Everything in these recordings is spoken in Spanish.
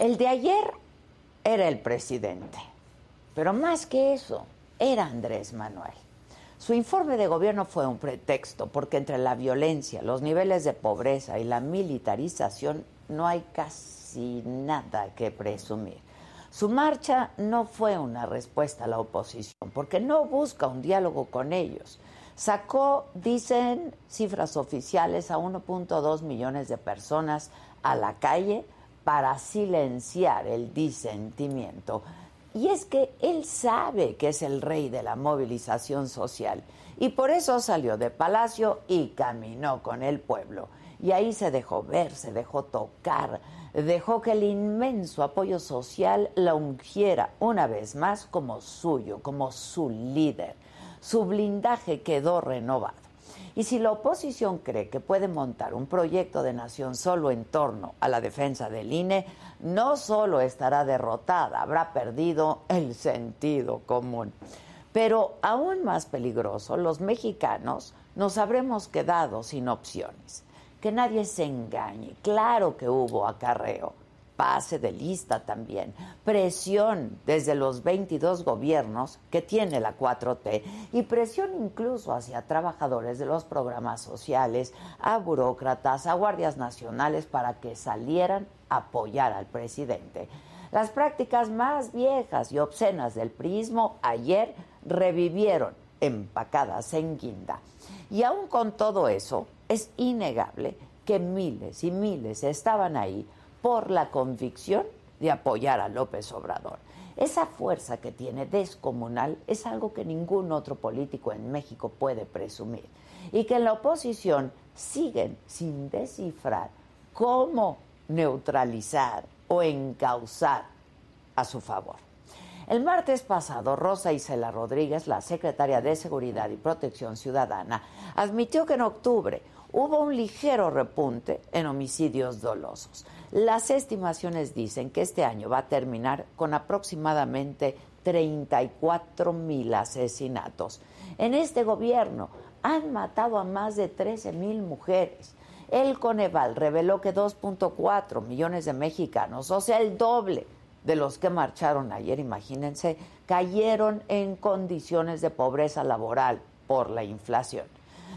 El de ayer era el presidente, pero más que eso, era Andrés Manuel. Su informe de gobierno fue un pretexto, porque entre la violencia, los niveles de pobreza y la militarización no hay casi nada que presumir. Su marcha no fue una respuesta a la oposición, porque no busca un diálogo con ellos. Sacó, dicen cifras oficiales, a 1.2 millones de personas a la calle para silenciar el disentimiento. Y es que él sabe que es el rey de la movilización social y por eso salió de palacio y caminó con el pueblo. Y ahí se dejó ver, se dejó tocar, dejó que el inmenso apoyo social la ungiera una vez más como suyo, como su líder. Su blindaje quedó renovado. Y si la oposición cree que puede montar un proyecto de nación solo en torno a la defensa del INE, no solo estará derrotada, habrá perdido el sentido común. Pero aún más peligroso, los mexicanos nos habremos quedado sin opciones. Que nadie se engañe. Claro que hubo acarreo pase de lista también, presión desde los 22 gobiernos que tiene la 4T y presión incluso hacia trabajadores de los programas sociales, a burócratas, a guardias nacionales para que salieran a apoyar al presidente. Las prácticas más viejas y obscenas del prismo ayer revivieron empacadas en guinda. Y aún con todo eso, es innegable que miles y miles estaban ahí por la convicción de apoyar a López Obrador. Esa fuerza que tiene descomunal es algo que ningún otro político en México puede presumir y que en la oposición siguen sin descifrar cómo neutralizar o encauzar a su favor. El martes pasado, Rosa Isela Rodríguez, la secretaria de Seguridad y Protección Ciudadana, admitió que en octubre hubo un ligero repunte en homicidios dolosos. Las estimaciones dicen que este año va a terminar con aproximadamente 34 mil asesinatos. En este gobierno han matado a más de 13 mil mujeres. El Coneval reveló que 2.4 millones de mexicanos, o sea, el doble de los que marcharon ayer, imagínense, cayeron en condiciones de pobreza laboral por la inflación.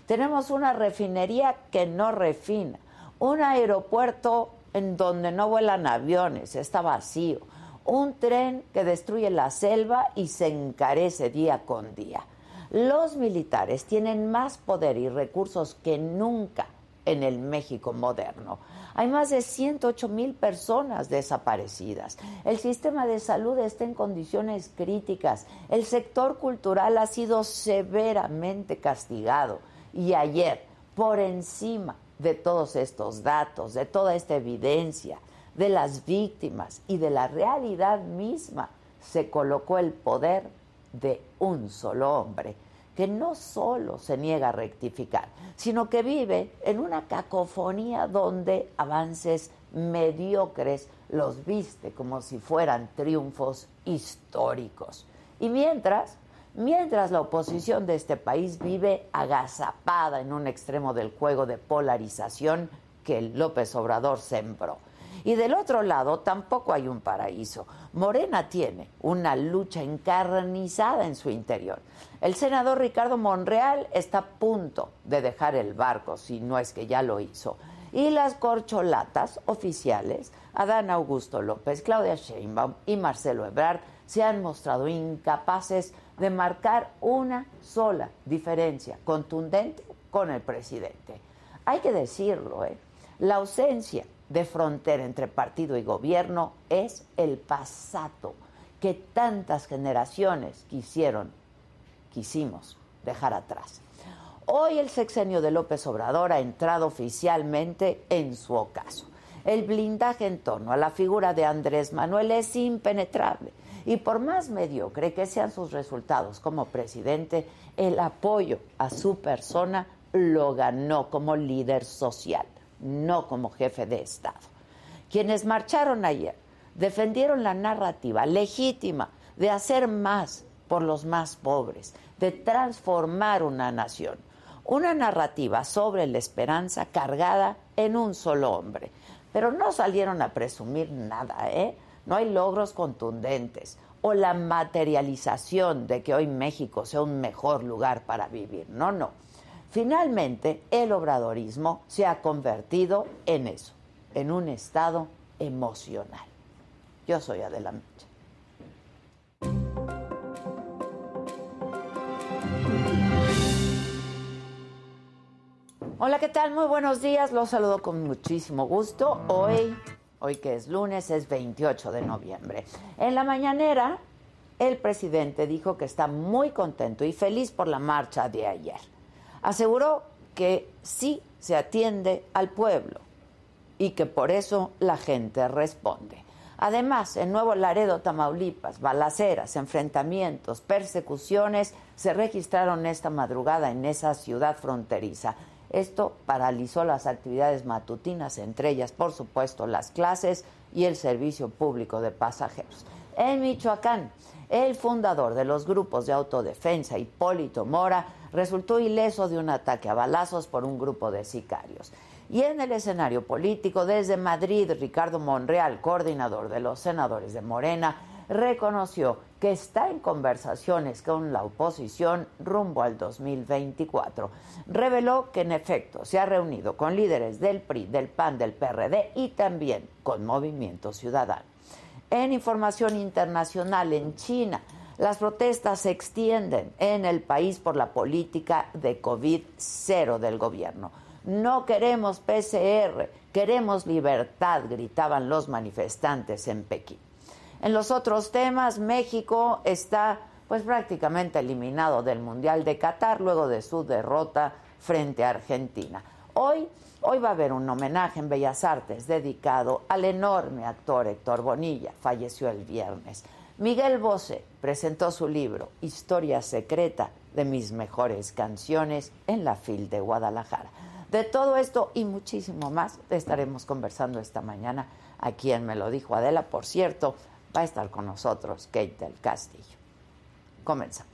Tenemos una refinería que no refina, un aeropuerto en donde no vuelan aviones, está vacío. Un tren que destruye la selva y se encarece día con día. Los militares tienen más poder y recursos que nunca en el México moderno. Hay más de 108 mil personas desaparecidas. El sistema de salud está en condiciones críticas. El sector cultural ha sido severamente castigado. Y ayer, por encima de todos estos datos, de toda esta evidencia, de las víctimas y de la realidad misma, se colocó el poder de un solo hombre, que no solo se niega a rectificar, sino que vive en una cacofonía donde avances mediocres los viste como si fueran triunfos históricos. Y mientras, mientras la oposición de este país vive agazapada en un extremo del juego de polarización que López Obrador sembró. Y del otro lado tampoco hay un paraíso. Morena tiene una lucha encarnizada en su interior. El senador Ricardo Monreal está a punto de dejar el barco, si no es que ya lo hizo. Y las corcholatas oficiales, Adán Augusto López, Claudia Sheinbaum y Marcelo Ebrard, se han mostrado incapaces de marcar una sola diferencia contundente con el presidente. Hay que decirlo, ¿eh? la ausencia de frontera entre partido y gobierno es el pasado que tantas generaciones quisieron, quisimos dejar atrás. Hoy el sexenio de López Obrador ha entrado oficialmente en su ocaso. El blindaje en torno a la figura de Andrés Manuel es impenetrable y por más mediocre que sean sus resultados como presidente, el apoyo a su persona lo ganó como líder social no como jefe de Estado. Quienes marcharon ayer defendieron la narrativa legítima de hacer más por los más pobres, de transformar una nación. Una narrativa sobre la esperanza cargada en un solo hombre. Pero no salieron a presumir nada, ¿eh? No hay logros contundentes o la materialización de que hoy México sea un mejor lugar para vivir. No, no. Finalmente, el obradorismo se ha convertido en eso, en un estado emocional. Yo soy Adela Mecha. Hola, ¿qué tal? Muy buenos días. Los saludo con muchísimo gusto. Hoy, hoy que es lunes, es 28 de noviembre. En la mañanera, el presidente dijo que está muy contento y feliz por la marcha de ayer aseguró que sí se atiende al pueblo y que por eso la gente responde. Además, en Nuevo Laredo, Tamaulipas, balaceras, enfrentamientos, persecuciones se registraron esta madrugada en esa ciudad fronteriza. Esto paralizó las actividades matutinas, entre ellas, por supuesto, las clases y el servicio público de pasajeros. En Michoacán, el fundador de los grupos de autodefensa, Hipólito Mora, resultó ileso de un ataque a balazos por un grupo de sicarios. Y en el escenario político, desde Madrid, Ricardo Monreal, coordinador de los senadores de Morena, reconoció que está en conversaciones con la oposición rumbo al 2024. Reveló que en efecto se ha reunido con líderes del PRI, del PAN, del PRD y también con Movimiento Ciudadano. En información internacional, en China, las protestas se extienden en el país por la política de COVID-0 del gobierno. No queremos PCR, queremos libertad, gritaban los manifestantes en Pekín. En los otros temas, México está pues prácticamente eliminado del Mundial de Qatar luego de su derrota frente a Argentina. Hoy, hoy va a haber un homenaje en Bellas Artes dedicado al enorme actor Héctor Bonilla, falleció el viernes. Miguel Bosé presentó su libro Historia Secreta de mis mejores canciones en la FIL de Guadalajara. De todo esto y muchísimo más estaremos conversando esta mañana aquí en Me lo dijo Adela. Por cierto, va a estar con nosotros Kate del Castillo. Comenzamos.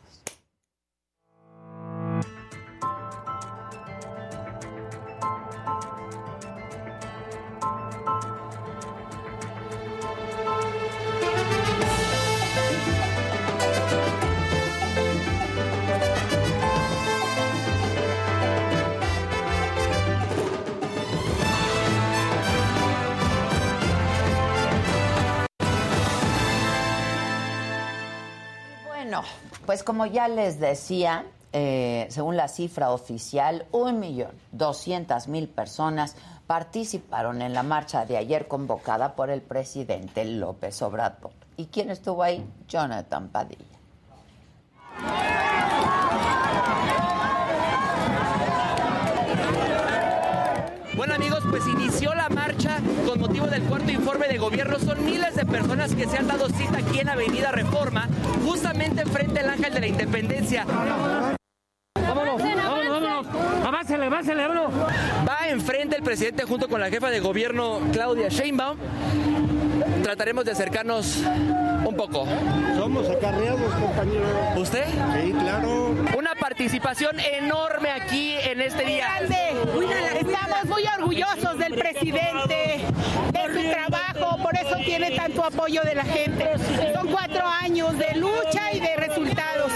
Pues como ya les decía, eh, según la cifra oficial, un millón doscientas mil personas participaron en la marcha de ayer convocada por el presidente López Obrador. ¿Y quién estuvo ahí? Jonathan Padilla. pues inició la marcha con motivo del cuarto informe de gobierno. Son miles de personas que se han dado cita aquí en Avenida Reforma, justamente enfrente al Ángel de la Independencia. Vámonos, vámonos, vámonos. Vámonos. Va enfrente el presidente junto con la jefa de gobierno Claudia Sheinbaum Trataremos de acercarnos un poco. Somos acarreados, compañero. ¿Usted? Sí, claro. Una participación enorme aquí en este día. Estamos muy orgullosos del presidente, de su trabajo, por eso tiene tanto apoyo de la gente. Son cuatro años de lucha y de resultados.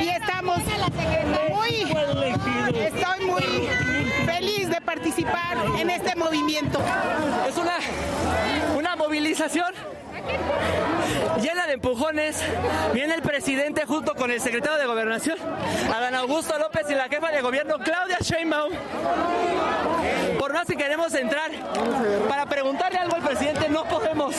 Y estamos muy, estoy muy de participar en este movimiento. Es una, una movilización llena de empujones. Viene el presidente junto con el secretario de Gobernación, Adán Augusto López y la jefa de gobierno, Claudia Sheinbaum. Por más que queremos entrar para preguntarle algo al presidente, no podemos.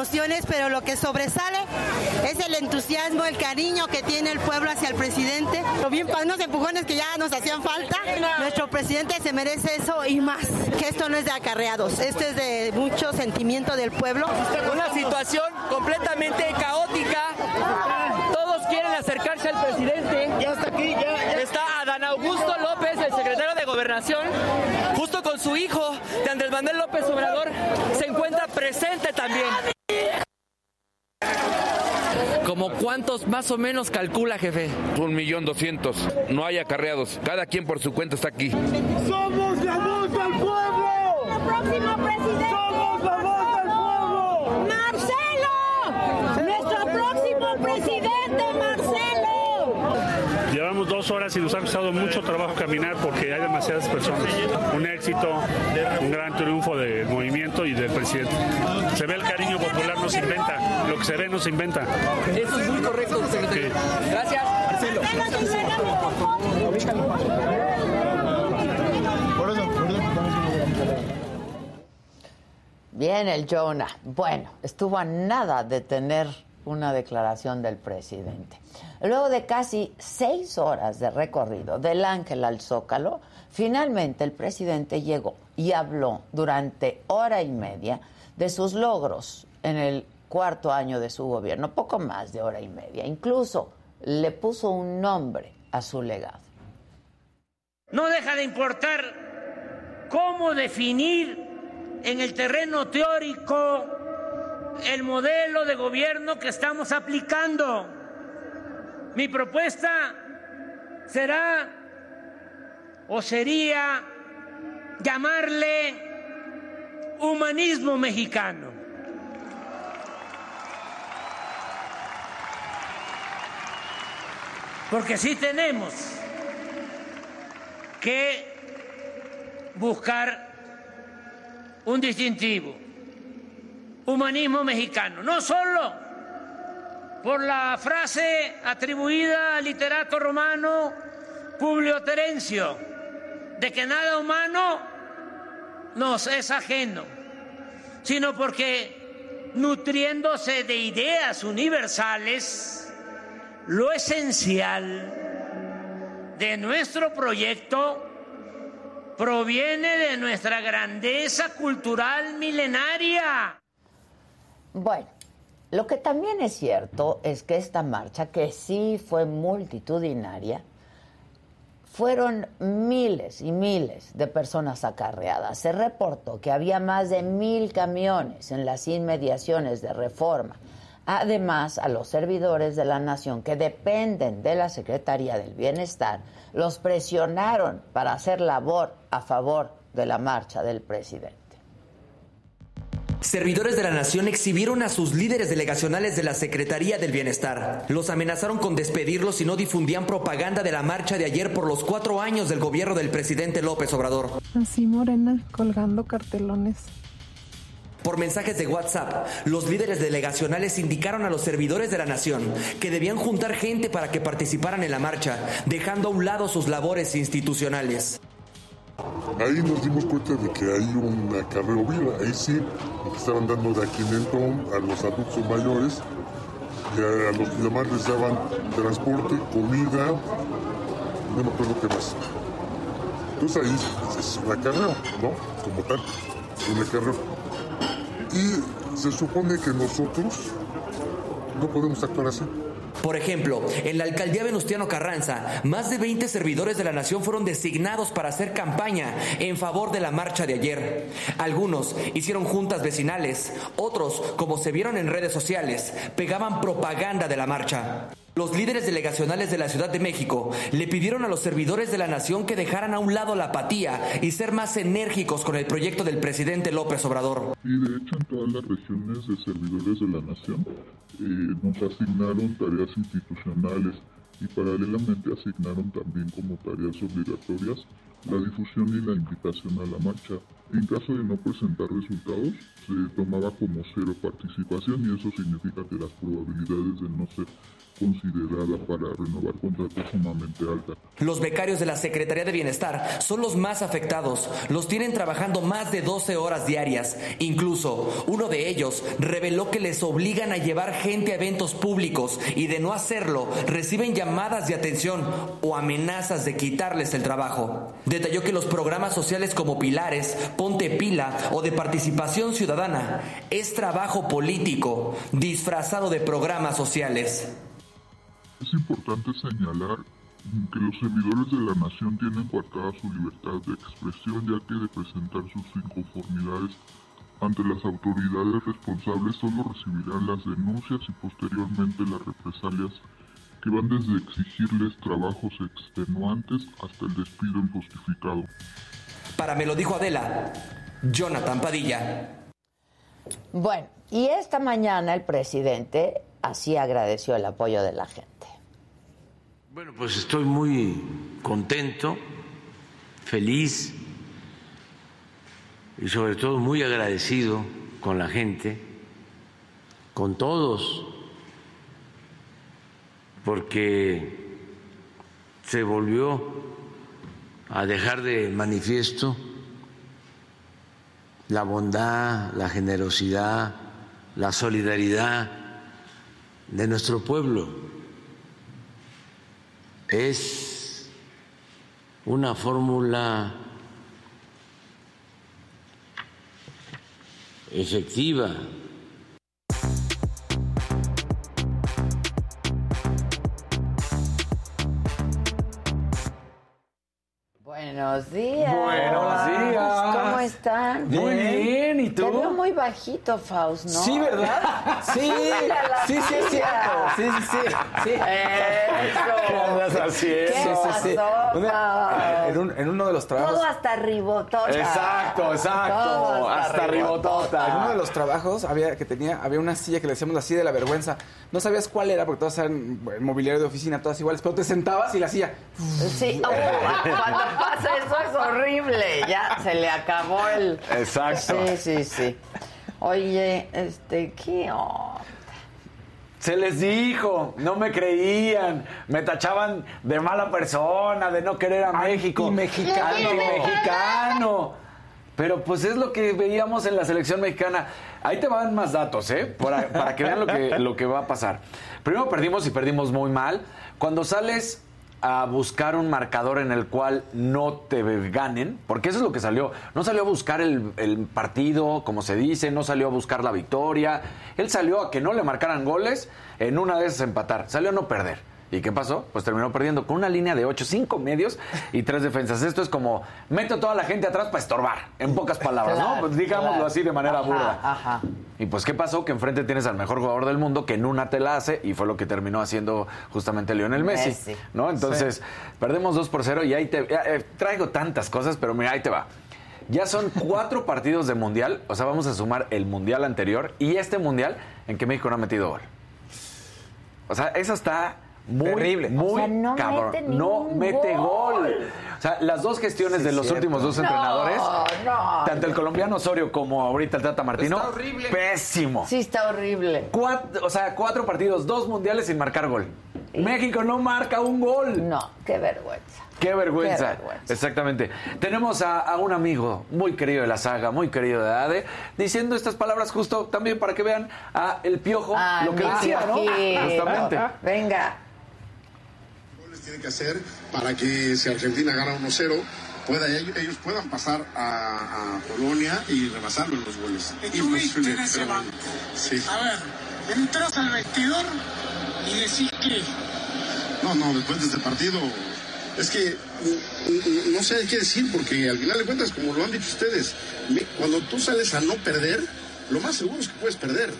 Emociones, pero lo que sobresale es el entusiasmo, el cariño que tiene el pueblo hacia el presidente. Lo bien para unos empujones que ya nos hacían falta. Nuestro presidente se merece eso y más. Que esto no es de acarreados, esto es de mucho sentimiento del pueblo. Una situación completamente caótica. Todos quieren acercarse al presidente. Ya está aquí, ya, ya. Está Adán Augusto López, el secretario de Gobernación, justo con su hijo de Andrés Manuel López Obrador, se encuentra presente también. ¿Como cuántos más o menos calcula, jefe? Un millón doscientos. No hay acarreados. Cada quien por su cuenta está aquí. ¡Somos la voz del pueblo! próximo presidente. Dos horas y nos ha costado mucho trabajo caminar porque hay demasiadas personas. Un éxito, un gran triunfo del movimiento y del presidente. Se ve el cariño popular, no se inventa. Lo que se ve no se inventa. Eso es muy correcto, secretario. Gracias, Marcelo. Bien, el Jonah. Bueno, estuvo a nada de tener una declaración del presidente. Luego de casi seis horas de recorrido del Ángel al Zócalo, finalmente el presidente llegó y habló durante hora y media de sus logros en el cuarto año de su gobierno, poco más de hora y media. Incluso le puso un nombre a su legado. No deja de importar cómo definir en el terreno teórico el modelo de gobierno que estamos aplicando. Mi propuesta será o sería llamarle humanismo mexicano. Porque sí tenemos que buscar un distintivo, humanismo mexicano, no solo por la frase atribuida al literato romano Publio Terencio, de que nada humano nos es ajeno, sino porque nutriéndose de ideas universales, lo esencial de nuestro proyecto proviene de nuestra grandeza cultural milenaria. Bueno, lo que también es cierto es que esta marcha, que sí fue multitudinaria, fueron miles y miles de personas acarreadas. Se reportó que había más de mil camiones en las inmediaciones de reforma. Además, a los servidores de la nación que dependen de la Secretaría del Bienestar, los presionaron para hacer labor a favor de la marcha del presidente. Servidores de la nación exhibieron a sus líderes delegacionales de la Secretaría del Bienestar. Los amenazaron con despedirlos si no difundían propaganda de la marcha de ayer por los cuatro años del gobierno del presidente López Obrador. Así Morena, colgando cartelones. Por mensajes de WhatsApp, los líderes delegacionales indicaron a los servidores de la nación que debían juntar gente para que participaran en la marcha, dejando a un lado sus labores institucionales. Ahí nos dimos cuenta de que hay una carrera viva, ahí sí, estaban dando de aquilento a los adultos mayores, y a los demás les daban transporte, comida, no me acuerdo qué más. Entonces ahí es una carrera, ¿no? Como tal, una carrera. Y se supone que nosotros no podemos actuar así. Por ejemplo, en la alcaldía Venustiano Carranza, más de 20 servidores de la nación fueron designados para hacer campaña en favor de la marcha de ayer. Algunos hicieron juntas vecinales, otros, como se vieron en redes sociales, pegaban propaganda de la marcha. Los líderes delegacionales de la Ciudad de México le pidieron a los servidores de la nación que dejaran a un lado la apatía y ser más enérgicos con el proyecto del presidente López Obrador. Y de hecho en todas las regiones de servidores de la nación eh, nos asignaron tareas institucionales y paralelamente asignaron también como tareas obligatorias la difusión y la invitación a la marcha. En caso de no presentar resultados, se tomaba como cero participación y eso significa que las probabilidades de no ser considerada para renovar contratos sumamente alta. Los becarios de la Secretaría de Bienestar son los más afectados. Los tienen trabajando más de 12 horas diarias. Incluso uno de ellos reveló que les obligan a llevar gente a eventos públicos y de no hacerlo reciben llamadas de atención o amenazas de quitarles el trabajo. Detalló que los programas sociales como Pilares, Ponte Pila o de participación ciudadana es trabajo político disfrazado de programas sociales. Es importante señalar que los servidores de la nación tienen coartada su libertad de expresión ya que de presentar sus inconformidades ante las autoridades responsables solo recibirán las denuncias y posteriormente las represalias que van desde exigirles trabajos extenuantes hasta el despido injustificado. Para me lo dijo Adela, Jonathan Padilla. Bueno, y esta mañana el presidente así agradeció el apoyo de la gente. Bueno, pues estoy muy contento, feliz y sobre todo muy agradecido con la gente, con todos, porque se volvió a dejar de manifiesto la bondad, la generosidad, la solidaridad de nuestro pueblo es una fórmula efectiva. Buenos días. Buenos días. ¿Cómo están? Muy bien, ¿y tú? Te veo muy bajito, Faust, ¿no? Sí, ¿verdad? Sí, sí, sí, es cierto. Sí, sí, sí. sí. Eso. ¿Qué andas haciendo? ¿Qué Sí, sí, sí. pasó, Una- Faust? en, un- en uno de los trabajos. Todo hasta ribotota. Exacto, exacto. Todo hasta ribotota. En uno de los trabajos había que tenía había una silla que le decíamos la silla de la vergüenza. No sabías cuál era porque todas eran mobiliario de oficina, todas iguales, pero te sentabas y la silla. Sí, oh, cuando pasa eso es horrible. Ya se le acabó el. Exacto. Sí, sí, sí. Oye, este, ¿qué onda? Se les dijo, no me creían, me tachaban de mala persona, de no querer a México. mexicano. mexicano. Pero pues es lo que veíamos en la selección mexicana. Ahí te van más datos, ¿eh? Para, para que vean lo que, lo que va a pasar. Primero perdimos y perdimos muy mal. Cuando sales a buscar un marcador en el cual no te ganen, porque eso es lo que salió. No salió a buscar el, el partido, como se dice, no salió a buscar la victoria. Él salió a que no le marcaran goles, en una de esas empatar. Salió a no perder. ¿Y qué pasó? Pues terminó perdiendo con una línea de 8, 5 medios y tres defensas. Esto es como, meto a toda la gente atrás para estorbar, en pocas palabras, Claro, ¿no? Pues digámoslo claro. así de manera Ajá, burda. Ajá. Y pues, ¿qué pasó? Que enfrente tienes al mejor jugador del mundo que en una te la hace y fue lo que terminó haciendo justamente Lionel Messi. Messi. ¿No? Entonces, perdemos 2 por 0 y ahí te. ya, eh, traigo tantas cosas, pero mira, ahí te va. Ya son cuatro partidos de mundial, o sea, vamos a sumar el mundial anterior y este mundial en que México no ha metido gol. O sea, eso está muy, Terrible. muy O sea, no cabrón. mete no mete gol. gol. O sea, las dos gestiones Sí, de los cierto. últimos dos No, entrenadores, no. tanto el colombiano Osorio como ahorita el Tata Martino, Está horrible. pésimo. Sí, está horrible. O sea, cuatro partidos, dos mundiales sin marcar gol. México no marca un gol. No, qué vergüenza. Qué vergüenza. Qué vergüenza. Exactamente. Tenemos a, a un amigo muy querido de la saga, muy querido de ADE, diciendo estas palabras justo también para que vean a El Piojo Ah, lo que decía, ¿no? Justamente. Venga. Tiene que hacer para que si Argentina gana 1-0 pueda ellos, ellos puedan pasar a, a Polonia y rebasarlo en los goles. Imposible, en ese banco. Sí. A ver, entras al vestidor y decís que No, no, después de este partido es que mm, mm, no sé qué decir porque al final de cuentas, como lo han dicho ustedes, cuando tú sales a no perder, lo más seguro es que puedes perder.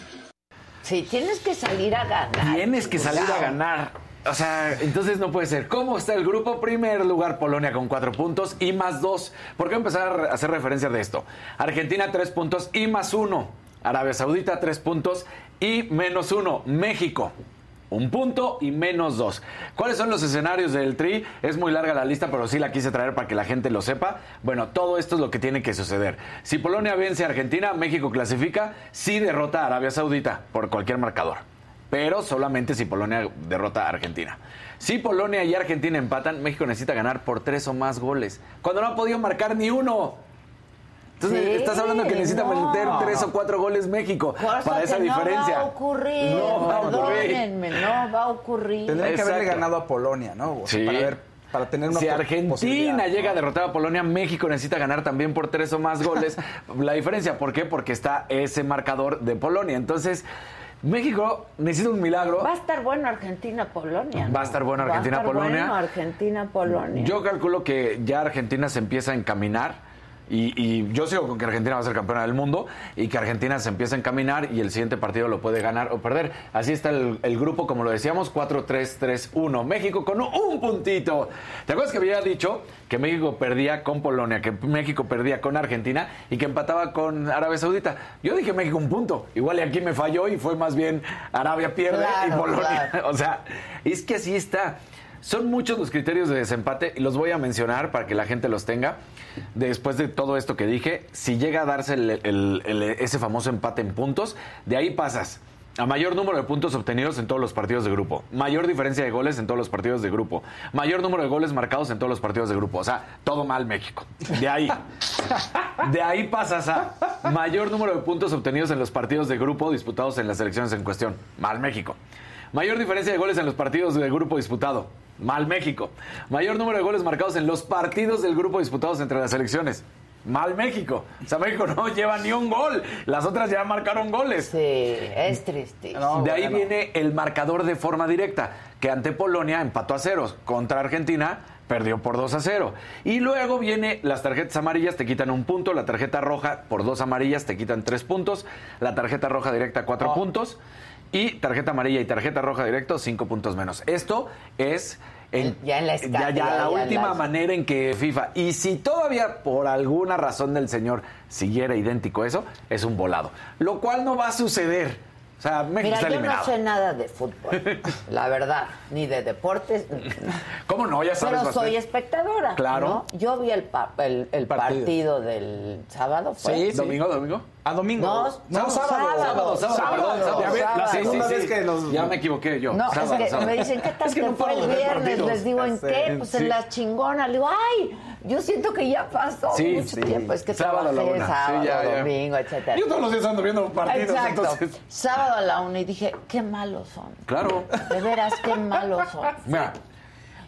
Sí, tienes que salir a ganar. Tienes que salir a ganar. O sea, entonces no puede ser. ¿Cómo está el grupo? Primer lugar Polonia con cuatro puntos y más dos. ¿Por qué empezar a hacer referencia de esto? Argentina tres puntos y más uno. Arabia Saudita tres puntos y menos uno. México. Un punto y menos dos. ¿Cuáles son los escenarios del Tri? Es muy larga la lista, pero sí la quise traer para que la gente lo sepa. Bueno, todo esto es lo que tiene que suceder. Si Polonia vence a Argentina, México clasifica. Si derrota a Arabia Saudita por cualquier marcador pero solamente si Polonia derrota a Argentina. Si Polonia y Argentina empatan, México necesita ganar por tres o más goles, cuando no ha podido marcar ni uno. Entonces, Sí, estás hablando que necesita no. meter tres o cuatro goles México Cosa para esa que diferencia. No va a ocurrir. No va a ocurrir. No va a ocurrir. Tendrían que haberle ganado a Polonia, ¿no? O sea, Sí. para, ver, para tener una Si Argentina llega a ¿no? derrotar a Polonia, México necesita ganar también por tres o más goles. La diferencia, ¿por qué? Porque está ese marcador de Polonia. Entonces, México necesita un milagro. Va a estar bueno Argentina-Polonia. ¿no? Va a estar bueno Argentina-Polonia. bueno Argentina-Polonia. Yo calculo que ya Argentina se empieza a encaminar. Y, y yo sigo con que Argentina va a ser campeona del mundo y que Argentina se empieza a encaminar y el siguiente partido lo puede ganar o perder. Así está el, el grupo, como lo decíamos, 4-3-3-1. México con un puntito. ¿Te acuerdas que había dicho que México perdía con Polonia, que México perdía con Argentina y que empataba con Arabia Saudita? Yo dije México un punto. Igual y aquí me falló y fue más bien Arabia pierde y Polonia. claro. O sea, es que así está. Son muchos los criterios de desempate y los voy a mencionar para que la gente los tenga. Después de todo esto que dije, si llega a darse ese famoso empate en puntos, de ahí pasas a mayor número de puntos obtenidos en todos los partidos de grupo, mayor diferencia de goles en todos los partidos de grupo, mayor número de goles marcados en todos los partidos de grupo. O sea, todo mal México. De ahí. De ahí pasas a mayor número de puntos obtenidos en los partidos de grupo disputados en las elecciones en cuestión. Mal México. Mayor diferencia de goles en los partidos de grupo disputado. Mal México. Mayor número de goles marcados en los partidos del grupo disputados entre las elecciones. Mal México. O sea, México no lleva ni un gol. Las otras ya marcaron goles. Sí, es triste. de ahí viene el marcador de forma directa, que ante Polonia empató a ceros. Contra Argentina perdió por 2 a 0. Y luego viene las tarjetas amarillas, te quitan un punto, la tarjeta roja por dos amarillas te quitan tres puntos, la tarjeta roja directa cuatro puntos y tarjeta amarilla y tarjeta roja directo cinco puntos menos. Esto es en, Ya en la escala, ya ya- la ya última la- manera en que FIFA, y si todavía por alguna razón del señor siguiera idéntico eso, es un volado. Lo cual no va a suceder. O sea, México Mira, está yo eliminado. no sé nada de fútbol, la verdad, ni de deportes. ¿Cómo no? Ya sabes Pero soy bastante. espectadora. Claro. ¿no? Yo vi el, pa- el, el partido. Partido. del sábado. ¿fue? Sí, sí. ¿Domingo, domingo? A domingo. No, No, no, sábado. Sábado, sábado. sábado, perdón, sábado. Ya ve, la segunda vez que nos- Ya me equivoqué yo. No, Sábado, es que sábado. me dicen, ¿qué tal Es que que no fue el viernes? partidos. Les digo, ¿en qué? Pues sí. en la chingona. Le digo, ¡ay! Yo siento que ya pasó Sí, mucho sí. tiempo. Es que Sábado a la trabajé una. Sí, sábado, ya, ya. domingo, etcétera. Yo todos los días ando viendo partidos, Exacto. entonces. Sábado a la una y dije, qué malos son. Claro. De veras, qué malos son. Mira,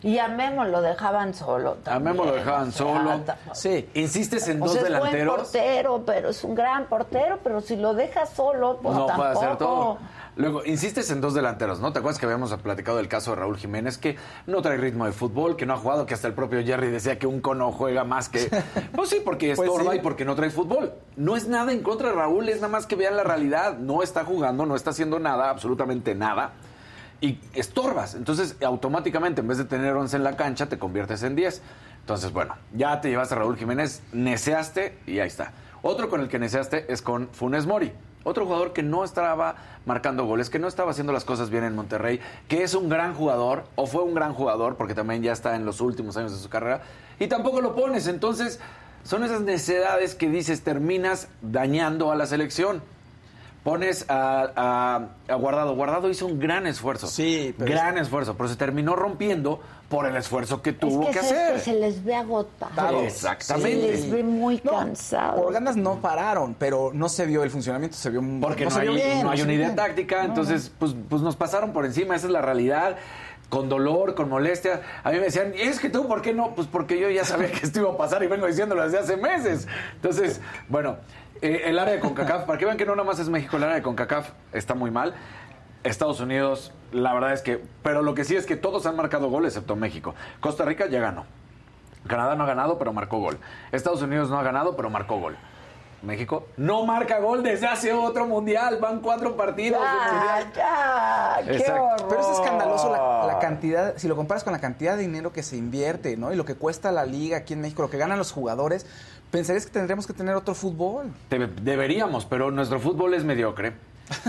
Y a Memo lo dejaban solo. a Memo lo también, dejaban o sea, solo. Sí. Insistes en O dos sea, es buen delanteros. portero, pero es un gran portero, pero si lo dejas solo, pues no tampoco. puede hacer todo. Luego, insistes en dos delanteros, ¿no? ¿Te acuerdas que habíamos platicado del caso de Raúl Jiménez, que no trae ritmo de fútbol, que no ha jugado, que hasta el propio Jerry decía que un cono juega más que... Pues sí, porque Pues estorba sí. y porque no trae fútbol. No es nada en contra de Raúl, es nada más que vean la realidad. No está jugando, no está haciendo nada, absolutamente nada. Y estorbas. Entonces, automáticamente, en vez de tener 11 en la cancha, te conviertes en 10. Entonces, bueno, ya te llevaste a Raúl Jiménez, neceaste y ahí está. Otro con el que neceaste es con Funes Mori. Otro jugador que no estaba marcando goles, que no estaba haciendo las cosas bien en Monterrey, que es un gran jugador, o fue un gran jugador, porque también ya está en los últimos años de su carrera, y tampoco lo pones. Entonces, son esas necesidades que dices, terminas dañando a la selección. Pones a, a- a Guardado. Guardado hizo un gran esfuerzo. Sí, pero Gran esfuerzo, pero se terminó rompiendo por el esfuerzo que tuvo es que, que, ¿sabes hacer. se les ve agotado. Exactamente. Se les ve muy cansado. Por ganas no pararon, pero no se vio el funcionamiento, se vio Porque no, no, se hay, vio bien. no hay una idea bien. táctica, No, entonces pues, pues nos pasaron por encima, esa es la realidad. Con dolor, con molestia. A mí me decían, es que tú, ¿por qué no? Pues porque yo ya sabía que esto iba a pasar y vengo diciéndolo desde hace meses. Entonces, bueno, eh, el área de CONCACAF, para que vean que no nada más es México, el área de CONCACAF está muy mal. Estados Unidos, la verdad es que, pero lo que sí es que todos han marcado gol excepto México. Costa Rica ya ganó. Canadá no ha ganado, pero marcó gol. Estados Unidos no ha ganado, pero marcó gol. México no marca gol desde hace otro mundial. Van cuatro partidos mundial. ya, qué horror. Pero es escandaloso la, la cantidad, si lo comparas con la cantidad de dinero que se invierte, ¿no? Y lo que cuesta la liga aquí en México, lo que ganan los jugadores, pensarías que tendríamos que tener otro fútbol. Debe- Deberíamos, pero nuestro fútbol es mediocre.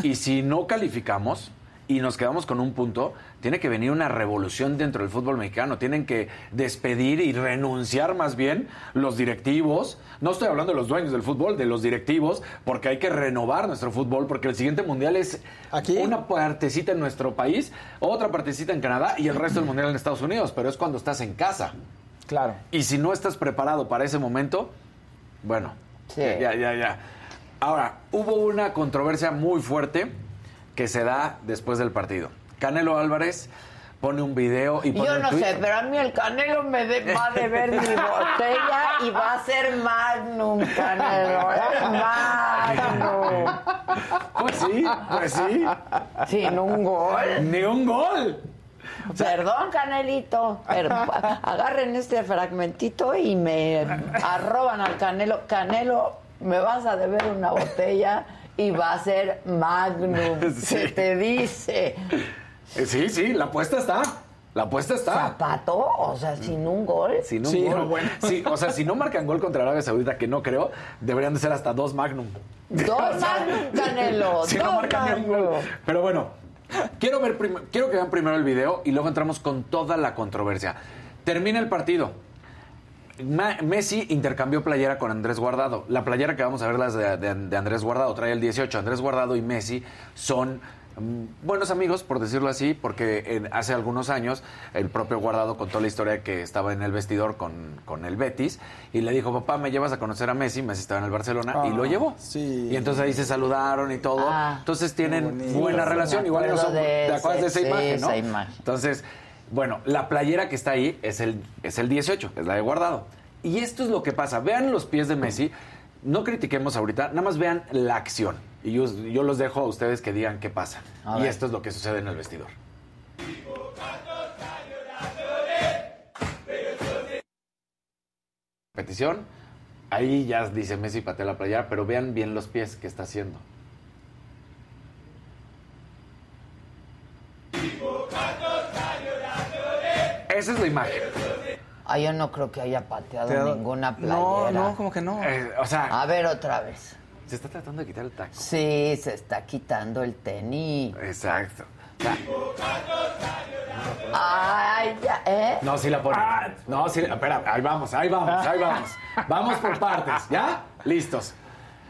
Y si no calificamos y nos quedamos con un punto, tiene que venir una revolución dentro del fútbol mexicano. Tienen que despedir y renunciar más bien los directivos. No estoy hablando de los dueños del fútbol, de los directivos, porque hay que renovar nuestro fútbol, porque el siguiente mundial es una partecita en nuestro país, otra partecita en Canadá y el resto del mundial en Estados Unidos, pero es cuando estás en casa. Claro. Y si no estás preparado para ese momento, bueno, ya, ya, ya. Ahora, hubo una controversia muy fuerte que se da después del partido. Canelo Álvarez pone un video y pone Yo no sé, pero a mí el Canelo me de- va a deber mi botella y va a ser Magnum, Canelo. ¿eh? Magnum. Pues sí, pues sí. Sin un gol. Ni un gol. Perdón, Canelito, pero agarren este fragmentito y me arroban al Canelo. Canelo, me vas a deber una botella y va a ser Magnum. Sí. Se te dice. Eh, Sí, sí, la apuesta está. La apuesta está. ¿Zapato? O sea, sin un gol. Sin un Sí, gol. bueno. Sí, o sea, si no marcan gol contra Arabia Saudita, que no creo, deberían de ser hasta dos Magnum. Dos Magnum, Canelo. Si dos no marcan un Magnum. gol. Pero bueno, quiero, ver quiero que vean primero el video y luego entramos con toda la controversia. Termina el partido. Ma- Messi intercambió playera con Andrés Guardado. La playera que vamos a ver las de, de- de Andrés Guardado trae el 18. Andrés Guardado y Messi son mm, buenos amigos, por decirlo así, porque en- hace algunos años el propio Guardado contó la historia que estaba en el vestidor con, con el Betis y le dijo, papá, ¿me llevas a conocer a Messi? Messi estaba en el Barcelona y lo Ah, llevó. sí. Y entonces ahí se saludaron y todo. Ah, entonces tienen bonito. buena relación. Igual no son, de ¿te acuerdas de esa sí, imagen, no? esa imagen. Entonces, bueno, la playera que está ahí es el, es el 18, es la de guardado. Y esto es lo que pasa. Vean los pies de Messi. No critiquemos ahorita, nada más vean la acción. Y yo, yo los dejo a ustedes que digan qué pasa. A y ver. esto es lo que sucede en el vestidor. Petición. Ahí ya dice Messi patea la playera, pero vean bien los pies que está haciendo. Esa es la imagen. Ah, yo no creo que haya pateado Te ninguna playera. No, no, como que no. Eh, o sea, A ver otra vez. se está tratando de quitar el taco. Sí, se está quitando el tenis. Exacto. Ay, ya, ¿eh? no, sí la pone. No, sí, espera, ahí vamos, ahí vamos, ahí vamos. Vamos por partes, ¿ya? Listos.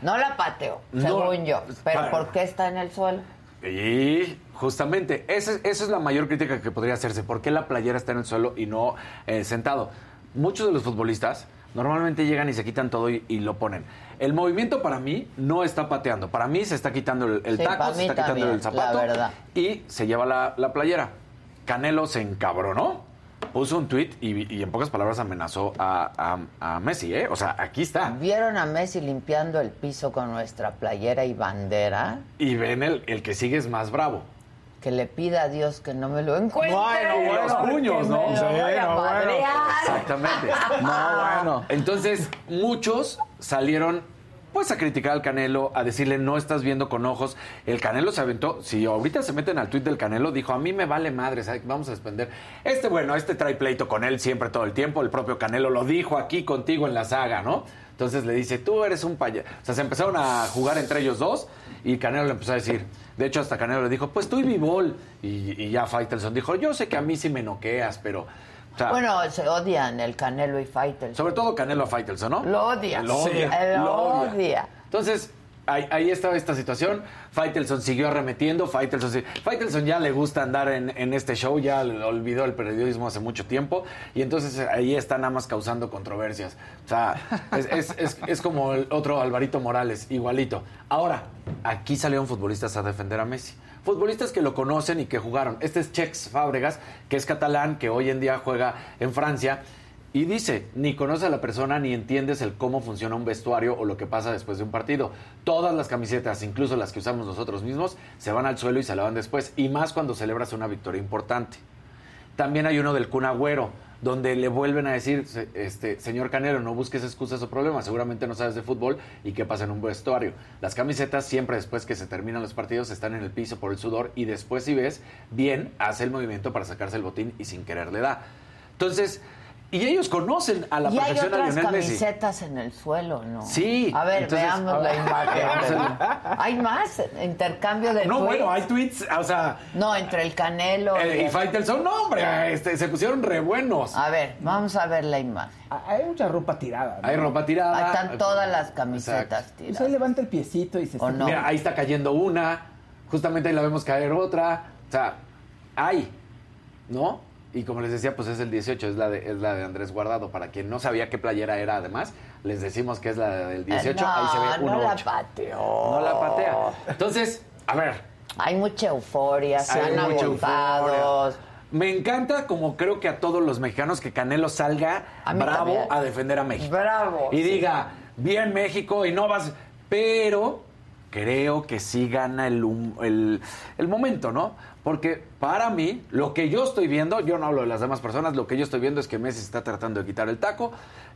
No la pateo, No. según yo. Pero Para. ¿por qué está en el suelo? Y justamente, esa, es- esa es la mayor crítica que podría hacerse. ¿Por qué la playera está en el suelo y no eh, sentado? Muchos de los futbolistas normalmente llegan y se quitan todo y, y lo ponen. El movimiento para mí no está pateando. Para mí se está quitando el, el Sí, taco, se está quitando el zapato y se lleva la, la playera. Canelo se encabronó, puso un tweet y, y en pocas palabras amenazó a, a- a Messi, ¿eh? O sea, aquí está. ¿Vieron a Messi limpiando el piso con nuestra playera y bandera? Y ven el, el que sigue es más bravo. Que le pida a Dios que no me lo encuentre. Bueno, bueno, los puños, ¿no? Que me lo Sí, bueno. Exactamente. No, bueno. Entonces, muchos salieron pues a criticar al Canelo, a decirle no estás viendo con ojos. El Canelo se aventó, si ahorita se meten al tuit del Canelo, dijo, a mí me vale madre, ¿sabes? vamos a despender. Este, bueno, este trae pleito con él siempre todo el tiempo, el propio Canelo lo dijo aquí contigo en la saga, ¿no? Entonces le dice, tú eres un payaso. O sea, se empezaron a jugar entre ellos dos y Canelo le empezó a decir, de hecho hasta Canelo le dijo, pues tú y Bivol. Y, y ya Faitelson dijo, yo sé que a mí sí me noqueas, pero... o sea, Bueno, se odian el Canelo y Faitelson. sobre todo Canelo a Faitelson, ¿no? Lo odia. Lo odia. Sí, lo odia. Entonces, ahí, ahí estaba esta situación. Faitelson siguió arremetiendo. Faitelson, sí- Faitelson ya le gusta andar en, en este show, ya le olvidó el periodismo hace mucho tiempo. Y entonces ahí está nada más causando controversias. O sea, es, es- es- es como el otro Alvarito Morales, igualito. Ahora, aquí salieron futbolistas a defender a Messi. Futbolistas que lo conocen y que jugaron. Este es Chex Fábregas, que es catalán, que hoy en día juega en Francia. Y dice, ni conoces a la persona ni entiendes el cómo funciona un vestuario o lo que pasa después de un partido. Todas las camisetas, incluso las que usamos nosotros mismos, se van al suelo y se lavan después. Y más cuando celebras una victoria importante. También hay uno del Kun Agüero, donde le vuelven a decir, este, señor Canelo, no busques excusas o problemas, seguramente no sabes de fútbol y qué pasa en un vestuario. Las camisetas siempre después que se terminan los partidos están en el piso por el sudor y después si ves, bien, hace el movimiento para sacarse el botín y sin querer le da. Entonces, y ellos conocen a la y hay perfección a otras Lionel Messi. camisetas en el suelo, ¿no? Sí, A ver, entonces- veamos la imagen. ¿Hay más? ¿Intercambio de No, tweets? bueno, hay tweets, o sea... No, entre el Canelo eh, y el- Faitelson, no, hombre, este, se pusieron re buenos. A ver, vamos a ver la imagen. Hay mucha ropa tirada. ¿no? Hay ropa tirada. Ahí están todas las camisetas Pues ahí levanta el piecito y se ¿O no? Mira, ahí está cayendo una, justamente ahí la vemos caer otra. O sea, hay, ¿no? Y como les decía, pues es el 18, es la de, es la de Andrés Guardado. Para quien no sabía qué playera era, además, les decimos que es la del 18. no, ahí se ve no la 1-8. pateó. No la patea. Entonces, a ver. Hay mucha euforia, se han euforia. Me encanta, como creo que a todos los mexicanos, que Canelo salga A bravo también. a defender a México. Bravo. Y sí. diga, bien México y no vas... Pero creo que sí gana el, el, el momento, ¿no? Porque para mí, lo que yo estoy viendo, yo no hablo de las demás personas, lo que yo estoy viendo es que Messi está tratando de quitar el taco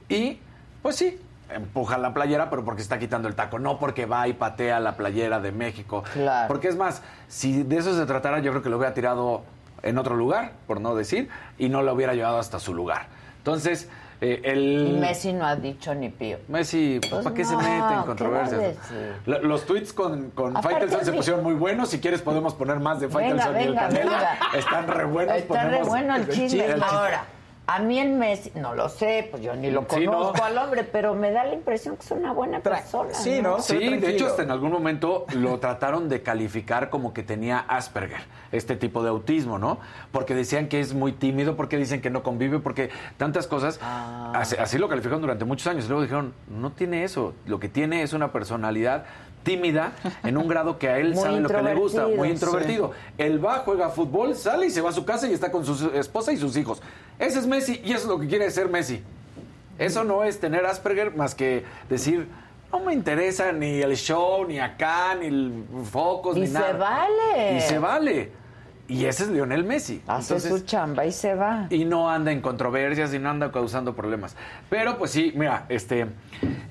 y, pues sí, empuja la playera, pero porque está quitando el taco, no porque va y patea la playera de México. Claro. Porque es más, si de eso se tratara, yo creo que lo hubiera tirado en otro lugar, por no decir, y no lo hubiera llevado hasta su lugar. Entonces, eh, el... Y Messi no ha dicho ni pío. Messi, pues, Pues ¿para qué se no, mete en ¿qué va a controversias? Los tweets con, con Faitelson se pusieron muy buenos. Si quieres, podemos poner más de Faitelson y el Canelo. venga. Están re buenos. Está re bueno el chisme. el chisme. Ahora, a mí el Messi, no lo sé, pues yo ni lo Sí, conozco ¿no? al hombre, pero me da la impresión que es una buena persona. sí, ¿no? Sí, de hecho, hasta en algún momento lo trataron de calificar como que tenía Asperger, este tipo de autismo, ¿no? Porque decían que es muy tímido, porque dicen que no convive, porque tantas cosas. Ah. Así, así lo calificaron durante muchos años. Y luego dijeron, no tiene eso. Lo que tiene es una personalidad tímida en un grado que a él Muy sabe lo que le gusta, introvertido, muy sí. introvertido. Él va, juega fútbol, sale y se va a su casa y está con su esposa y sus hijos. Ese es Messi y eso es lo que quiere ser Messi. Eso no es tener Asperger más que decir, no me interesa ni el show, ni acá, ni el focos, Y ni se nada. vale. Y se vale. Y ese es Lionel Messi. Hace su chamba y se va. Y no anda en controversias y no anda causando problemas. Pero pues sí, mira, este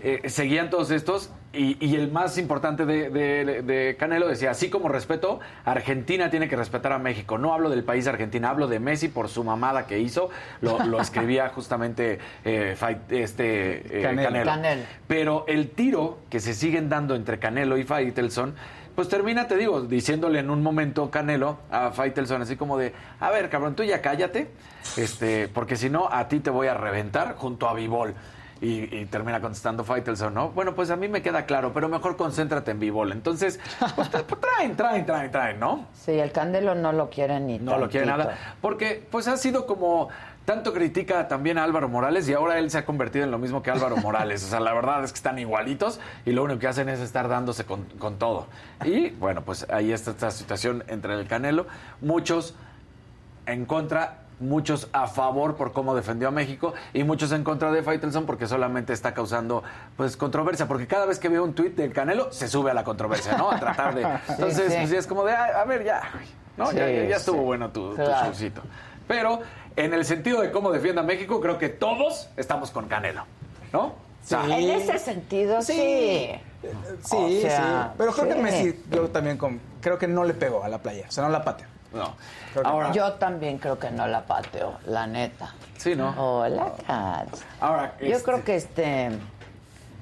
eh, seguían todos estos y, y el más importante de, de- de Canelo decía, así como respeto, Argentina tiene que respetar a México. No hablo del país Argentina, hablo de Messi por su mamada que hizo. Lo, lo escribía justamente eh, Fight- este, eh, Canelo. Canelo. Canelo. Pero el tiro que se siguen dando entre Canelo y Faitelson, pues termina, te digo, diciéndole en un momento Canelo a Faitelson, así como de, a ver, cabrón, tú ya cállate, este, porque si no, a ti te voy a reventar junto a Vivol. Y, y termina contestando Faitelson, ¿no? Bueno, pues a mí me queda claro, pero mejor concéntrate en Vivol. Entonces, pues, pues, traen, traen, traen, traen, ¿no? Sí, el Candelo no lo quiere ni No lo quiere nada. Porque, pues ha sido como. Tanto critica también a Álvaro Morales y ahora él se ha convertido en lo mismo que Álvaro Morales. O sea, la verdad es que están igualitos y lo único que hacen es estar dándose con, con todo. Y bueno, pues ahí está esta situación entre el Canelo. Muchos en contra, muchos a favor por cómo defendió a México y muchos en contra de Faitelson porque solamente está causando pues controversia. Porque cada vez que veo un tuit del Canelo se sube a la controversia, ¿no? A tratar de. Entonces, sí. pues, es como de, "Ah, a ver, ya. Sí, ya, estuvo sí. bueno tu, tu showcito. Pero en el sentido de cómo defiende a México, creo que todos estamos con Canelo, ¿no? O sea, En ese sentido, sí. Sí, O sea, sí. Pero creo sí. que Messi, yo también con- creo que no le pegó a la playa. O sea, no la patea. no. Yo también creo que no la pateo, la neta. sí, ¿no? Hola, Kat. Ahora, Yo este- creo que este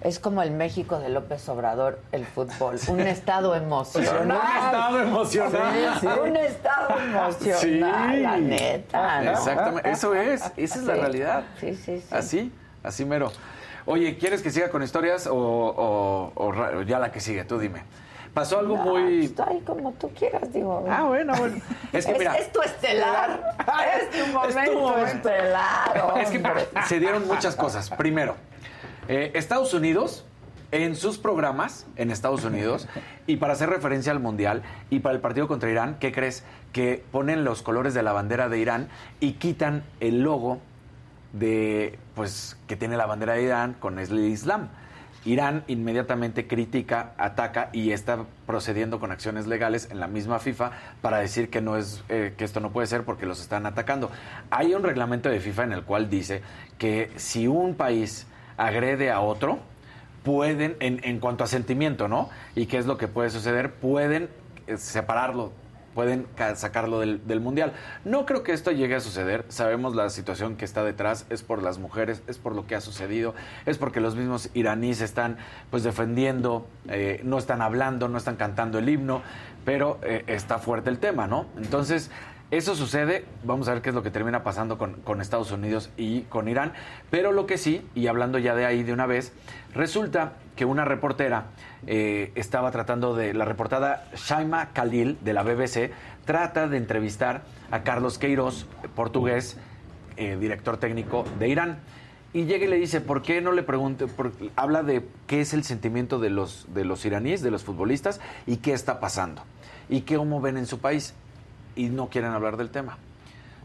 Es como el México de López Obrador, el fútbol. Un estado emocional. Un estado emocional. Sí, sí. Un estado emocional, Sí. la neta. ¿no? Exactamente, eso es, esa es la realidad. Sí, sí, sí. Así, así mero. Oye, ¿quieres que siga con historias o, o- o ya la que sigue? Tú dime. Pasó algo muy... Estoy como tú quieras, digo. Ah, bueno, bueno. Es que mira... Es tu estelar. Es tu momento, estelar. Es que se dieron muchas cosas. Primero, eh, Estados Unidos, en sus programas, en Estados Unidos, y para hacer referencia al Mundial, y para el partido contra Irán, ¿qué crees? Que ponen los colores de la bandera de Irán y quitan el logo de, pues, que tiene la bandera de Irán con el Islam. Irán inmediatamente critica, ataca y está procediendo con acciones legales en la misma FIFA para decir que no es eh, que esto no puede ser porque los están atacando. Hay un reglamento de FIFA en el cual dice que si un país agrede a otro, pueden, en, en cuanto a sentimiento, ¿no? Y qué es lo que puede suceder, pueden eh, separarlo, pueden ca- sacarlo del, del mundial. No creo que esto llegue a suceder. Sabemos la situación que está detrás, es por las mujeres, es por lo que ha sucedido, es porque los mismos iraníes están pues defendiendo, eh, no están hablando, no están cantando el himno, pero eh, está fuerte el tema, ¿no? Entonces, eso sucede, vamos a ver qué es lo que termina pasando con, Estados Unidos y con Irán, pero lo que sí, y hablando ya de ahí de una vez, resulta que una reportera eh, estaba tratando de, la reportada Shaima Khalil de la BBC, trata de entrevistar a Carlos Queiroz, portugués, eh, director técnico de Irán. Y llega y le dice, ¿por qué no le pregunte? por- habla de qué es el sentimiento de los, de los iraníes, de los futbolistas, y qué está pasando. Y qué cómo ven en su país. Y no quieren hablar del tema.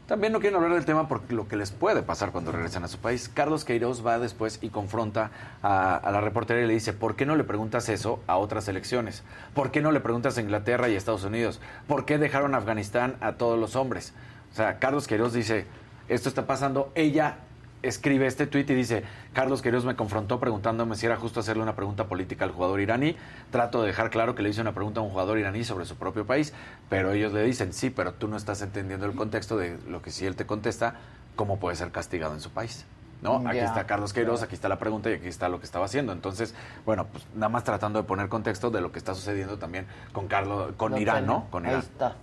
También no quieren hablar del tema por lo que les puede pasar cuando regresan a su país. Carlos Queiroz va después y confronta a, la reportera y le dice, ¿por qué no le preguntas eso a otras elecciones? ¿Por qué no le preguntas a Inglaterra y Estados Unidos? ¿Por qué dejaron a Afganistán a todos los hombres? O sea, Carlos Queiroz dice, esto está pasando. Ella escribe este tuit y dice, Carlos Queiroz me confrontó preguntándome si era justo hacerle una pregunta política al jugador iraní. Trato de dejar claro que le hice una pregunta a un jugador iraní sobre su propio país, pero ellos le dicen, sí, pero tú no estás entendiendo el contexto de lo que si él te contesta, cómo puede ser castigado en su país. ¿No? Aquí está Carlos Queiroz, aquí está la pregunta y aquí está lo que estaba haciendo. Entonces, bueno, pues nada más tratando de poner contexto de lo que está sucediendo también con Carlos, con Irán, tengo. ¿no? Con Ahí Irán. está.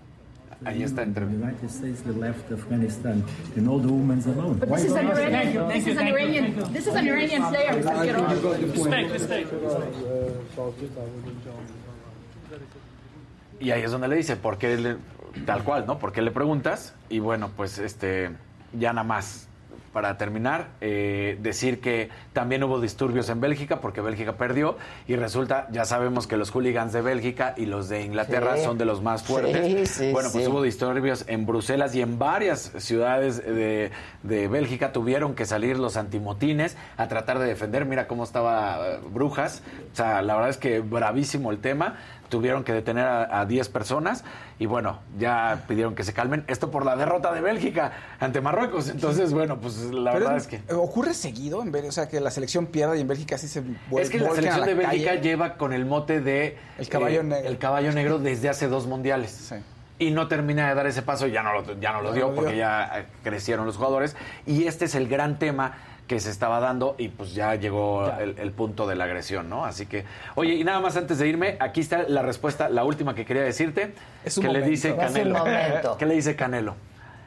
Ahí está entre The United States they left Afghanistan and all the women alone. But Why this is don't an ask- Iranian. This is an Iranian. This is an Iranian player, Mr. Kirosh. Respect, respect. Y ahí es donde le dice, ¿por qué le- tal cual, ¿no? ¿Por qué le preguntas? Y bueno, pues este, ya nada más. Para terminar, eh, decir que también hubo disturbios en Bélgica porque Bélgica perdió y resulta, ya sabemos que los hooligans de Bélgica y los de Inglaterra Sí. son de los más fuertes. Sí, sí, bueno, pues hubo disturbios en Bruselas y en varias ciudades de, de Bélgica tuvieron que salir los antimotines a tratar de defender. Mira cómo estaba eh, Brujas. O sea, la verdad es que bravísimo el tema. Tuvieron que detener a, a 10 personas y bueno, ya pidieron que se calmen. Esto por la derrota de Bélgica ante Marruecos. Entonces, bueno, pues la Pero verdad es- es que... ¿Ocurre seguido en? O sea, que la selección pierda y en Bélgica sí se vuelve Es que la selección de Bélgica lleva con el mote de eh, El caballo negro. el caballo negro desde hace dos mundiales. Y no termina de dar ese paso, ya no lo, ya no lo dio porque ya eh, crecieron los jugadores. Y este es el gran tema que se estaba dando y pues ya llegó el, el punto de la agresión, ¿no? Así que, oye, y nada más antes de irme, aquí está la respuesta, la última que quería decirte, Es un que le dice un Canelo. ¿Qué le dice Canelo?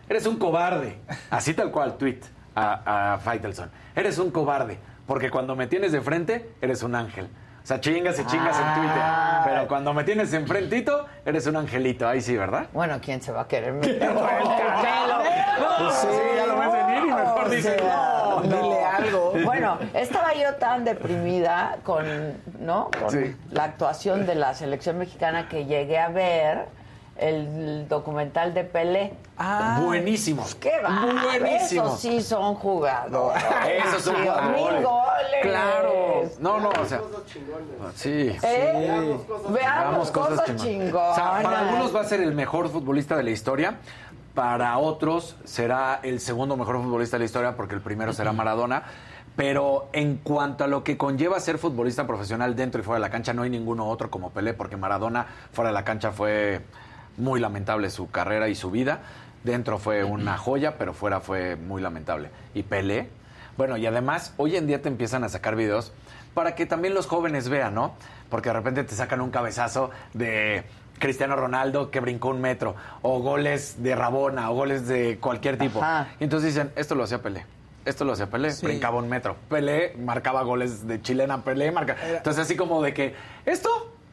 Eres un cobarde. Así tal cual, tweet a, a Faitelson. Eres un cobarde, porque cuando me tienes de frente, eres un ángel. O sea, chingas y chingas en Twitter. Ah. Pero cuando me tienes enfrentito, eres un angelito. Ahí sí, ¿verdad? Bueno, ¿quién se va a querer meter el Canelo? Pues sí, ya lo ves venir y mejor dices, no, dile algo. Bueno, estaba yo tan deprimida con, ¿no? Con Sí. la actuación de la selección mexicana que llegué a ver el documental de Pelé. Ah. Buenísimo. ¡Qué va! Buenísimo. Esos sí son jugadores. Esos son jugadores. mil goles. Claro. No, no, o sea. Sí. ¿Eh? Veamos, cosas, chingonas. O sea, para algunos va a ser el mejor futbolista de la historia. Para otros será el segundo mejor futbolista de la historia porque el primero será Maradona. Pero en cuanto a lo que conlleva ser futbolista profesional dentro y fuera de la cancha, no hay ninguno otro como Pelé, porque Maradona fuera de la cancha fue muy lamentable su carrera y su vida. Dentro fue una joya, pero fuera fue muy lamentable. Y Pelé, Bueno, y además, hoy en día te empiezan a sacar videos para que también los jóvenes vean, ¿no? Porque de repente te sacan un cabezazo de Cristiano Ronaldo que brincó un metro, o goles de Rabona, o goles de cualquier tipo. Ajá. Y entonces dicen, esto lo hacía Pelé. Esto lo hacía Pelé, Sí. brincaba un metro. Pelé marcaba goles de chilena, Pelé marca. Entonces, así como de que esto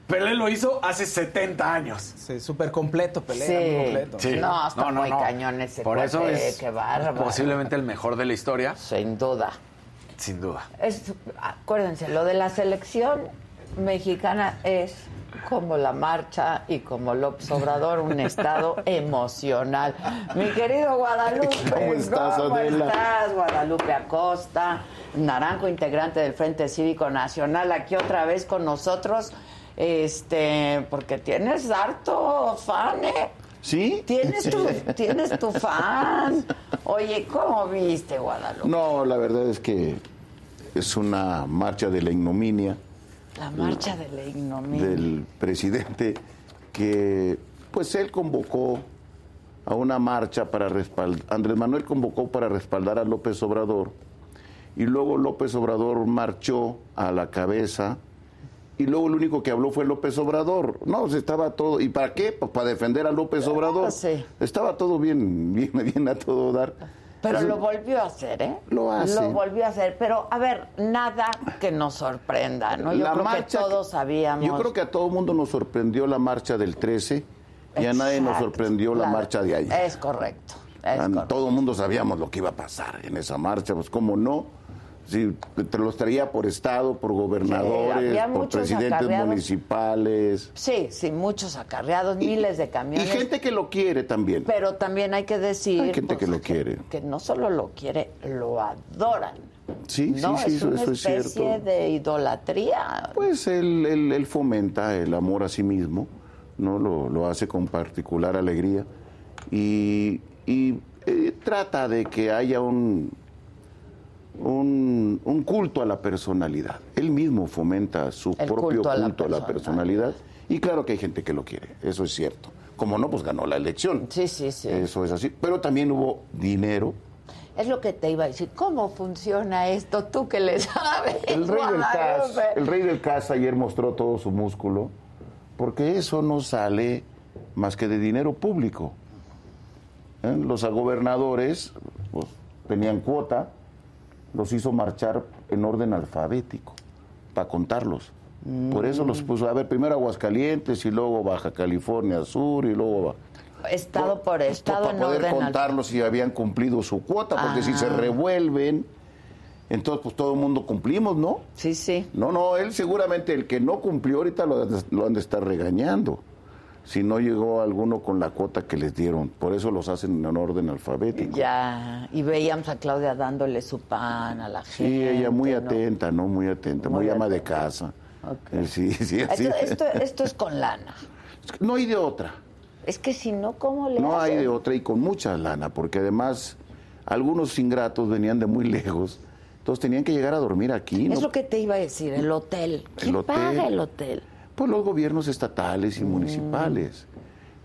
Pelé lo hizo hace 70 años. Sí, súper completo, pelea, Sí. muy completo. Sí. No, está muy cañón ese Por eso es qué bárbaro. posiblemente el mejor de la historia. Sin duda. Sin duda. Es, acuérdense, lo de la selección mexicana es como la marcha y como López Obrador, un estado emocional. Mi querido Guadalupe, ¿Cómo estás, ¿cómo estás? Guadalupe Acosta, Naranjo, integrante del Frente Cívico Nacional, aquí otra vez con nosotros, este, porque tienes harto fan, ¿eh? ¿Sí? Tienes tu, tienes tu fan. Oye, ¿cómo viste, Guadalupe? No, la verdad es que es una marcha de la ignominia La marcha de la ignominia. del presidente que, pues él convocó a una marcha para respaldar, Andrés Manuel convocó para respaldar a López Obrador y luego López Obrador marchó a la cabeza y luego el único que habló fue López Obrador. No, se estaba todo. ¿Y para qué? Pues para defender a López Obrador. Estaba todo bien, bien, bien a todo dar. Pero lo volvió a hacer, ¿eh? Lo hace. Lo volvió a hacer. Pero, a ver, nada que nos sorprenda, ¿no? Yo La creo marcha que todos sabíamos. Yo creo que a todo mundo nos sorprendió la marcha del 13 y a nadie nos sorprendió la, marcha de ayer. Es correcto. Es correcto. Todo el mundo sabíamos lo que iba a pasar en esa marcha, pues cómo no. Si te los traía por estado, por gobernadores, por presidentes acarreados. municipales. Sí, sí, muchos acarreados, miles de Y camiones. gente que lo quiere también. Pero también hay que decir Hay gente pues, que lo quiere. que no solo lo quiere, lo adoran. Sí, ¿no? sí, sí, es eso, una eso es especie cierto. de idolatría. Pues él, él- él fomenta el amor a sí mismo, ¿no? Lo, lo hace con particular alegría y, y, eh, trata de que haya un, un, un culto a la personalidad. Él mismo fomenta su El propio culto a la culto a la personalidad y claro que hay gente que lo quiere, eso es cierto. Como no, pues ganó la elección. Sí, sí, sí. Eso es así. Pero también hubo dinero. Es lo que te iba a decir. ¿Cómo funciona esto? Tú que le sabes. El rey del CAS, el rey del CAS ayer mostró todo su músculo, porque eso no sale más que de dinero público. ¿Eh? Los gobernadores pues, tenían cuota, los hizo marchar en orden alfabético, para contarlos. Por eso los puso, a ver, primero Aguascalientes y luego Baja California Sur y luego... Estado por estado para en poder orden. contarlos si habían cumplido su cuota, porque si se Ah. revuelven, entonces pues todo el mundo cumplimos, ¿no? Sí, sí. No, no, él seguramente el que no cumplió ahorita lo, lo han de estar regañando. Si no llegó alguno con la cuota que les dieron, por eso los hacen en orden alfabético. Ya, y veíamos a Claudia dándole su pan a la Sí, gente. ella muy ¿no? atenta, ¿no? Muy atenta, muy, Muy ama de casa. Eh, Sí, sí, Esto, sí. esto, esto es con lana. No hay de otra. Es que si no, ¿cómo le No hay de otra y con mucha lana, porque además algunos ingratos venían de muy lejos, entonces tenían que llegar a dormir aquí. Es ¿no? lo que te iba a decir, el hotel. ¿Quién hotel. paga el hotel? Pues los gobiernos estatales y Mm. municipales.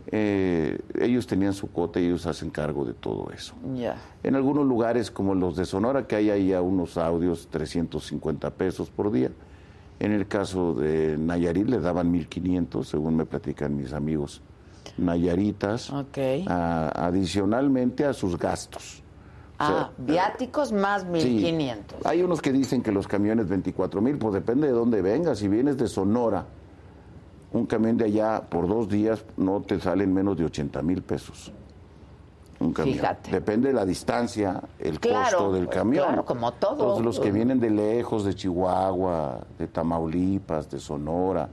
Eh, ellos tenían su cuota y ellos hacen cargo de todo eso. Ya. En algunos lugares como los de Sonora, que hay ahí a unos audios 350 pesos por día. En el caso de Nayarit le daban 1.500, según me platican mis amigos nayaritas, a- adicionalmente a sus gastos. O sea, Ah, viáticos más Sí. 1500. Hay unos que dicen que los camiones 24 mil, pues depende de dónde vengas. Si vienes de Sonora, un camión de allá por dos días no te salen menos de 80 mil pesos. Un camión. Fíjate. Depende de la distancia, el Claro, costo del camión. claro, como todo. Entonces, los que vienen de lejos, de Chihuahua, de Tamaulipas, de Sonora,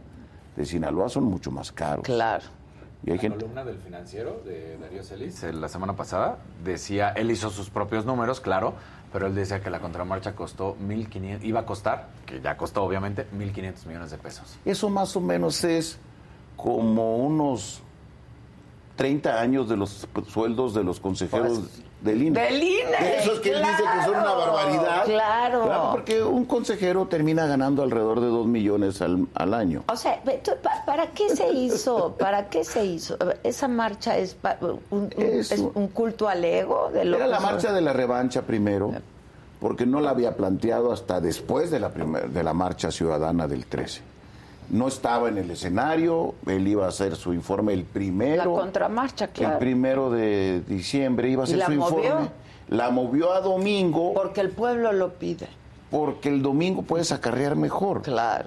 de Sinaloa, son mucho más caros. Claro. Y hay La gente. columna del financiero de Darío Celis eh, la semana pasada decía, él hizo sus propios números, claro, pero él decía que la contramarcha costó 1.500, iba a costar, que ya costó obviamente, 1.500 millones de pesos. Eso más o menos es como unos 30 años de los sueldos de los consejeros del INE. Del INE, De esos que él dice que son una claro, barbaridad. claro. Porque un consejero termina ganando alrededor de 2 millones al, al año. O sea, ¿para qué se hizo? ¿Para qué se hizo? Esa marcha es, un, un- Es es un- un culto al ego de lo Era la marcha de la revancha primero, porque no la había planteado hasta después de la, primer- de la marcha ciudadana del 13. No estaba en el escenario, él iba a hacer su informe el La primero. contramarcha, El claro. primero de diciembre iba a ¿Y hacer la su movió? informe. La movió a domingo. Porque el pueblo lo pide. Porque el domingo puedes acarrear mejor. Claro.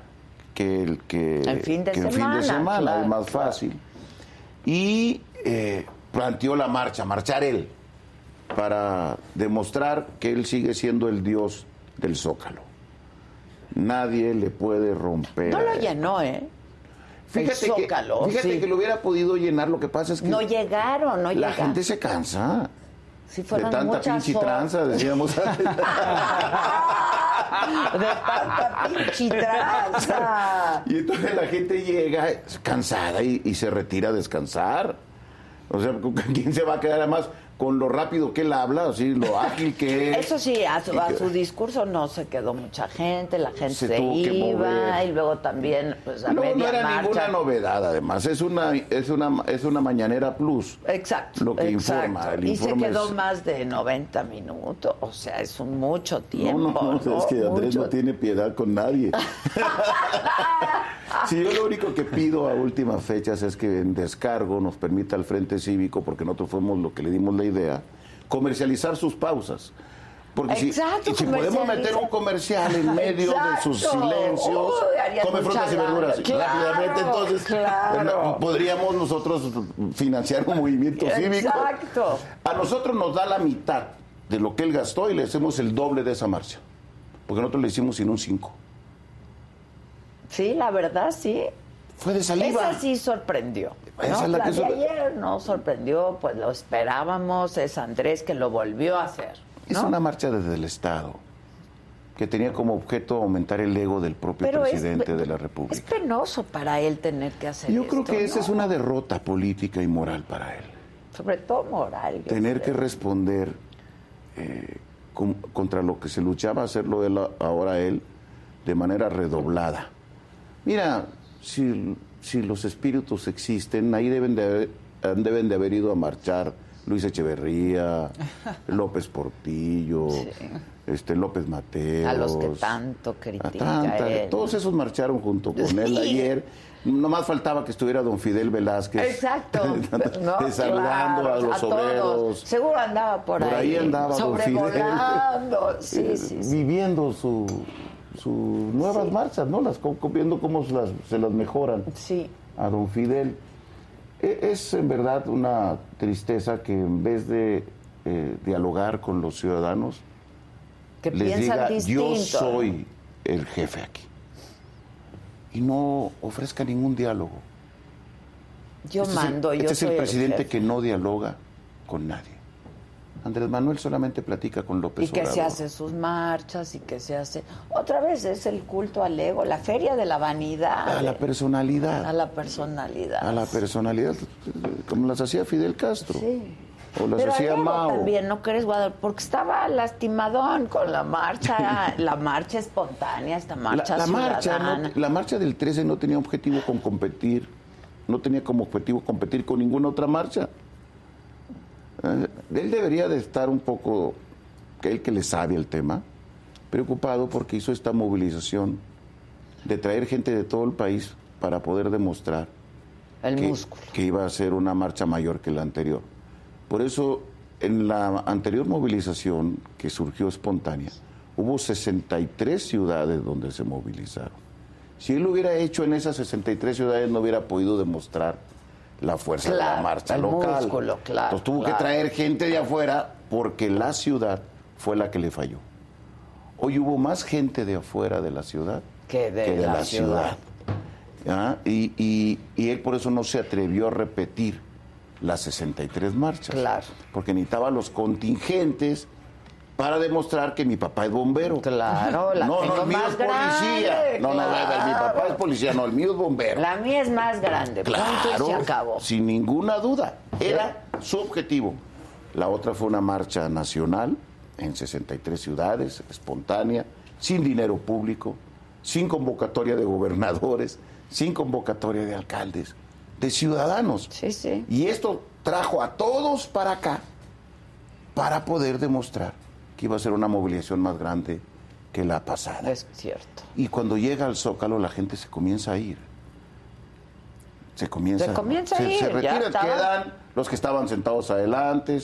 Que el, que, El fin de que el fin de semana, semana, claro, es más fácil. Y eh, planteó la marcha, marchar él, para demostrar que él sigue siendo el dios del Zócalo. Nadie le puede romper. No lo llenó, ¿eh? Fíjate, el Zócalo, que, fíjate sí. que lo hubiera podido llenar, lo que pasa es que No llegaron, no la llegaron. gente se cansa Sí, de fueron tanta muchas pinche tranza, decíamos antes. De tanta pinche tranza. Y entonces la gente llega cansada y, y se retira a descansar. O sea, ¿quién se va a quedar además con lo rápido que él habla, así, lo ágil que es? Eso sí, a su, a su discurso no se quedó mucha gente, la gente Se se, iba y luego también pues a No, media no era marcha. ninguna novedad, además. Es una, es una, es una mañanera plus. Exacto. Lo que exacto. informa. El y se informe quedó es- más de 90 minutos, o sea, es un mucho No, tiempo. no, no, es que Andrés Mucho no tiene piedad con nadie. Sí, yo lo único que pido a últimas fechas es que en descargo nos permita al Frente Cívico, porque nosotros fuimos lo que le dimos la idea, comercializar sus pausas. Porque si- Exacto, y si, podemos meter un comercial en medio de sus silencios, come mucha frutas y verduras. Claro, rápidamente, entonces claro. podríamos nosotros financiar un movimiento cívico. Exacto. A nosotros nos da la mitad de lo que él gastó y le hacemos el doble de esa marcha. Porque nosotros le hicimos sin un 5. Sí, la verdad, sí. Fue de saliva. Esa sí sorprendió. Esa ¿no? es la La que de sor- ayer no sorprendió, pues lo esperábamos, es Andrés que lo volvió a hacer. Es una marcha desde el Estado que tenía como objeto aumentar el ego del propio Pero es- presidente de la Es República. penoso para él tener que hacer Yo creo esto, que esa ¿no? es una derrota política y moral para él. Sobre todo moral. Tener que responder eh, con- contra lo que se luchaba hacerlo él, ahora él de manera redoblada. Mira, si, si los espíritus existen, ahí deben de, haber, deben de haber ido a marchar Luis Echeverría, López Portillo, este López Mateos. A los que tanto a critica tanta- él. todos esos marcharon junto con él Sí. ayer. Nomás faltaba que estuviera don Fidel Velázquez. Exacto. No, saludando claro, a los todos. obreros. Seguro andaba por, Por ahí andaba don Fidel. Sobrevolando. Sí, sí, sí. Viviendo su, sus nuevas marchas, ¿no? Las, viendo cómo se las, se las mejoran Sí. a don Fidel. E- Es en verdad una tristeza que en vez de eh, dialogar con los ciudadanos, Que les diga yo soy el jefe aquí. Y no ofrezca ningún diálogo. Yo Este es el- mando, yo Este es el presidente que no dialoga con nadie. Andrés Manuel solamente platica con López Y que se Obrador. hace sus marchas y que se hace... Otra vez es el culto al ego, la feria de la vanidad. A la personalidad. A la personalidad. A la personalidad, como las hacía Fidel Castro. Sí. O las Pero hacía Mao. también, ¿no crees, Guadalupe? Porque estaba lastimadón con la marcha, la marcha espontánea, esta marcha la marcha, no- la marcha del 13 no tenía objetivo con competir, no tenía como objetivo competir con ninguna otra marcha. Eh, él debería de estar un poco, él que le sabe el tema, preocupado porque hizo esta movilización de traer gente de todo el país para poder demostrar El que, músculo. que iba a ser una marcha mayor que la anterior. Por eso, en la anterior movilización que surgió espontánea, hubo 63 ciudades donde se movilizaron. Si él lo hubiera hecho en esas 63 ciudades, no hubiera podido demostrar la fuerza de la marcha el local. músculo, claro, Entonces tuvo claro. que traer gente de afuera porque la ciudad fue la que le falló. Hoy hubo más gente de afuera de la ciudad Que de que de la la, ciudad. ¿Ah? Y, y- y él por eso no se atrevió a repetir las 63 marchas. Claro. Porque necesitaba los contingentes para demostrar que mi papá es bombero. Claro, la no, tengo no, el mío más es policía. grande, no, no, claro. mi papá es policía, no, el mío es bombero. La mía es más grande, Claro, se acabó. sin ninguna duda. Era su objetivo. La otra fue una marcha nacional en 63 ciudades, espontánea, sin dinero público, sin convocatoria de gobernadores, sin convocatoria de alcaldes, de ciudadanos. Sí, sí. Y esto trajo a todos para acá para poder demostrar que iba a ser una movilización más grande que la pasada. Es cierto. Y cuando llega al Zócalo la gente se comienza a ir. Se comienza, Se comienza a se, ir, se ya retiran, quedan los que estaban sentados adelante,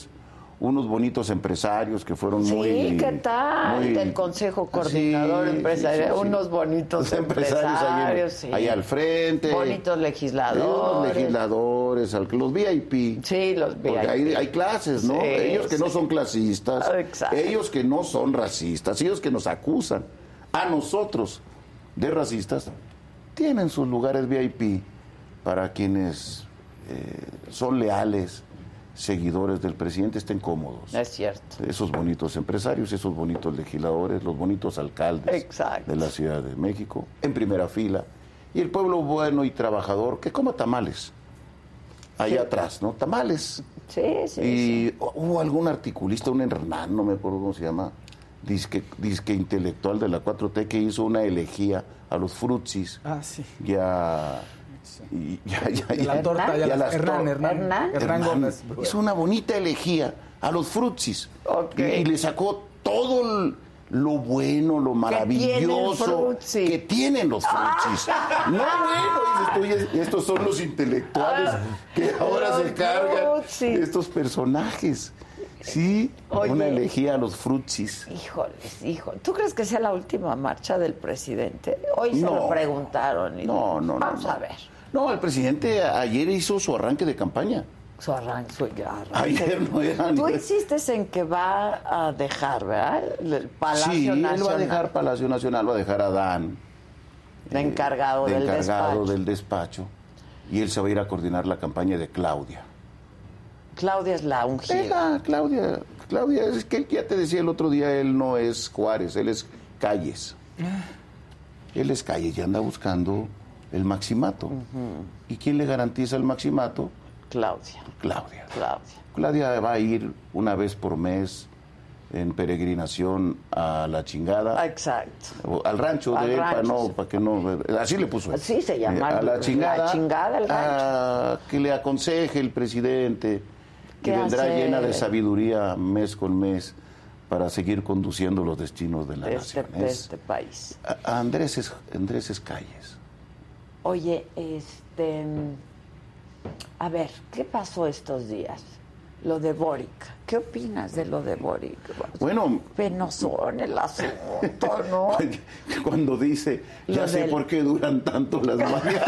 unos bonitos empresarios que fueron Sí, muy... ¿qué tal? muy- Del Consejo Coordinador Sí, Empresarial, sí, unos bonitos Los empresarios ahí, al frente. Bonitos legisladores. legisladores, al- los VIP. Sí, los Porque VIP. hay, hay clases, ¿no? Ellos que no son clasistas, Exacto. ellos que no son racistas, ellos que nos acusan a nosotros de racistas, tienen sus lugares VIP para quienes eh, son leales, seguidores del presidente, estén cómodos. Es cierto. Esos bonitos empresarios, esos bonitos legisladores, los bonitos alcaldes Exacto. de la Ciudad de México, en primera fila. Y el pueblo bueno y trabajador que coma tamales. Allá atrás, ¿no? Tamales. Sí, sí. Y hubo algún articulista, un Hernán, no me acuerdo cómo se llama, disque, disque intelectual de la 4T, que hizo una elegía a los frutsis. Ah, sí. Ya. Y- ya, ya, la ya- torta, ya las- Hernán, tor- Hernán. Hernán. Hernán Gómez. Hizo una bonita elegía a los frutsis. Y, y le sacó todo el- lo bueno, lo maravilloso que tienen los frutsis. No, bueno, dices tú, y estos son los intelectuales que ahora se cargan frutsis. estos personajes. Sí, Oye. una elegía a los frutsis. Híjoles, hijo. ¿Tú crees que sea la última marcha del presidente? Hoy se No. lo preguntaron. y No, no, no. Vamos no. a ver. No, el presidente ayer hizo su arranque de campaña. Su arranque, su arranque. Ayer no era Tú insistes en que va a dejar, ¿verdad? El Palacio sí, él va a Nacional. dejar Palacio Nacional, va a dejar a Dan. De encargado de del encargado despacho. del despacho. Y él se va a ir a coordinar la campaña de Claudia. Claudia es la ungida. Venga, Claudia, Claudia, es que él ya te decía el otro día, él no es Juárez, él es Calles. Él es Calles y anda buscando el maximato. ¿Y quién le garantiza el maximato? Claudia. Claudia. Claudia. Claudia va a ir una vez por mes en peregrinación a la chingada. Exacto. Al rancho de él, para no, para que no, así le puso. Así se llama, Eh, a la la chingada. chingada, el rancho. a que le aconseje el presidente que ¿Qué vendrá hacer? llena de sabiduría mes con mes para seguir conduciendo los destinos de la de este, nación. de Es- este país. a- Andrés es, Andrés es Calles. Oye, este. A ver, ¿qué pasó estos días? Lo de Boric. ¿Qué opinas de lo de Boric? Bueno, Penosón el asunto, ¿no? cuando dice, ya Lo sé del- por qué duran tanto las mañanas.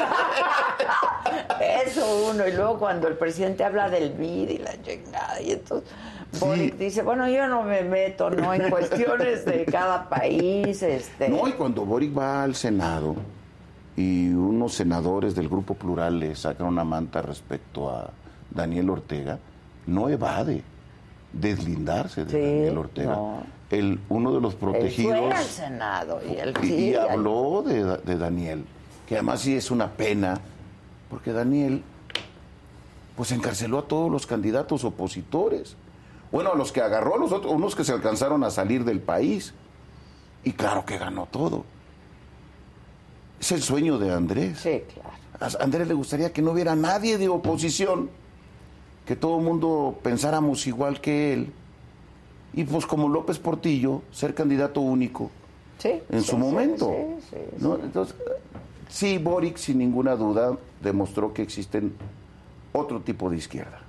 Eso uno, y luego cuando el presidente habla del BID y la chingada, y entonces Boric dice, bueno, yo no me meto, ¿no? En cuestiones de cada país, este... No, y cuando Boric va al Senado y unos senadores del Grupo Plural le sacan una manta respecto a Daniel Ortega, no evade deslindarse de Sí, Daniel Ortega. no. El, uno de los Él protegidos fue al Senado y él y, sí, y ya- habló de, de Daniel, que además sí es una pena, porque Daniel pues encarceló a todos los candidatos opositores. Bueno, a los que agarró, a los otros, unos que se alcanzaron a salir del país. Y claro que ganó todo. Es el sueño de Andrés. Sí, claro. A Andrés le gustaría que no hubiera nadie de oposición, que todo el mundo pensáramos igual que él. Y pues como López Portillo, ser candidato único Sí, en sí, su sí, momento. sí, sí, ¿no? Entonces, sí, Boric sin ninguna duda demostró que existen otro tipo de izquierda.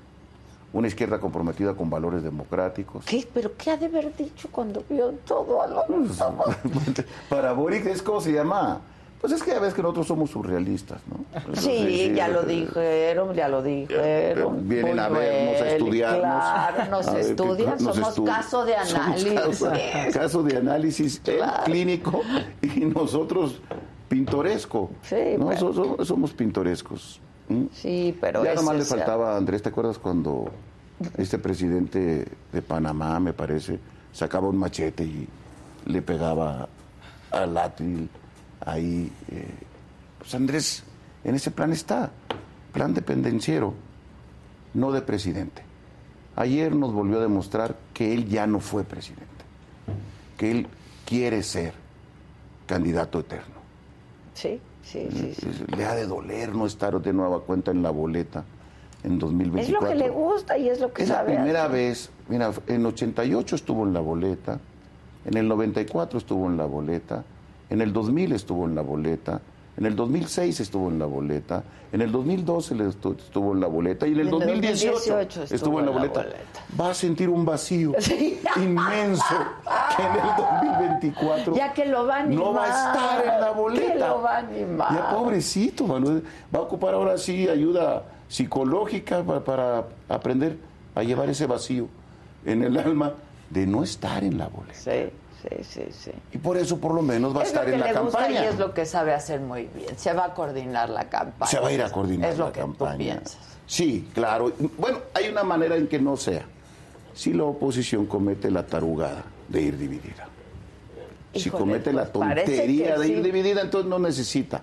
Una izquierda comprometida con valores democráticos. ¿Qué? ¿Pero qué ha de haber dicho cuando vio todo a lo Para Boric es como se llama. Pues es que ya ves que nosotros somos surrealistas, ¿no? Sí, ya lo dijeron, ya lo dijeron. Vienen a vernos, a estudiarnos. Claro, nos estudian, nos somos caso de análisis. Caso, caso de análisis clínico y nosotros pintoresco. Sí, ¿no? pero- So- so- somos pintorescos. ¿m? Sí, pero Ya nomás le faltaba Andrés, ¿te acuerdas cuando este presidente de Panamá, me parece, sacaba un machete y le pegaba al atril ahí? eh, pues Andrés en ese plan está, plan dependenciero, no de presidente. Ayer nos volvió a demostrar que él ya no fue presidente, que él quiere ser candidato eterno. Sí, sí, sí. sí. Le ha de doler no estar de nueva cuenta en la boleta en 2024. Es lo que le gusta y es lo que Es la sabe. primera hacer. vez, mira, en 88 estuvo en la boleta, en el 94 estuvo en la boleta, en el 2000 estuvo en la boleta, en el 2006 estuvo en la boleta, en el 2012 le estu- estuvo en la boleta y en el Y en el 2018 2018 estuvo estuvo en la en la boleta. boleta. Va a sentir un vacío Sí. inmenso que en el 2024 Ya que lo va a animar. no va a estar en la boleta. Que lo va a animar. Ya pobrecito, Manuel. Va a ocupar ahora sí ayuda psicológica pa- para, aprender a llevar ese vacío en el alma de no estar en la boleta. Sí, sí, sí, sí. Y por eso por lo menos va a es estar en la campaña. y es lo que sabe hacer muy bien. Se va a coordinar la campaña. Se va a ir a coordinar Es lo la que campaña. tú piensas. Sí, claro. Bueno, hay una manera en que no sea. Si la oposición comete la tarugada de ir dividida. si comete la pues tontería de ir sí. dividida, entonces no necesita.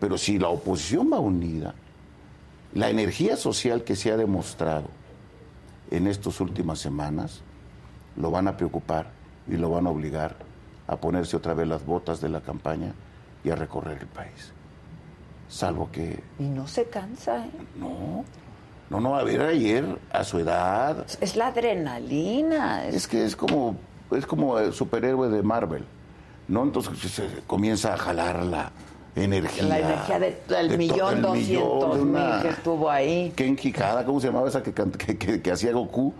Pero si la oposición va unida, la energía social que se ha demostrado en estas últimas semanas, lo van a preocupar y lo van a obligar a ponerse otra vez las botas de la campaña y a recorrer el país. Salvo que Y no se cansa, ¿eh? no, no, no, a ver, ayer, a su edad, Es la adrenalina. Es, es que es como, es como el superhéroe de Marvel, ¿no? Entonces se comienza a jalar la energía. la energía de- del de millón doscientos mil que estuvo ahí. Genki Hada, ¿cómo se llamaba esa que, que, que- que hacía Goku?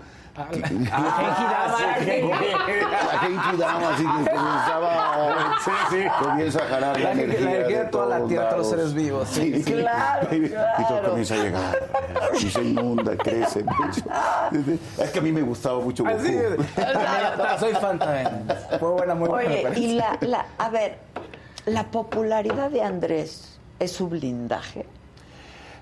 Genki. La Genki Dama, así que comenzaba, Sí, sí. comienza a jalar la, energía- la energía de toda la todos tierra, todos los seres vivos. Sí, sí. Claro, Y todo comienza a llegar. Y se inunda, crece. Es que a mí me gustaba mucho Goku. Así es. Soy fan también. Muy buena, muy buena. Oye, y la, la, a ver, la popularidad de Andrés es su blindaje.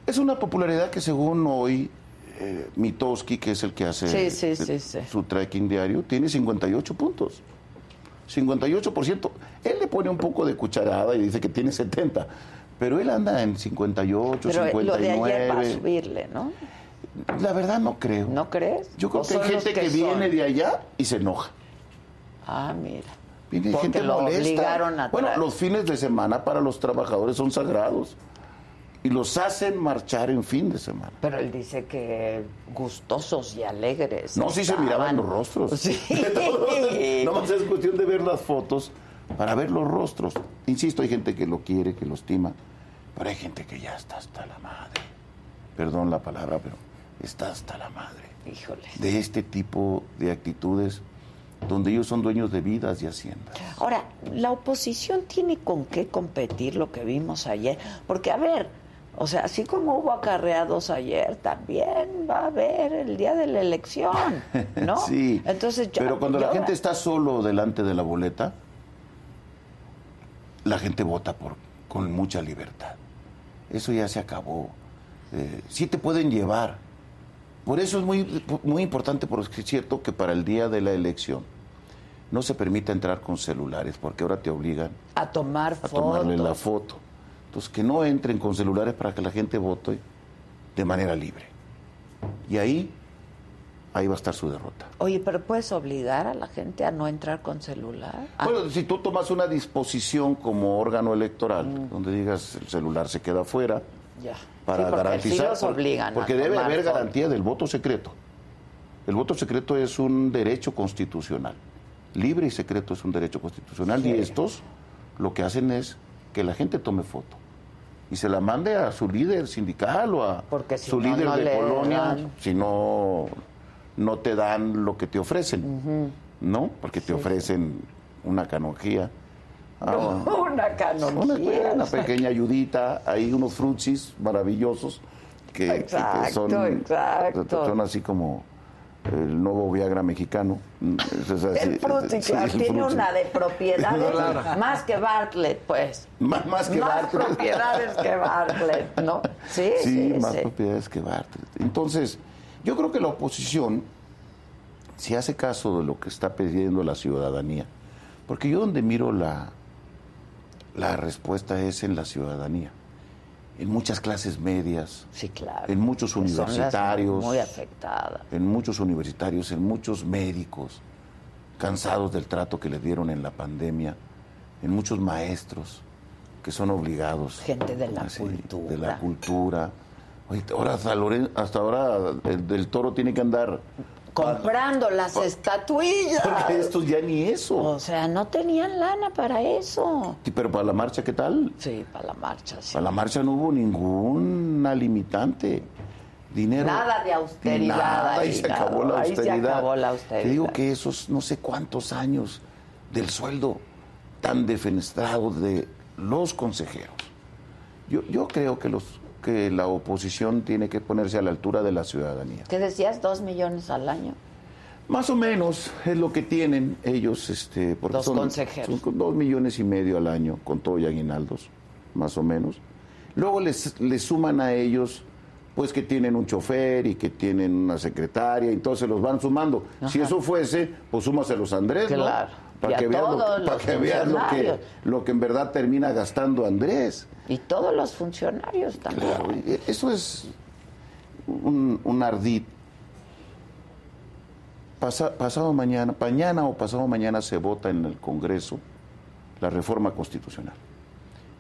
Es una popularidad que según hoy, eh, Mitoski, que es el que hace Sí, sí, eh, sí, sí. su tracking diario, tiene 58 puntos. 58%. Él le pone un poco de cucharada y dice que tiene 70. Pero él anda en 58, Pero 59. lo de ayer va a subirle, ¿no? La verdad no creo. ¿No crees? Yo creo ¿O que hay gente que, viene de allá y se enoja. Ah, mira. Viene Porque gente lo molesta. obligaron a Bueno, los fines de semana para los trabajadores son sagrados. Y los hacen marchar en fin de semana. Pero él dice que gustosos y alegres. No, sí se miraban los rostros. Sí. no más es cuestión de ver las fotos para ver los rostros. Insisto, hay gente que lo quiere, que lo estima, pero hay gente que ya está hasta la madre. Perdón la palabra, pero está hasta la madre. Híjole. De este tipo de actitudes donde ellos son dueños de vidas y haciendas. Ahora, la oposición tiene con qué competir lo que vimos ayer. Porque, a ver, o sea, así como hubo acarreados ayer, también va a haber el día de la elección, ¿no? sí. Entonces, yo- pero cuando la gente está solo delante de la boleta, la gente vota por, con mucha libertad. Eso ya se acabó. Eh, sí te pueden llevar. Por eso es muy, muy importante, porque es cierto que para el día de la elección no se permite entrar con celulares, porque ahora te obligan A tomar a fotos. tomarle la foto. Que no entren con celulares para que la gente vote de manera libre. Y ahí, ahí va a estar su derrota. Oye, pero puedes obligar a la gente a no entrar con celular. Ah, Bueno, si tú tomas una disposición como órgano electoral, donde digas el celular se queda fuera, ya. para Sí, porque garantizar. sí a porque debe haber garantía del voto secreto. El voto secreto es un derecho constitucional. Libre y secreto es un derecho constitucional. Sí. Y estos lo que hacen es que la gente tome foto y se la mande a su líder sindical o a si su no, líder no de colonia, dan. si no, no te dan lo que te ofrecen, ¿no? Porque te ofrecen una canonjía. Ah, una canonjía. una, una pequeña ayudita, hay unos frutsis maravillosos que, que- que Exacto, son, exacto. son así como el nuevo Viagra mexicano. Es así, El Fruity, sí, claro, el tiene una de propiedades Claro. más que Bartlett, pues. Más, más que más Bartlett. propiedades que Bartlett, ¿no? Sí, Sí, sí, más sí. propiedades que Bartlett. Entonces, yo creo que la oposición, si hace caso de lo que está pidiendo la ciudadanía, porque yo donde miro la, la respuesta es en la ciudadanía, en muchas clases medias, Sí, claro. en muchos universitarios, Muy afectadas. en muchos universitarios, en muchos médicos, cansados del trato que les dieron en la pandemia, en muchos maestros que son obligados. Gente de la así, cultura. De la cultura, Oye, ahora hasta, hasta ahora el del toro tiene que andar. Comprando las estatuillas. Porque estos ya ni eso. O sea, no tenían lana para eso. Sí, Pero para la marcha, ¿qué tal? Sí, para la marcha, sí. Para la marcha no hubo ninguna limitante. Dinero. Nada de austeridad Nada, ahí, y se acabó la Ahí se austeridad. acabó la austeridad. Te digo que esos no sé cuántos años del sueldo tan defenestrado de los consejeros. Yo, yo creo que los que la oposición tiene que ponerse a la altura de la ciudadanía. ¿Qué decías? ¿Dos millones al año? Más o menos es lo que tienen ellos, este, porque Los son, consejeros. son dos millones y medio al año con todo y aguinaldos, más o menos. Luego les, les suman a ellos, pues que tienen un chofer y que tienen una secretaria, y entonces los van sumando. Si eso fuese, pues súmaselos a Andrés. Claro. Para que veas, lo, para que veas lo que, lo que en verdad termina gastando Andrés. Y todos los funcionarios también. Claro, y eso es un, un ardid. Pasa- pasado mañana, mañana o pasado mañana se vota en el Congreso la reforma constitucional.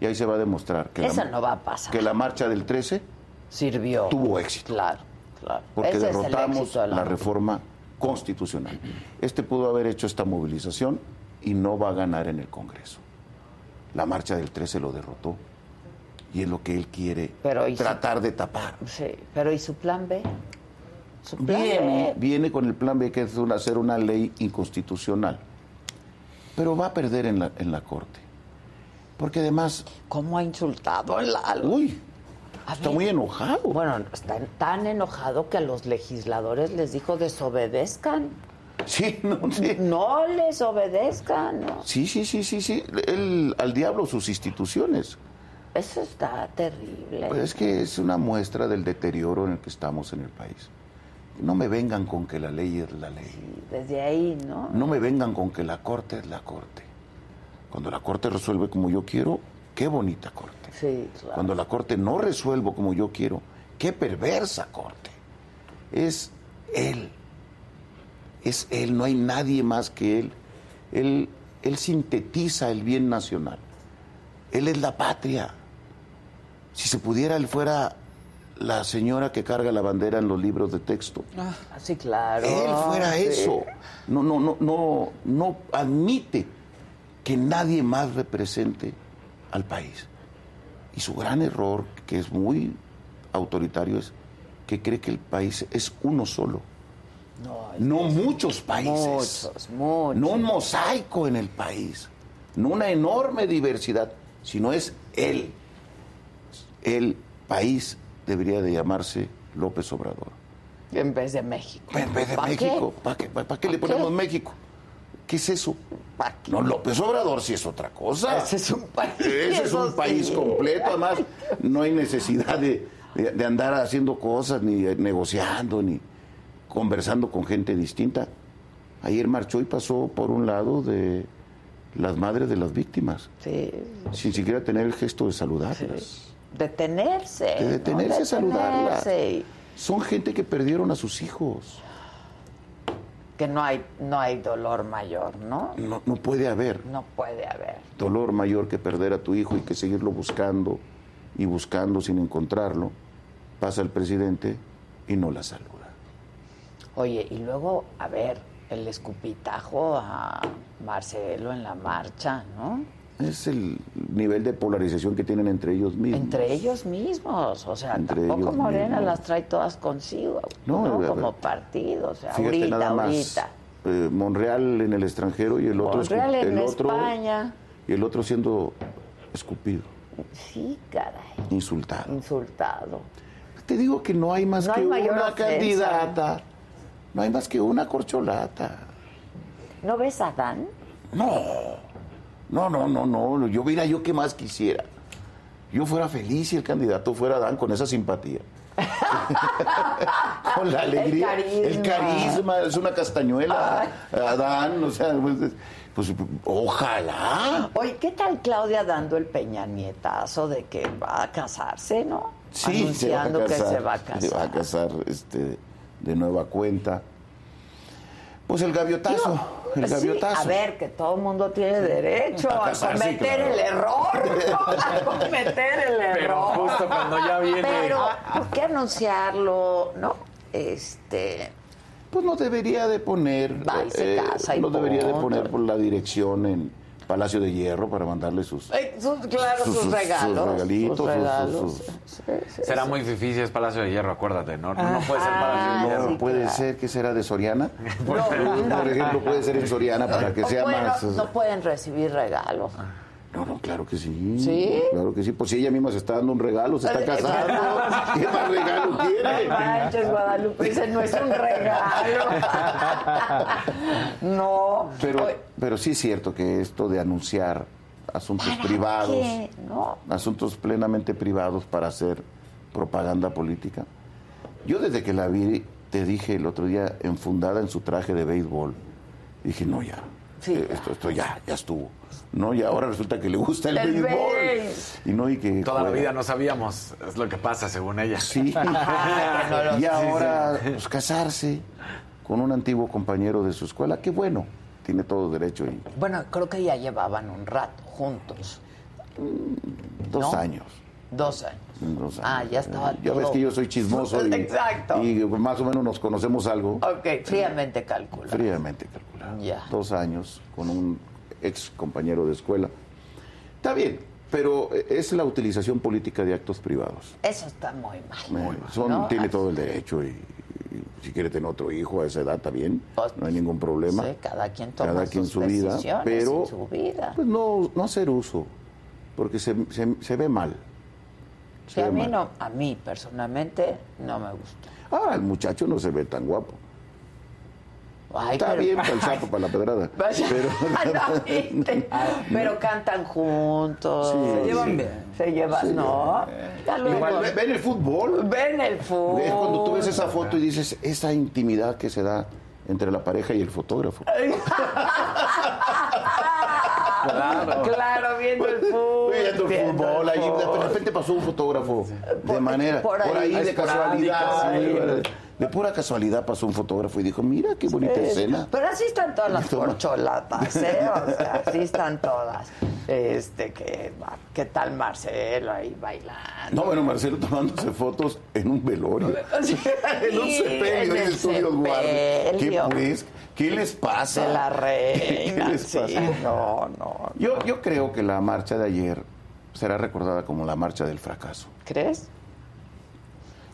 Y ahí se va a demostrar que, Eso la, no va a pasar. que la marcha del 13 Sirvió. tuvo éxito. Claro, claro. Porque Ese derrotamos de la la reforma constitucional. Este pudo haber hecho esta movilización y no va a ganar en el Congreso. La marcha del 13 lo derrotó. Y es lo que él quiere Pero, ¿y su- tratar de tapar. Sí, pero ¿y su plan B? Su plan Viene, B. viene con el plan B, que es una- hacer una ley inconstitucional. Pero va a perder en la, en la Corte. Porque además... ¿Cómo ha insultado en la... Uy, está muy enojado. Bueno, está tan enojado que a los legisladores les dijo desobedezcan. Sí, no, sí. No les obedezcan, ¿no? Sí, sí, sí, sí, sí. Él, al diablo sus instituciones. Eso está terrible. Pues es que es una muestra del deterioro en el que estamos en el país. No me vengan con que la ley es la ley. Desde ahí, ¿no? No me vengan con que la corte es la corte. Cuando la corte resuelve como yo quiero, qué bonita corte. Sí, claro. Cuando la corte no resuelve como yo quiero, qué perversa corte. Es él. Es él, no hay nadie más que él. Él, él sintetiza el bien nacional. Él es la patria. Si se pudiera, él fuera la señora que carga la bandera en los libros de texto. Ah, sí, claro. Él fuera Sí. eso. No, no, no, no, no admite que nadie más represente al país. Y su gran error, que es muy autoritario, es que cree que el país es uno solo. No, No muchos países. Muchos, muchos. No un mosaico en el país. No una enorme diversidad, sino es él. El país debería de llamarse López Obrador. En vez de México. En vez de ¿Pa' México, qué? ¿para qué, para qué le ¿Pa' ponemos qué? México? ¿Qué es eso? No, López Obrador sí es otra cosa. Ese es un país. Ese es un país sí. completo. Además, no hay necesidad de, de- de andar haciendo cosas, ni negociando, ni conversando con gente distinta. Ayer marchó y pasó por un lado de las madres de las víctimas, Sí. sin siquiera tener el gesto de saludarlas. Detenerse. De ¿no? detenerse a saludarlas. Son gente que perdieron a sus hijos. Que no hay, no hay dolor mayor, ¿no? No, no puede haber. No puede haber. dolor mayor que perder a tu hijo y que seguirlo buscando y buscando sin encontrarlo, pasa el presidente y no la saluda. Oye, y luego, a ver, el escupitajo a Marcelo en la marcha, ¿no? Es el nivel de polarización que tienen entre ellos mismos. Entre ellos mismos, o sea, Entre tampoco Morena mismos. las trae todas consigo, No, ¿no? Como partido, o sea, Fíjate ahorita, nada más. ahorita. eh, Monreal en el extranjero y el otro Monreal en el otro España. y el otro siendo escupido, Sí, caray, insultado. insultado. Te digo que no hay más No que hay una ofensa. candidata. No hay más que una corcholata. ¿No ves a Dan? No, no, no, no, no. Yo mira, yo qué más quisiera. Yo fuera feliz si el candidato fuera Dan con esa simpatía. con la alegría. carisma. El carisma, es una castañuela. Adán, o sea, pues, pues, ojalá. Oye, ¿qué tal Claudia dando el peña nietazo de que va a casarse, no? Sí, se Anunciando que casar, se va a casar. Se va a casar este, de nueva cuenta. Pues el gaviotazo. El Sí, gaviotazo. a ver, que todo el mundo tiene derecho A a, casarse, cometer claro. el error, ¿no? a cometer el error. Pero justo cuando ya viene- Pero, ¿por qué anunciarlo, no? Este... Pues no debería de poner. Va y se casa y no debería de poner por la dirección en Palacio de Hierro para mandarle sus. sus- claro, sus, regalos. Sus regalitos, sus sus- regalos. sus- Sí, sí, Será sí. muy difícil si es Palacio de Hierro, acuérdate, ¿no? No puede ser Ah, Palacio de Hierro. No puede ser que será de Soriana. Por ejemplo. Por ejemplo, puede ser en Soriana para que O sea bueno, más. no pueden recibir regalos. No, no, claro que sí. ¿Sí? Claro que sí. Pues si ella misma se está dando un regalo, se está casando. ¿Qué más regalo No quiere? manches, Guadalupe, ese no es un regalo. no. Pero, pero sí es cierto que esto de anunciar asuntos privados, qué? No. asuntos plenamente privados para hacer propaganda política. Yo desde que la vi, te dije el otro día, enfundada en su traje de béisbol, dije, no, ya, eh, esto, esto ya, ya estuvo. No, y ahora resulta que le gusta el, El béisbol. béis. Y no, y que Toda la vida no sabíamos, es lo que pasa según ella. Sí. Lo- y ahora, pues, casarse con un antiguo compañero de su escuela, qué bueno, tiene todo derecho. Y Bueno, creo que ya llevaban un rato juntos. dos ¿No? años. Dos años. dos Ah, ya estaba Ya ves que yo soy chismoso. Y, Exacto. Y más o menos nos conocemos algo. Ok, fríamente calcula. Fríamente calculado. Ya. Dos años con un ex compañero de escuela. Está bien, pero es la utilización política de actos privados. Eso está muy mal. Son, ¿no? Tiene todo el derecho y, y si quiere tener otro hijo a esa edad está bien, no hay ningún problema. Sí, cada quien toma Cada quien sus su vida, pero en su vida. pues no, no hacer uso, porque se, se, se ve mal. Sí, a mí mal. no, a mí personalmente no me gusta. Ah, el muchacho no se ve tan guapo. Ay, Está pero- bien para el sapo, para la pedrada. Pero, No, ¿viste? Pero cantan juntos. Sí, Se llevan sí. bien. Se llevan, Sí. ¿no? Igual, ve- ven el fútbol. Ven el fútbol. Es cuando tú ves esa foto y dices, esa intimidad que se da entre la pareja y el fotógrafo. Claro. Claro, viendo el fútbol. Viendo el fútbol, ahí de repente pasó un fotógrafo de manera, por por ahí. ahí, de casualidad, de pura casualidad pasó un fotógrafo y dijo, mira qué bonita Sí, escena. Pero así están todas las Toma. corcholatas, ¿eh? O sea, así están todas. Este, que, ¿qué tal Marcelo ahí bailando? No, bueno, Marcelo tomándose fotos en un velorio. Sí, en un sepelio, en el estudio. ¿Qué pues? ¿Qué les pasa? De la ¿Qué reina, les sí, pasa? no, no. Yo, yo creo que la marcha de ayer será recordada como la marcha del fracaso. ¿Crees?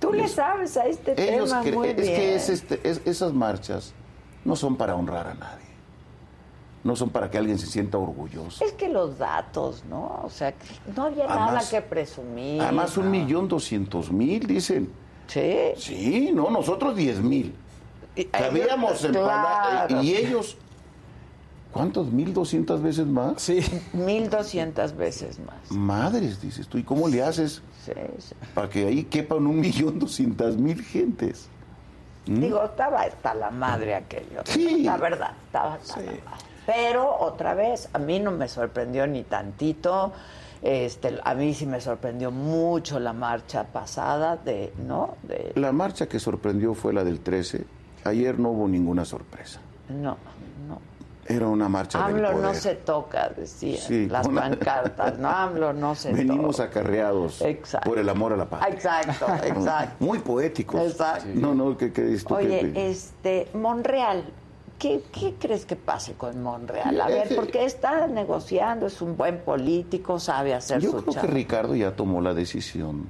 Tú le sabes a este Ellos tema muy es bien. que es este- es- esas marchas no son para honrar a nadie. No son para que alguien se sienta orgulloso. Es que los datos, ¿no? O sea, no había Además- nada que presumir. Además, un millón doscientos mil, dicen. Sí. Sí, no, nosotros diez mil. En Claro. Y ellos, ¿cuántos? ¿Mil doscientas veces más? Sí. Mil doscientas veces más. Madres, dices tú. ¿Y cómo le haces Sí, sí. para que ahí quepan un millón doscientas mil gentes? ¿Mm? Digo, estaba hasta la madre aquello. Sí. La verdad, estaba hasta la madre. Pero otra vez, a mí no me sorprendió ni tantito. Este, a mí sí me sorprendió mucho la marcha pasada de, ¿no? De, La marcha que sorprendió fue la del 13. Ayer no hubo ninguna sorpresa. no, no. Era una marcha del AMLO no poder. se toca, decían Sí, las una- pancartas. No, AMLO no se Venimos toca. acarreados Exacto. por el amor a la patria. Exacto, exacto. Muy poéticos. Exacto. No, no, ¿qué, qué tú? Oye, ¿Qué- este, Monreal, ¿qué, qué crees que pase con Monreal? A Es ver, que- porque está negociando, es un buen político, sabe hacer Yo su creo que. Ricardo ya tomó la decisión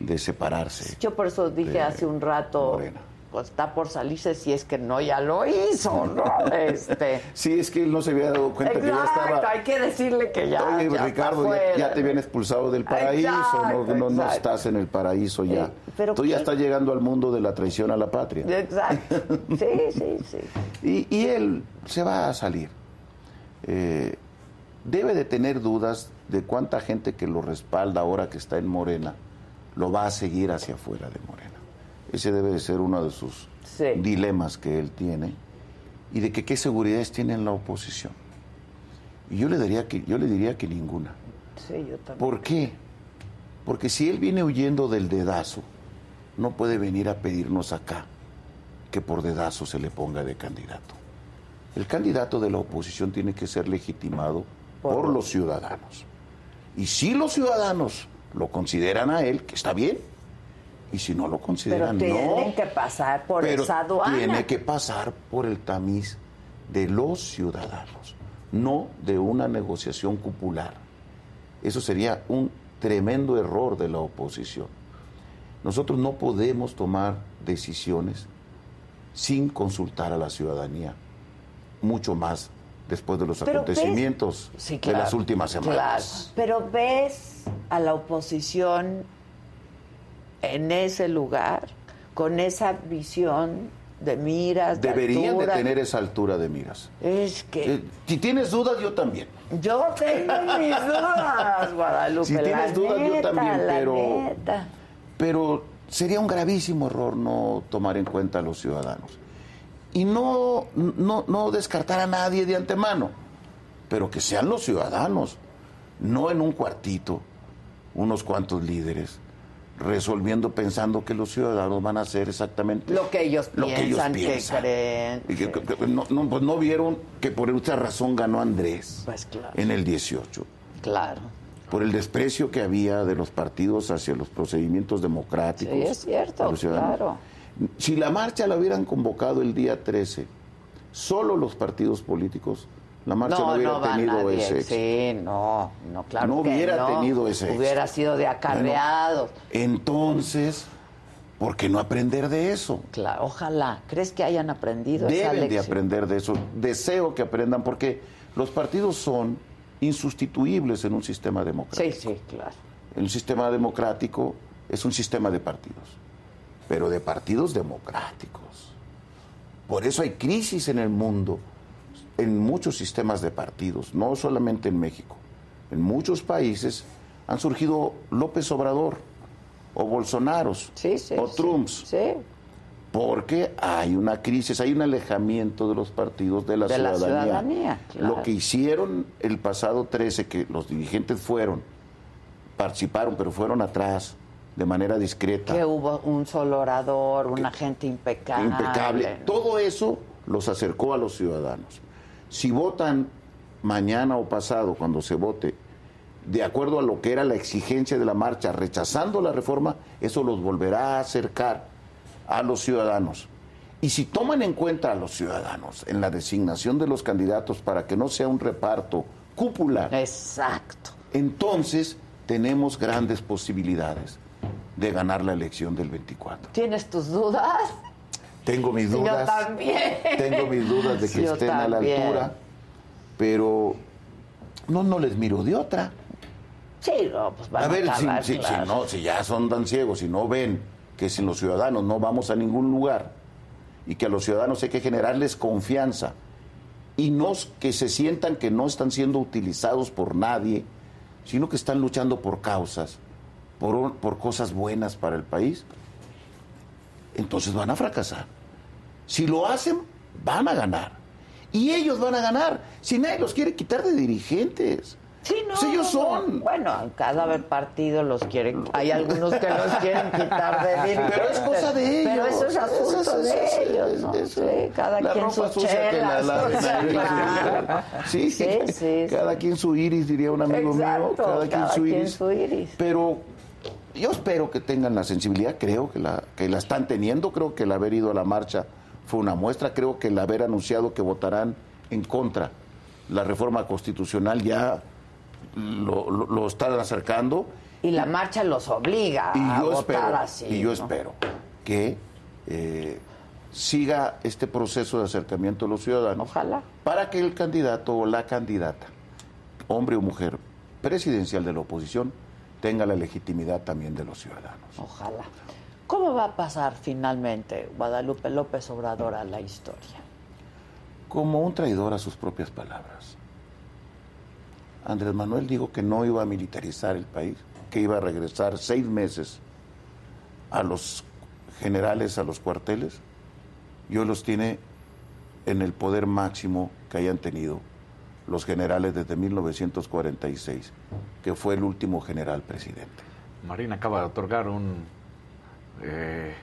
de separarse. Yo por eso dije hace un rato, pues está por salirse si es que no ya lo hizo, ¿no? Este, Sí, es que él no se había dado cuenta que ya estaba. hay que decirle que ya, Oye, ya Ricardo, ya, te habían expulsado del paraíso, Exacto, no, no, estás en el paraíso ya. Eh, pero Tú ya estás llegando al mundo de la traición a la patria. Exacto, sí, sí, sí. Y, y él se va a salir. Eh, debe de tener dudas de cuánta gente que lo respalda ahora que está en Morena lo va a seguir hacia afuera de Morena. Ese debe de ser uno de sus dilemas que él tiene y de que qué seguridades tiene en la oposición. Y yo le diría que, yo le diría que ninguna. Sí, yo también. ¿Por qué? Porque si él viene huyendo del dedazo, no puede venir a pedirnos acá que por dedazo se le ponga de candidato. El candidato de la oposición tiene que ser legitimado por, los ciudadanos. Y si los ciudadanos lo consideran a él, que está bien. Y si no lo Pero consideran, tienen no. que pasar por Pero esa aduana. tiene que pasar por el tamiz de los ciudadanos, no de una negociación cupular. Eso sería un tremendo error de la oposición. Nosotros no podemos tomar decisiones sin consultar a la ciudadanía, mucho más después de los Pero ves- acontecimientos de claro, las últimas claro. semanas. Pero ves a la oposición en ese lugar, con esa visión de miras, de Deberían de altura. tener esa altura de miras. Es que Eh, si tienes dudas, yo también. yo tengo mis dudas, Guadalupe. Si tienes dudas, yo también, pero- neta. Pero sería un gravísimo error no tomar en cuenta a los ciudadanos. Y no, no, no descartar a nadie de antemano, pero que sean los ciudadanos, no en un cuartito, unos cuantos líderes, resolviendo pensando que los ciudadanos van a hacer exactamente Lo que ellos lo que ellos piensan, que piensan. creen. Y que- no, no, pues no vieron que por esta razón ganó Andrés Pues claro. en el 18 Claro. por el desprecio que había de los partidos hacia los procedimientos democráticos. Sí, es cierto, claro. Si la marcha la hubieran convocado el día 13, solo los partidos políticos, la marcha no, no, hubiera no tenido nadie. ese éxito. Sí, no, no, claro No que hubiera tenido ese éxito. Hubiera sido de acarreados. Entonces, ¿por qué no aprender de eso? Claro, ojalá. ¿Crees que hayan aprendido esa Deben de lección? aprender de eso. Deseo que aprendan porque los partidos son insustituibles en un sistema democrático. Sí, sí, claro. El sistema democrático es un sistema de partidos, pero de partidos democráticos. Por eso hay crisis en el mundo, en muchos sistemas de partidos, no solamente en México. En muchos países han surgido López Obrador o Bolsonaros o Trumps. Porque hay una crisis, hay un alejamiento de los partidos de la De la ciudadanía. ciudadanía, claro. Lo que hicieron el pasado 13, que los dirigentes fueron, participaron, pero fueron atrás de manera discreta. Que hubo un solo orador, una gente impecable. impecable. Todo eso los acercó a los ciudadanos. Si votan mañana o pasado, cuando se vote, de acuerdo a lo que era la exigencia de la marcha, rechazando la reforma, eso los volverá a acercar a los ciudadanos. Y si toman en cuenta a los ciudadanos en la designación de los candidatos para que no sea un reparto cúpula, exacto. Entonces tenemos grandes posibilidades de ganar la elección del 24. ¿Tienes tus dudas? Tengo mis Yo dudas. también. Tengo mis dudas de que Yo estén a la altura, pero no, no les miro de otra. Sí, no, pues van a a, ver, si, no, si ya son tan ciegos, si no ven que sin los ciudadanos no vamos a ningún lugar y que a los ciudadanos hay que generarles confianza y no que se sientan que no están siendo utilizados por nadie, sino que están luchando por causas, por, por cosas buenas para el país, entonces van a fracasar. Si lo hacen, van a ganar. Y ellos van a ganar. Si nadie los quiere quitar de dirigentes. Sí, no, Pues ellos son. Bueno, cada partido los quieren. Hay algunos que los quieren quitar de dirigentes. Pero es cosa de ellos. Pero eso es asunto Eso de eso ellos, ¿no? eso. Sí, cada La quien ropa sus sucia que la claro. Sí, Sí, sí, Cada quien su iris, diría un amigo mío. Cada quien, su, quien iris. su iris. Pero yo espero que tengan la sensibilidad, creo que la, que la están teniendo, creo que el haber ido a la marcha fue una muestra, creo que el haber anunciado que votarán en contra la reforma constitucional ya lo, lo- lo están acercando. Y la marcha los obliga Y a yo votar espero, así. y yo ¿no? espero que eh, siga este proceso de acercamiento a los ciudadanos. Ojalá. Para que el candidato o la candidata, hombre o mujer, presidencial de la oposición, tenga la legitimidad también de los ciudadanos. Ojalá. ¿Cómo va a pasar finalmente Guadalupe López Obrador a la historia? Como un traidor a sus propias palabras. Andrés Manuel dijo que no iba a militarizar el país, que iba a regresar seis meses a los generales, a los cuarteles, y hoy los tiene en el poder máximo que hayan tenido los generales desde 1946, que fue el último general presidente. Marina acaba de otorgar un eh,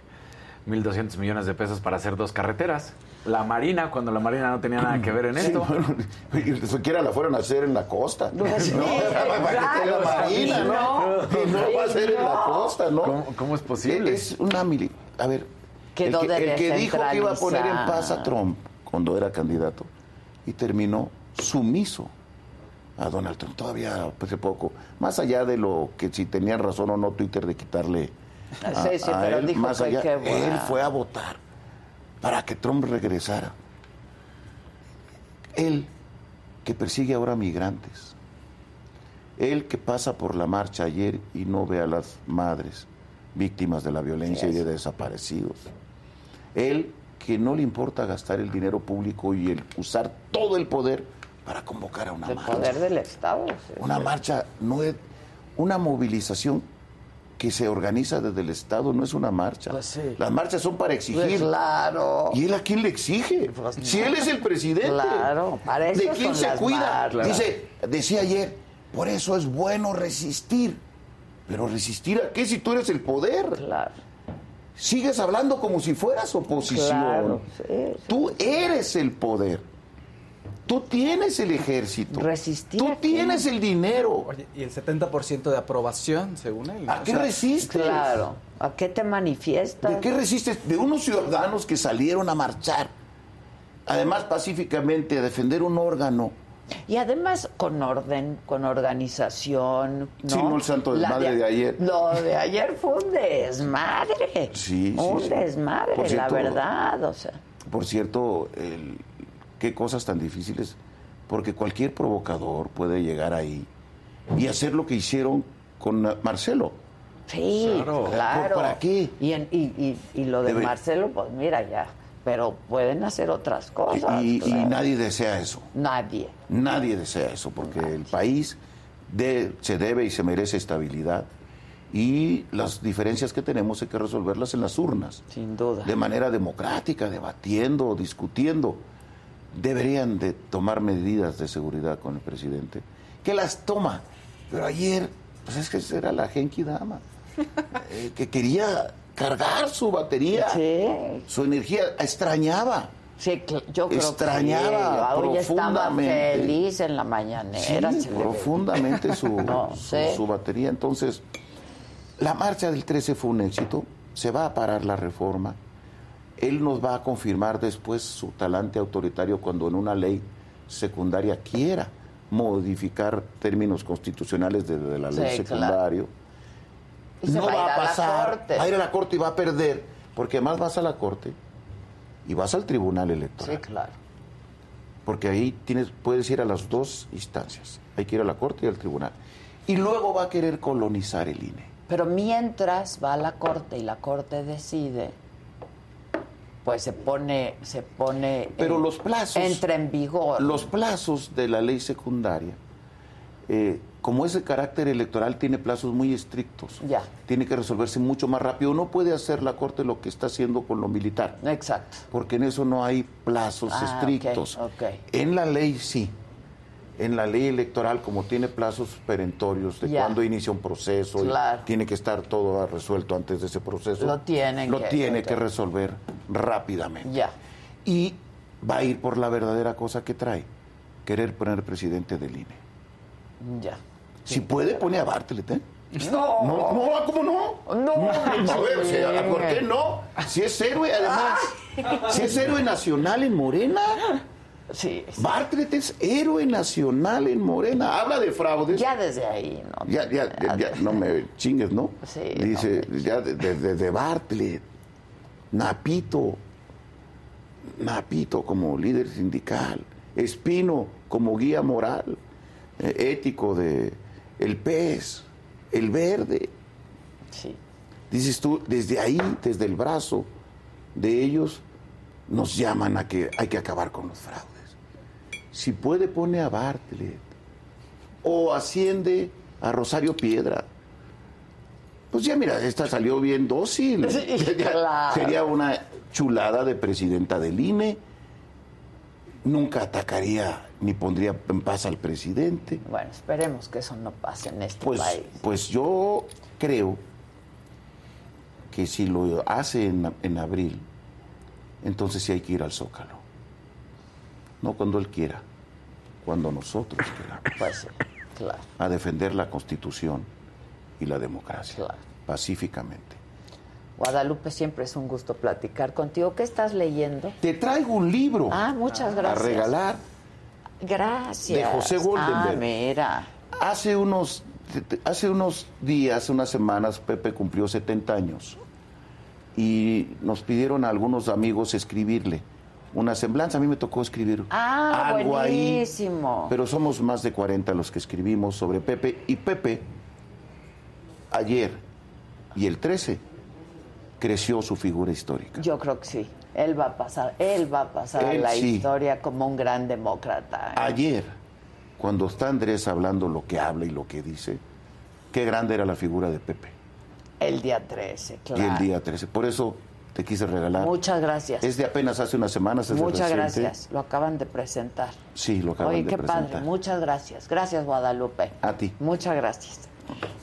1.200 millones de pesos para hacer dos carreteras. la Marina, cuando la Marina no tenía nada que ver en Sí, esto. bueno, ni siquiera la fueron a hacer en la costa. No, Sí, para que esté la claro, Marina, sí, ¿no? no. No va a ser en la costa, ¿no? ¿Cómo, cómo es posible? Es una mili... A ver, Quedó el que, el que dijo que iba a poner en paz a Trump cuando era candidato y terminó sumiso a Donald Trump todavía hace poco. Más allá de lo que si tenía razón o no Twitter de quitarle a, Sí, sí, a pero él, dijo más que allá, él fue a votar para que Trump regresara. Él que persigue ahora migrantes. Él que pasa por la marcha ayer y no ve a las madres víctimas de la violencia y de desaparecidos. Él que no le importa gastar el dinero público y el usar todo el poder para convocar a una El marcha. poder del Estado. sí, Una marcha no es una movilización que se organiza desde el Estado, no es una marcha. Las marchas son para exigir. Pues claro. ¿Y él a quién le exige? si él es el presidente. Claro, para eso ¿De quién son se las cuida? Dice, decía ayer, por eso es bueno resistir. Pero resistir a qué si tú eres el poder? Claro. Sigues hablando como si fueras oposición. Claro, sí, sí. Tú eres el poder. Tú tienes el ejército. Resistir. Tú tienes el dinero. Oye, y el 70% de aprobación, según él. ¿A O qué sea, resistes? Claro. ¿A qué te manifiestas? ¿De qué resistes? De unos ciudadanos que salieron a marchar, además pacíficamente, a defender un órgano. Y además con orden, con organización. ¿no? Sí, no el santo desmadre de ayer. Lo de ayer fue un desmadre. Sí, sí, Un sí. desmadre, Por la cierto, verdad. O sea, Por cierto, el- qué cosas tan difíciles, porque cualquier provocador puede llegar ahí y hacer lo que hicieron con Marcelo. sí, Claro. claro. ¿Para qué? Y, en- y, y, y lo de Debe- Marcelo, pues mira ya. Pero pueden hacer otras cosas. Y, claro. nadie desea eso. Nadie. Nadie desea eso, porque el país de- se debe y se merece estabilidad. Y las diferencias que tenemos hay que resolverlas en las urnas. Sin duda. De manera democrática, debatiendo, discutiendo. Deberían de tomar medidas de seguridad con el presidente. Que las toma. Pero ayer, pues es que era la Genki Dama. eh, que quería cargar su batería. Su energía. Extrañaba. Sí, yo creo Extrañaba que sí. Hoy estaba profundamente. feliz en la mañanera. Sí, profundamente su, No, su- sí. su batería. Entonces, la marcha del 13 fue un éxito, se va a parar la reforma, él nos va a confirmar después su talante autoritario cuando en una ley secundaria quiera modificar términos constitucionales de, de la ley Sí, secundario. Y se no va a ir va a a la pasar, corte. va a ir a la corte y va a perder, porque además vas a la corte y vas al tribunal electoral. Sí, claro. Porque ahí tienes, puedes ir a las dos instancias. Hay que ir a la corte y al tribunal. Y luego va a querer colonizar el INE. Pero mientras va a la corte y la corte decide, pues se pone, se pone. Pero en- los plazos. Entra en vigor. Los plazos de la ley secundaria, eh, como ese carácter electoral tiene plazos muy estrictos, Ya. tiene que resolverse mucho más rápido. No puede hacer la Corte lo que está haciendo con lo militar. Exacto. Porque en eso no hay plazos Ah, estrictos. ok, ok. En la ley sí. En la ley electoral, como tiene plazos perentorios de Ya. cuándo inicia un proceso, y tiene que estar todo resuelto antes de ese proceso. Lo tienen Lo que- tiene que resolver rápidamente. Ya. Y va a ir por la verdadera cosa que trae, querer poner presidente del INE. Ya. Si puede, pone a Bartlett, ¿eh? No. No, no, ¿cómo no? No. A ver, o sea, ¿por qué no? Si es héroe, además. Si es héroe nacional en Morena. Sí. Bartlett es héroe nacional en Morena. Habla de fraudes. Ya desde ahí, ¿no? Ya, ya, ya, ya, no me chingues, ¿no? Sí, Dice, ya desde de, de Bartlett, Napito, Napito como líder sindical, Espino como guía moral, eh, ético de el pez, el verde. Sí. Dices tú, desde ahí, desde el brazo de ellos, nos llaman a que hay que acabar con los fraudes. Si puede, pone a Bartlett. O asciende a Rosario Piedra. Pues ya mira, esta salió bien dócil. Sí, Ya claro. Sería una chulada de presidenta del INE. Nunca atacaría ni pondría en paz al presidente. Bueno, esperemos que eso no pase en este Pues, país. pues yo creo que si lo hace en, en abril, entonces sí hay que ir al Zócalo. No cuando él quiera, cuando nosotros queramos. Pues, claro. A defender la Constitución y la democracia, Claro. pacíficamente. Guadalupe, siempre es un gusto platicar contigo. ¿Qué estás leyendo? Te traigo un libro Ah, muchas a gracias. regalar Gracias. de José Goldenberg. Ah, mira. Hace unos, hace unos días, unas semanas, Pepe cumplió 70 años y nos pidieron a algunos amigos escribirle una semblanza. A mí me tocó escribir Ah, algo ahí, buenísimo. pero somos más de 40 los que escribimos sobre Pepe. Y Pepe, ayer y el 13, creció su figura histórica. Yo creo que sí. Él va a pasar, él va a pasar a la sí. historia como un gran demócrata. ¿eh? Ayer, cuando está Andrés hablando lo que habla y lo que dice, qué grande era la figura de Pepe. El día 13, claro. Y el día 13. Por eso te quise regalar. Muchas gracias. Es de apenas hace unas semanas. Es de Muchas gracias. Lo acaban de presentar. Sí, lo acaban Oye, de qué presentar. padre. Muchas gracias. Gracias, Guadalupe. A ti. Muchas gracias.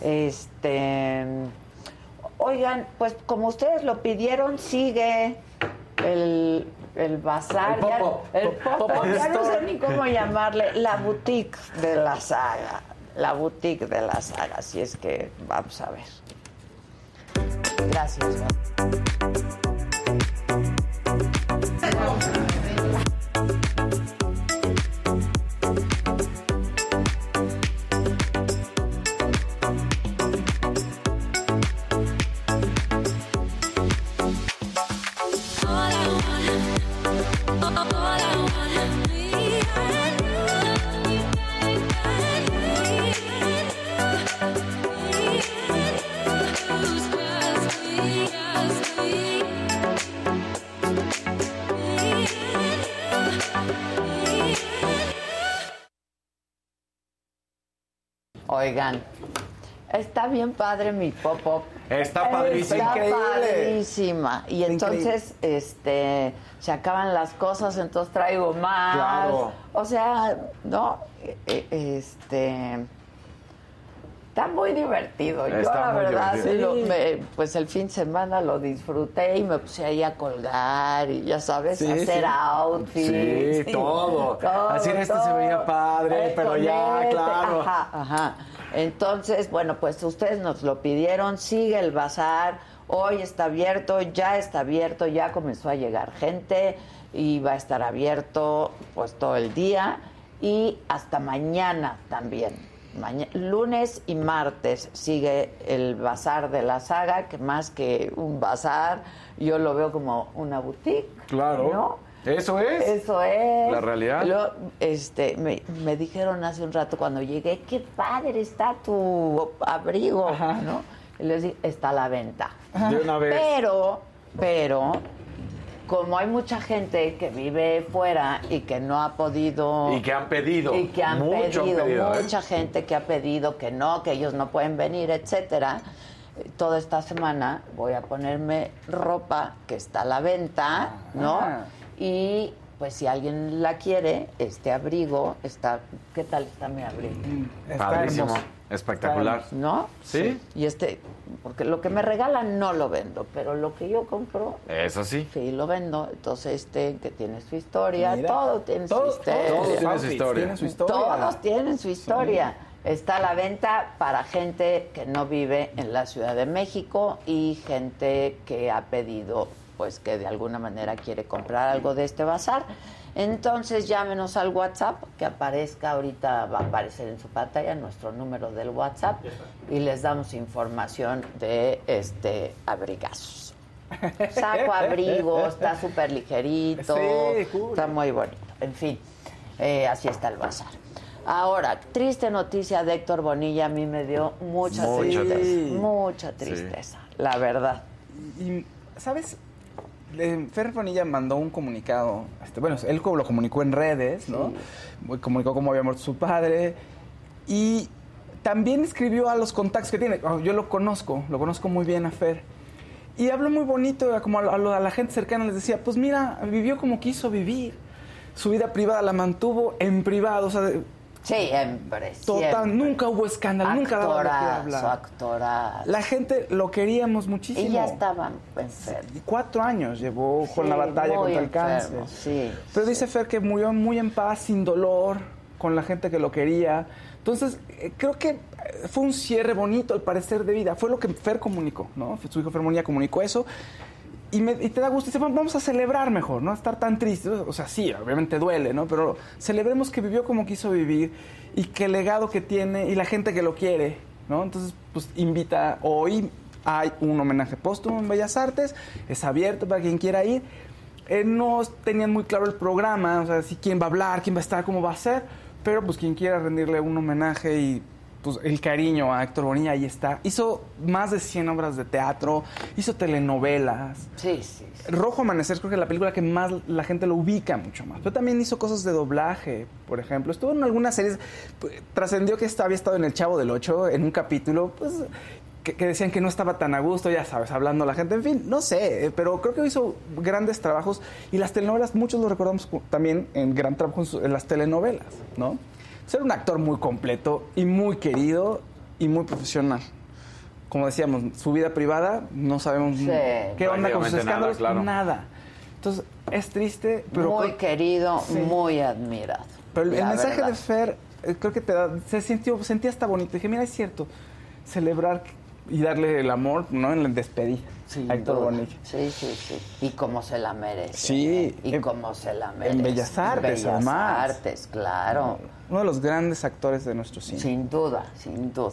Este. Oigan, pues como ustedes lo pidieron, sigue el, el bazar. El ya- pop-up. el pop-up, Pop-up ya no sé ni cómo llamarle. La boutique de la saga. La boutique de la saga. Así es que vamos a ver. Gracias. Oigan, está bien padre mi pop-up. Está padrísima. Está Increíble. padrísima. Y entonces, este, se acaban las cosas, entonces traigo más. Claro. O sea, no, E- e- este, está muy divertido. Yo la verdad, lo- me- pues el fin de semana lo disfruté y me puse ahí a colgar y ya sabes, Sí, a hacer sí. outfits. Sí, todo. Así en este se veía padre, Eh, pero ya, este, claro. Ajá, ajá. Entonces, bueno, pues ustedes nos lo pidieron, sigue el bazar, hoy está abierto, ya está abierto, ya comenzó a llegar gente y va a estar abierto pues todo el día y hasta mañana también. Maña- lunes y martes sigue el bazar de la saga, que más que un bazar, yo lo veo como una boutique. Claro. ¿no? Eso es. Eso es. La realidad. Luego, este, me, me dijeron hace un rato cuando llegué, qué padre está tu abrigo, ¿no? Y les dije, está a la venta. De una vez. Pero, pero, como hay mucha gente que vive fuera y que no ha podido... Y que han pedido. Y que han Mucho han pedido, ¿eh? mucha gente que ha pedido que no, que ellos no pueden venir, etcétera. Toda esta semana voy a ponerme ropa que está a la venta, ¿no? Ah. Y pues si alguien la quiere, este abrigo está, ¿qué tal está mi abrigo? Está Padrísimo. hermoso. Espectacular. ¿No? ¿Sí? Y este, porque lo que me regalan no lo vendo, pero lo que yo compro Eso sí. Sí, lo vendo. Entonces, este, que tiene su historia, Mira, todo tiene todo- su historia. todo tiene su outfits historia. tienen su historia. Todos tienen su historia. Está a la venta para gente que no vive en la Ciudad de México y gente que ha pedido, pues que de alguna manera quiere comprar algo de este bazar. Entonces llámenos al WhatsApp que aparezca ahorita, va a aparecer en su pantalla nuestro número del WhatsApp y les damos información de este abrigazos. Saco abrigo, está súper ligerito, Sí, está muy bonito. En fin, eh, así está el bazar. Ahora, triste noticia de Héctor Bonilla, a mí me dio mucha Mucha tristeza, tristeza. mucha tristeza, la verdad. Y, ¿sabes? Eh, Fer Bonilla mandó un comunicado, este, bueno, él lo comunicó en redes, ¿no? Comunicó cómo había muerto su padre y también escribió a los contactos que tiene. Oh, Yo lo conozco, lo conozco muy bien a Fer. Y habló muy bonito, como a, la- a la gente cercana les decía, pues mira, vivió como quiso vivir. Su vida privada la mantuvo en privado, o sea, Siempre, Total, siempre. nunca hubo escándalo, nunca daba de qué hablar. actorazo. La gente lo queríamos muchísimo. Y ya estaban enfermos. Cuatro años llevó con Sí, la batalla contra el cáncer. sí, Pero dice Fer que murió muy en paz, sin dolor, con la gente que lo quería. Entonces, eh, creo que eh, fue un cierre bonito, al parecer, de vida. Fue lo que Fer comunicó, ¿no? Su hijo Fer Monilla comunicó eso. Y, me- y te da gusto. Dice, "Bueno, vamos a celebrar mejor, ¿no? Estar tan triste. O sea, sí, obviamente duele, ¿no? Pero celebremos que vivió como quiso vivir y que el legado que tiene y la gente que lo quiere, ¿no? Entonces, pues invita hoy. Hay un homenaje póstumo en Bellas Artes, es abierto para quien quiera ir. Eh, no tenían muy claro el programa, o sea, si quién va a hablar, quién va a estar, cómo va a ser, pero pues quien quiera rendirle un homenaje y pues el cariño a Héctor Bonilla, ahí está. Hizo más de 100 obras de teatro, hizo telenovelas. Sí, sí. Rojo Amanecer creo que es la película que más la gente lo ubica mucho más. Pero también hizo cosas de doblaje, por ejemplo. Estuvo en algunas series, pues, trascendió que había estado en El Chavo del Ocho, en un capítulo, pues que, que decían que no estaba tan a gusto, ya sabes, hablando la gente. En fin, no sé, eh, pero creo que hizo grandes trabajos y las telenovelas, muchos lo recordamos también en gran trabajo en, su- en las telenovelas, ¿no? Ser un actor muy completo y muy querido y muy profesional. Como decíamos, su vida privada, no sabemos Sí. qué onda con sus nada, escándalos, claro. nada. Entonces, es triste, pero... muy creo- querido, Sí. muy admirado. Pero el mensaje verdad. de Fer, eh, creo que te da, se sintió, sentía hasta bonito. Dije, mira, es cierto, celebrar y darle el amor, ¿no? En el despedida Sin a Héctor. Bonilla. Sí, sí, sí. Y como se la merece. Sí, ¿eh? Y en- como se la merece. en Bellas Artes, Bellas además. Artes, claro. Uno de los grandes actores de nuestro cine. Sin duda, sin duda.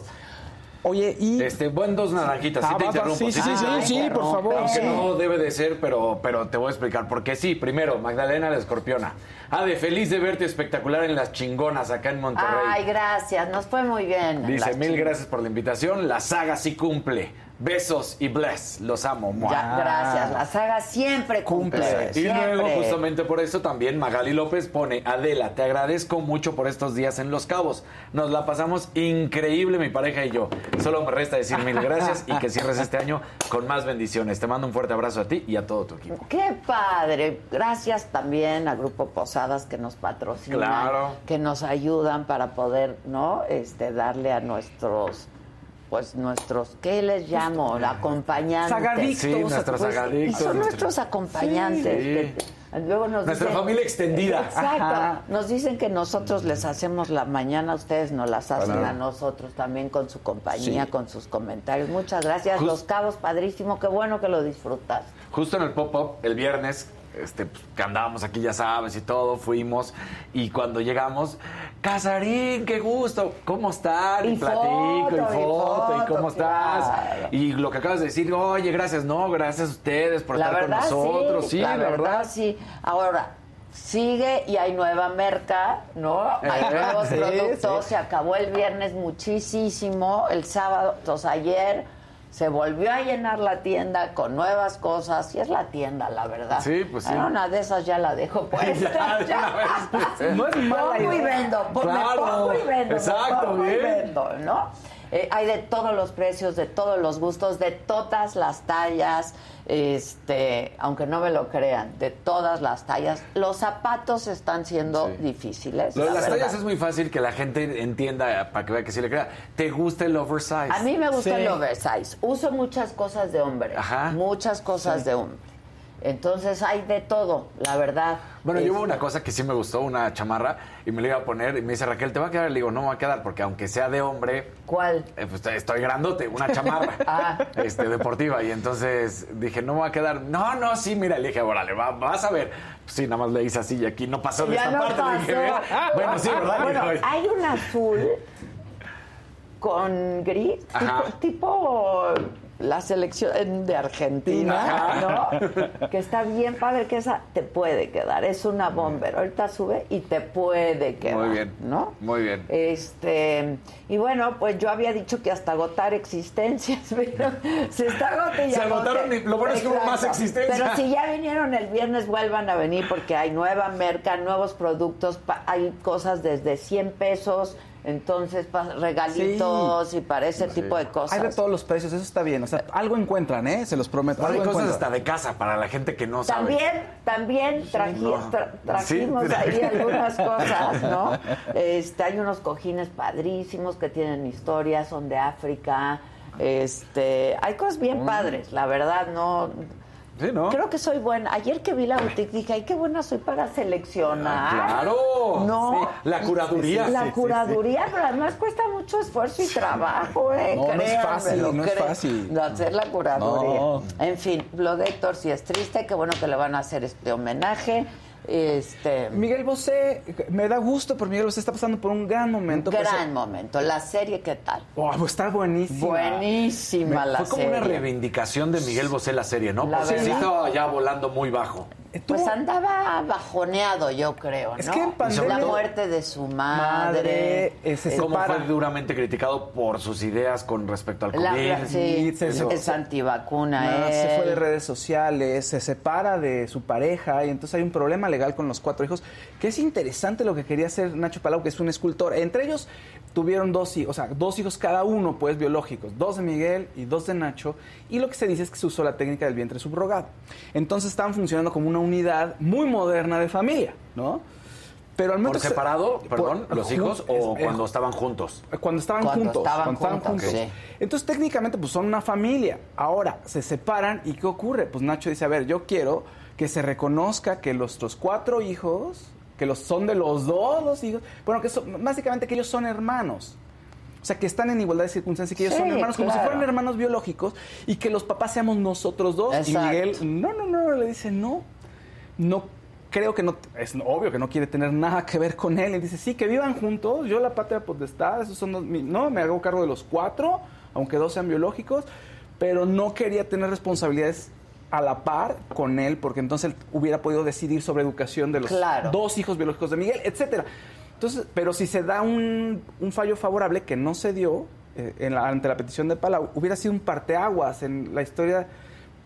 Oye, y... Este, buen dos naranjitas, sí Ah, te vas, interrumpo. sí, sí, sí, Ay, sí, por favor. Aunque sí. no debe de ser, pero, pero te voy a explicar. Porque sí, primero, Magdalena la Escorpiona. Ah, de feliz de verte espectacular en las chingonas acá en Monterrey. Ay, gracias. Nos fue muy bien. en Dice, mil gracias por la invitación. La saga sí cumple. Besos y bless. Los amo. Ya, gracias. La saga siempre cumple. Y siempre. luego, justamente por eso, también Magali López pone, Adela, te agradezco mucho por estos días en Los Cabos. Nos la pasamos increíble, mi pareja y yo. Solo me resta decir mil gracias y que cierres este año con más bendiciones. Te mando un fuerte abrazo a ti y a todo tu equipo. Qué padre. Gracias también a Grupo Posadas que nos patrocinan, Claro. que nos ayudan para poder, ¿no? Este, darle a nuestros pues nuestros, ¿qué les llamo? Acompañantes. Sagadictos. Sí, nuestros Pues, sagadictos, Son nuestros- nuestros acompañantes. Sí. que- luego nos Nuestra dicen- familia extendida. Exacto. Ajá. Nos dicen que nosotros les hacemos la mañana, ustedes nos las hacen a nosotros también con su compañía, Sí. con sus comentarios. Muchas gracias. Just- Los Cabos, padrísimo. Qué bueno que lo disfrutas. Justo en el pop-up, el viernes, este, pues, que andábamos aquí, ya sabes, y todo, fuimos. Y cuando llegamos, Casarín, qué gusto, ¿cómo están? Y platico, foto, y y foto, y, cómo estás. claro. Y lo que acabas de decir, oye, gracias, no, gracias a ustedes por la estar verdad, con nosotros. sí. Sí, la, la, verdad, sí. Ahora, sigue y hay nueva merca, ¿no? Hay Eh, nuevos sí, productos. sí. Se acabó el viernes muchísimo. El sábado, entonces ayer se volvió a llenar la tienda con nuevas cosas. Y es la tienda, la verdad. Sí, pues sí. Era una de esas ya la dejo puesta. Ya, vez. No es mala Pongo y idea. vendo, pon- me Claro. pongo y vendo, me Exacto, pongo y bien. vendo, ¿no? Eh, hay de todos los precios, de todos los gustos, de todas las tallas, este, aunque no me lo crean, de todas las tallas. Los zapatos están siendo Sí. difíciles. Lo de la las verdad. tallas es muy fácil que la gente entienda para que vea que sí le crea. ¿Te gusta el oversize? A mí me gusta Sí. el oversize. Uso muchas cosas de hombre. Ajá. Muchas cosas de hombre. Entonces hay de todo, la verdad. Bueno, yo Este, hubo una cosa que sí me gustó, una chamarra, y me la iba a poner, y me dice Raquel, ¿te va a quedar? Le digo, no me va a quedar, porque aunque sea de hombre, ¿Cuál? eh, pues estoy grandote, una chamarra Ah. este, deportiva. Y entonces dije, no me va a quedar. No, no, sí, mira, le dije, órale, va- vas a ver. Pues sí, nada más le hice así y aquí no pasó de Ya esta no parte. Le dije, pasó. "Ve". bueno, sí, ¿verdad? Bueno, hay un azul con gris, tipo la selección de Argentina, ¿no? que está bien padre, que esa te puede quedar. Es una bomber. Ahorita sube y te puede quedar. Muy bien. ¿No? Muy bien. Este, y bueno, pues yo había dicho que hasta agotar existencias, pero se está agotando. Se agotaron y lo bueno es que hubo más Exacto. existencia. Pero si ya vinieron el viernes, vuelvan a venir porque hay nueva merca, nuevos productos, hay cosas desde 100 pesos Entonces, para regalitos y para ese tipo de cosas. Hay de todos los precios, eso está bien. O sea, algo encuentran, ¿eh? Se los prometo. Hay cosas encuentran. hasta de casa para la gente que no sabe. También, también traji- no. tra- trajimos Sí. ahí algunas cosas, ¿no? Este, hay unos cojines padrísimos que tienen historia, son de África. Este, hay cosas bien padres, la verdad, no. Sí, ¿no? Creo que soy buena. Ayer que vi la boutique dije, ay, qué buena soy para seleccionar. Ah, ¡Claro! No. Sí, la curaduría. La Sí, sí, curaduría, pero además cuesta mucho esfuerzo y trabajo, ¿eh? No, no es fácil, no es fácil. hacer la curaduría. No. En fin, lo de Héctor sí es triste, qué bueno que le van a hacer este homenaje. Este Miguel Bosé, me da gusto, pero Miguel Bosé está pasando por un gran momento. gran momento. La serie, ¿qué tal? Oh, pues está buenísima. Buenísima la Fue como serie. una reivindicación de Miguel Bosé la serie, ¿no? La Porque sí verdad. estaba ya volando muy bajo. Pues andaba bajoneado, yo creo, ¿no? Es que en pandemia- La muerte de su madre. Madre, eh, se Cómo fue duramente criticado por sus ideas con respecto al COVID. la- sí, se- es antivacuna. Nada, él. se fue de redes sociales, se separa de su pareja y entonces hay un problema legal con los cuatro hijos, que es interesante lo que quería hacer Nacho Palau, que es un escultor. Entre ellos tuvieron dos hijos, o sea, dos hijos cada uno, pues biológicos, dos de Miguel y dos de Nacho, y lo que se dice es que se usó la técnica del vientre subrogado. Entonces estaban funcionando como una unidad muy moderna de familia, ¿no? Pero al ¿Por momento que se- separado, por- perdón, los hijos o es- cuando estaban juntos? cuando estaban Cuando juntos. estaban cuando estaban juntos, sí. Entonces, técnicamente, pues son una familia. Ahora, se separan y ¿qué ocurre? Pues Nacho dice, a ver, yo quiero que se reconozca que los, los cuatro hijos, que los son de los dos, los hijos, bueno, que son, básicamente que ellos son hermanos. O sea, que están en igualdad de circunstancias y que ellos Sí, son hermanos como si fueran hermanos biológicos y que los papás seamos nosotros dos. Exacto. Y Miguel, no, no, no, le dice, no, no creo que no, es obvio que no quiere tener nada que ver con él. Y dice, sí, que vivan juntos, yo la patria potestad, esos son los, no, me hago cargo de los cuatro, aunque dos sean biológicos, pero no quería tener responsabilidades a la par con él, porque entonces él hubiera podido decidir sobre educación de los Claro. dos hijos biológicos de Miguel, etcétera. Entonces, pero si se da un, un fallo favorable que no se dio eh, en la- ante la petición de Palau, hubiera sido un parteaguas en la historia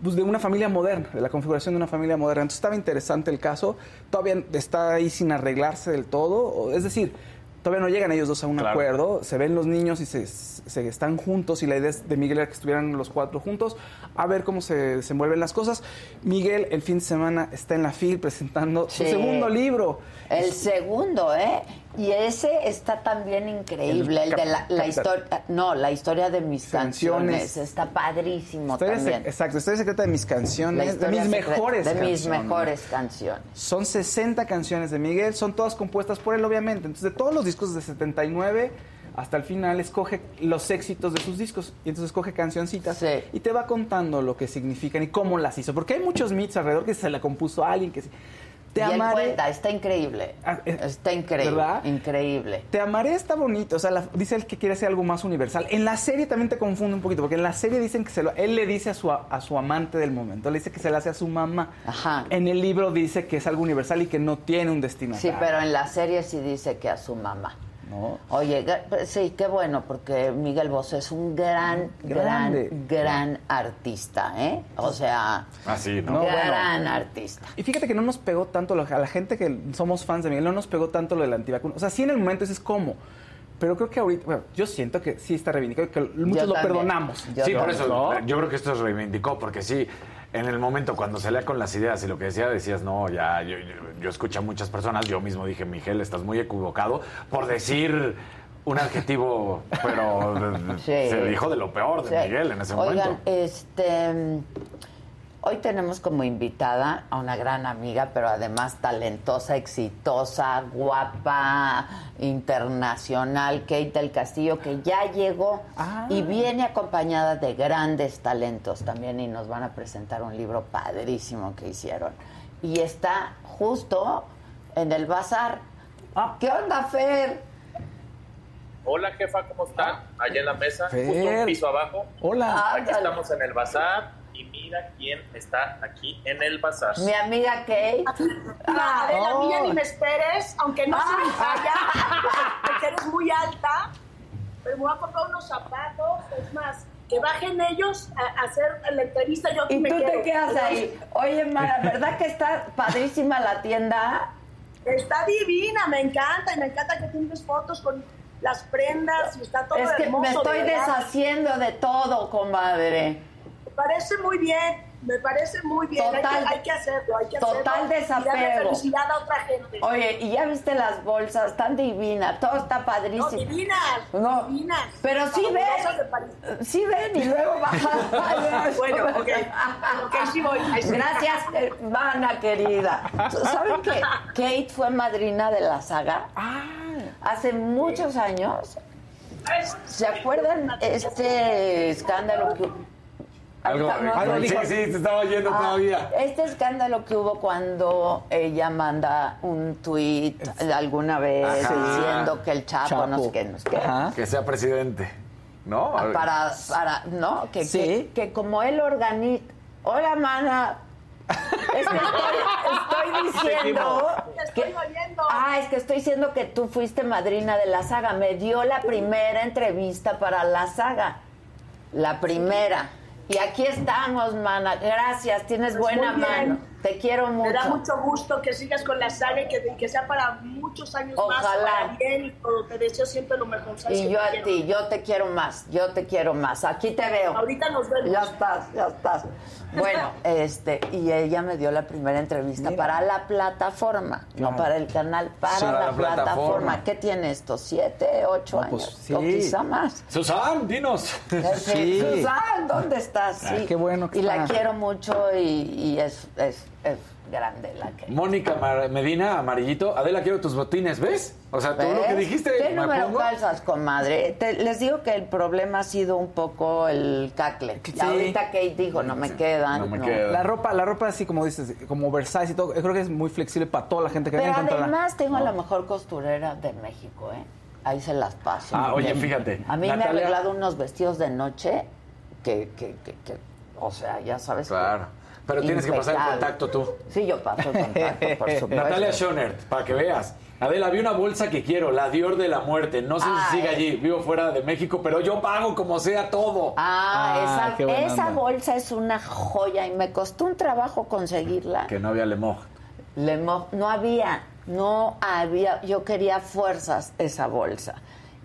pues, de una familia moderna, de la configuración de una familia moderna. Entonces estaba interesante el caso, todavía está ahí sin arreglarse del todo, es decir, todavía no llegan ellos dos a un Claro. acuerdo, se ven los niños y se, se están juntos y la idea es de Miguel era que estuvieran los cuatro juntos, a ver cómo se desenvuelven las cosas. Miguel el fin de semana está en la FIL presentando Sí. su segundo libro. El segundo, ¿eh? Y ese está también increíble, el, El de la, historia, no, la historia de mis canciones. Canciones. Está padrísimo Historia también. sec- exacto, historia secreta de mis canciones, de mis secreta- mejores De mis canciones. mejores canciones. Son 60 canciones de Miguel, son todas compuestas por él, obviamente. Entonces, de todos los discos de 79 hasta el final, escoge los éxitos de sus discos y entonces escoge cancioncitas Sí. y te va contando lo que significan y cómo las hizo. Porque hay muchos mitos alrededor que se la compuso a alguien que sí. Te y él amaré. cuenta, está increíble. Ah, eh, Está increíble. ¿verdad? Increíble. Te amaré está bonito, o sea, la- dice él que quiere hacer algo más universal. En la serie también te confunde un poquito, porque en la serie dicen que se lo, él le dice a su, a su amante del momento, le dice que se lo hace a su mamá. Ajá. En el libro dice que es algo universal y que no tiene un destino. Sí, pero en la serie sí dice que a su mamá. No. Oye, ga- sí, qué bueno, porque Miguel Bosé es un gran, Grande. gran, gran artista, ¿eh? O sea, Así, No, gran bueno. artista. Y fíjate que no nos pegó tanto, lo- a la gente que somos fans de Miguel, no nos pegó tanto lo de la antivacuna. O sea, sí en el momento dices cómo. Pero creo que ahorita, bueno, yo siento que sí está reivindicado que muchos lo también. perdonamos. Yo sí, por eso ¿No? yo creo que esto se reivindicó, porque sí, en el momento cuando salía con las ideas y lo que decía, decías, no, ya, yo, yo, yo escuché a muchas personas, yo mismo dije, Miguel, estás muy equivocado por decir un adjetivo, pero Sí. se dijo de lo peor de Sí. Miguel en ese Oigan, momento. este. Hoy tenemos como invitada a una gran amiga, pero además talentosa, exitosa, guapa, internacional, Kate del Castillo, que ya llegó Ah. y viene acompañada de grandes talentos también y nos van a presentar un libro padrísimo que hicieron. Y está justo en el bazar. Ah. ¿Qué onda, Fer? Hola jefa, ¿cómo están? Allá en la mesa, Fer. justo un piso abajo. Hola. Aquí Ándale. estamos en el bazar y mira quién está aquí en el bazar. Mi amiga Kate. Ah, Adela, oh. mira, ni me esperes, aunque no soy talla, porque eres muy alta, pero me voy a comprar unos zapatos, es más, que bajen ellos a, hacer la entrevista, yo Y me tú te quedo. quedas ahí. Oye, Mara, ¿verdad que está padrísima la tienda? Está divina, me encanta, y me encanta que tienes fotos con las prendas y está todo Es que hermoso. me estoy verdad. deshaciendo de todo, comadre. Me parece muy bien, me parece muy bien. Hay que- Total- hay, que, hacerlo, hay que total hacerlo. Y darle desapego. felicidad a otra gente. Oye, ¿y ya viste las bolsas? Están divinas, todo está padrísimo. No, divinas, No, divinas. Pero sí ven, sí ven y luego bajan. Bueno, ok. Ok, sí voy. Gracias, hermana querida. ¿Saben que Kate fue madrina de la saga? Hace muchos años. ¿Se acuerdan este escándalo que Algo, algo sí, sí, te estaba oyendo Ah, todavía. Este escándalo que hubo cuando ella manda un tuit alguna vez Ajá. diciendo que el Chapo, no sé qué, no sé qué. Que sea presidente, ¿no? Ah, Para, para, no, que, Sí. que, que como él organiza. Hola, mana. Es que estoy, estoy diciendo. que- ah, es que estoy diciendo que tú fuiste madrina de la saga. Me dio la primera entrevista para la saga. La primera. Y aquí estamos, mana. Gracias, tienes Pues buena mano. Te quiero mucho. Me da mucho gusto que sigas con la saga y que, que sea para muchos años más. Ojalá. Para bien y todo. Te deseo siempre lo mejor. ¿sabes Y yo a quiero? ti, yo te quiero más, yo te quiero más. Aquí te veo. Ahorita nos vemos. Ya estás, ya estás. Bueno, este, y ella me dio la primera entrevista para la plataforma, no para el canal, para Sí, la, la plataforma. plataforma. ¿Qué tiene esto? ¿Siete, ocho No, pues, años? sí. O quizá más. Susan, dinos. Sí. Susan, ¿dónde estás? Ah, Sí. qué bueno que Y la quiero mucho y, y es, es, es grande la que. Mónica Mar- Medina, amarillito. Adela, quiero tus botines, ¿ves? O sea, tú lo que dijiste, ¿Qué me número pongo. calzas, comadre? Te- les digo que el problema ha sido un poco el cacle. Y Sí. ahorita Kate dijo, no me quedan. no. La ropa, la ropa así como dices, como oversize y todo, yo creo que es muy flexible para toda la gente que Pero además tengo a la mejor costurera de México, ¿eh? Ahí se las paso. Ah, oye, Bien. fíjate, A mí me ha arreglado unos vestidos de noche que, que, que, que- o sea, ya sabes. Claro. Pero tienes que pasar el contacto tú. Sí, yo paso el contacto, por supuesto. Natalia Schonert, para que veas. Adela, vi una bolsa que quiero, la Dior de la muerte. No sé Ay. si sigue allí, vivo fuera de México, pero yo pago como sea todo. Ah, qué esa, bolsa es una joya y me costó un trabajo conseguirla. Que no había Lemoj. Le mo- no había, no había, yo quería fuerzas esa bolsa.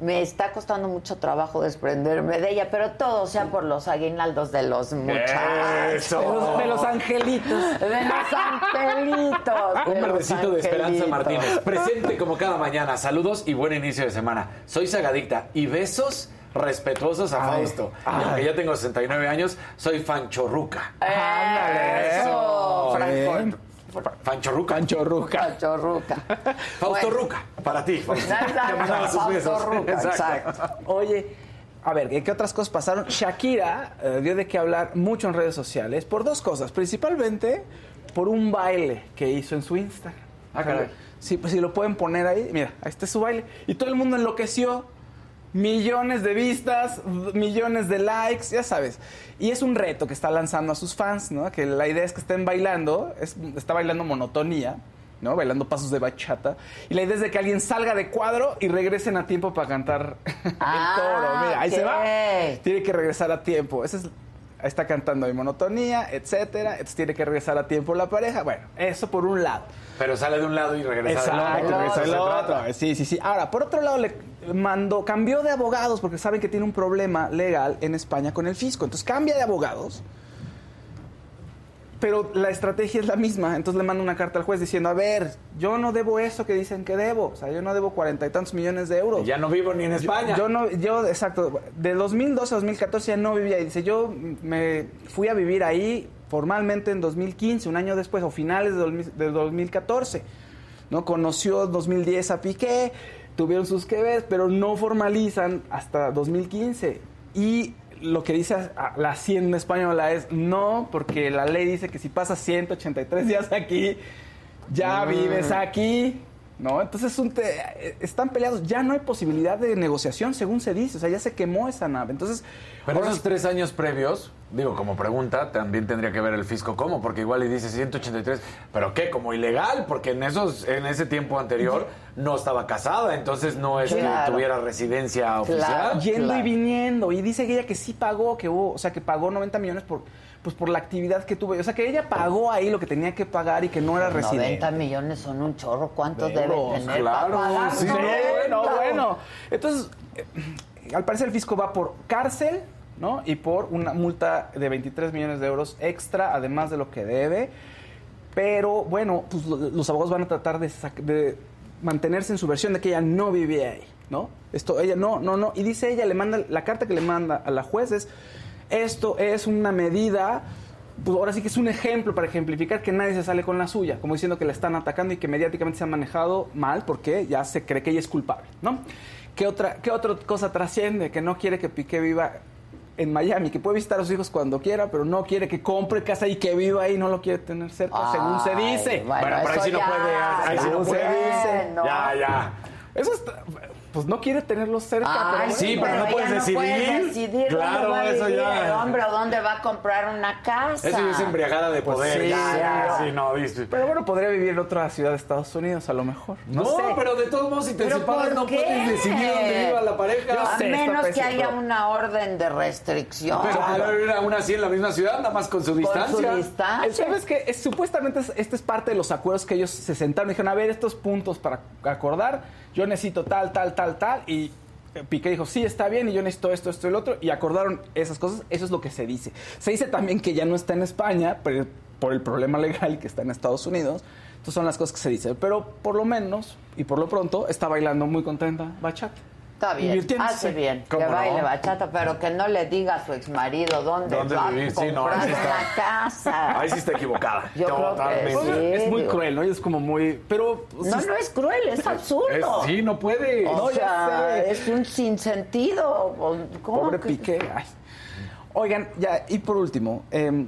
Me está costando mucho trabajo desprenderme de ella, pero todo sea por los aguinaldos de los muchachos. Eso. De los- de los angelitos. De los angelitos. Un verdecito de Esperanza. Martínez. Presente como cada mañana. Saludos y buen inicio de semana. Soy Sagadicta y besos respetuosos a Ay, Fausto. Y ay. aunque ya tengo 69 años, soy fanchorruca. Eso, Franco. Fanchorruca. Fanchorruca. Fanchorruca. Fausto Bueno. Ruca, para ti. Fausto. Ruca, exacto. Oye, a ver, ¿qué otras cosas pasaron? Shakira eh, dio de qué hablar mucho en redes sociales por dos cosas. Principalmente por un baile que hizo en su Instagram. Ah, caray. Sí, pues si lo pueden poner ahí, mira, ahí está su baile. Y todo el mundo enloqueció. Millones de vistas, millones de likes, ya sabes. Y es un reto que está lanzando a sus fans, ¿no? Que la idea es que estén bailando, es- está bailando monotonía, ¿no? Bailando pasos de bachata. Y la idea es de que alguien salga de cuadro y regresen a tiempo para cantar el Ah, coro. Mira, ahí se va. Tiene que regresar a tiempo. Esa es, ahí está cantando de monotonía, etcétera. Entonces tiene que regresar a tiempo la pareja. Bueno, eso por un lado. Pero sale de un lado y regresa del Exacto, otro. regresa del otro. Sí, sí, sí. Ahora, por otro lado, le mandó, cambió de abogados porque saben que tiene un problema legal en España con el fisco. Entonces cambia de abogados. Pero la estrategia es la misma. Entonces le manda una carta al juez diciendo, a ver, yo no debo eso que dicen que debo. O sea, yo no debo cuarenta y tantos millones de euros. Y ya no vivo ni en España. Yo, yo no, yo, exacto, de 2012 a 2014 ya no vivía ahí. Dice, yo me fui a vivir ahí formalmente en 2015, un año después, o finales de, 2000 de 2014. ¿no? Conoció en 2010 a Piqué, tuvieron sus que ver, pero no formalizan hasta 2015. Y lo que dice la hacienda española es no, porque la ley dice que si pasas 183 días aquí, ya Mm. vives aquí. ¿No? Entonces un te- están peleados, ya no hay posibilidad de negociación, según se dice, o sea, ya se quemó esa nave. Entonces, Pero ahora esos tres años previos, digo, como pregunta, también tendría que ver el fisco cómo, porque igual le dice 183, pero ¿qué? Como ilegal, porque en esos, en ese tiempo anterior no estaba casada, entonces no es Claro. que tuviera residencia oficial. Yendo y viniendo. Y dice ella que sí pagó, que hubo, o sea, que pagó 90 millones por, pues por la actividad que tuvo. O sea, que ella pagó ahí lo que tenía que pagar y que no era residente. 90 millones son un chorro. ¿Cuántos De debe euros, tener? claro, para pagar sí. 90? bueno, bueno. Entonces, eh, al parecer el fisco va por cárcel, ¿no? Y por una multa de 23 millones de euros extra, además de lo que debe. Pero bueno, pues lo- los abogados van a tratar de, de mantenerse en su versión de que ella no vivía ahí, ¿no? Esto, ella no, no, no. Y dice ella, le manda, la carta que le manda a la juez es, esto es una medida, pues ahora sí que es un ejemplo para ejemplificar que nadie se sale con la suya, como diciendo que la están atacando y que mediáticamente se ha manejado mal porque ya se cree que ella es culpable, ¿no? ¿Qué otra, qué otra cosa trasciende? Que no quiere que Piqué viva en Miami, que puede visitar a sus hijos cuando quiera, pero no quiere que compre casa y que viva ahí, no lo quiere tener cerca, según se dice. bueno, Bueno, pero ahí sí no puede, ahí sí no según se puede. dice. No. Ya, ya. Eso está, pues no quiere tenerlos cerca. Ay, pero sí, pero no puedes decidir. puede decidir Claro, dónde va a eso vivir ya. el hombre o dónde va a comprar una casa. Eso ya es embriagada de Pues poder. sí, ya, ya, sí. no, viste. Pero bueno, podría vivir en otra ciudad de Estados Unidos, a lo mejor. No, No, sé. pero de todos modos, si te ¿Pero separas, no qué? puedes decidir dónde viva la pareja. Yo A sé, menos que haya una orden de restricción. Pero vivir aún así en la misma ciudad, nada más con su Con su distancia. distancia. ¿Sabes que es, Supuestamente es- este es parte de los acuerdos que ellos se sentaron y dijeron, a ver, estos puntos para acordar, yo necesito tal, tal, tal, tal, y Piqué dijo, sí, está bien, y yo necesito esto, esto y lo otro, y acordaron esas cosas, eso es lo que se dice. Se dice también que ya no está en España, pero por el problema legal que está en Estados Unidos, estas son las cosas que se dicen, pero por lo menos, y por lo pronto, está bailando muy contenta bachata. Está bien, hace bien, que ¿Cómo no? baile bachata, pero que no le diga a su exmarido dónde, ¿Dónde va vivir? a Sí, no, comprar ahí sí está. una casa. Ahí sí está equivocada. Yo creo que Totalmente. sí. es muy digo. cruel, ¿no? Y es como muy... Pero... No, no es cruel, es absurdo. Es- sí, no puede. O No, sea, sé. es un sinsentido. ¿Cómo Pobre que- Piqué. Ay. Oigan, ya, y por último, eh,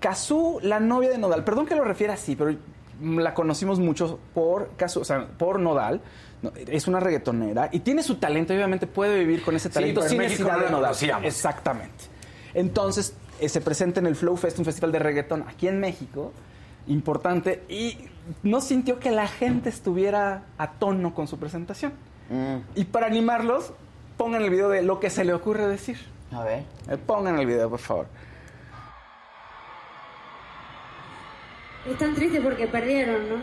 Cazú, la novia de Nodal, perdón que lo refiera así, pero la conocimos mucho por Cazú, o sea, por Nodal. No, Es una reggaetonera y tiene su talento, y obviamente puede vivir con ese Sí, talento en sin México necesidad no de conocíamos. Exactamente. Entonces, eh, se presenta en el Flow Fest, un festival de reggaetón aquí en México, importante, y no sintió que la gente estuviera a tono con su presentación. Mm, Y para animarlos, pongan el video de lo que se le ocurre decir. a ver. Eh, Pongan el video, por favor. Están tristes porque perdieron, ¿no? No,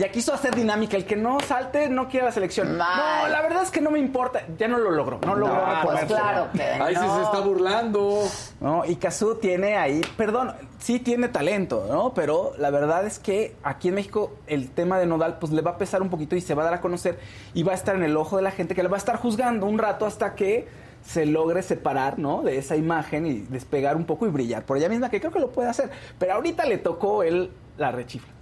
Ya quiso hacer dinámica. El que no salte no quiere la selección. Mal. No, la verdad es que no me importa. Ya no lo logró. No logró No, pues claro que Ahí sí se está burlando. No, y Cazú tiene ahí, perdón, sí tiene talento, ¿no? Pero la verdad es que aquí en México el tema de Nodal pues le va a pesar un poquito y se va a dar a conocer y va a estar en el ojo de la gente que le va a estar juzgando un rato hasta que se logre separar, ¿no? De esa imagen y despegar un poco y brillar por ella misma, que creo que lo puede hacer. Pero ahorita le tocó él la rechifla.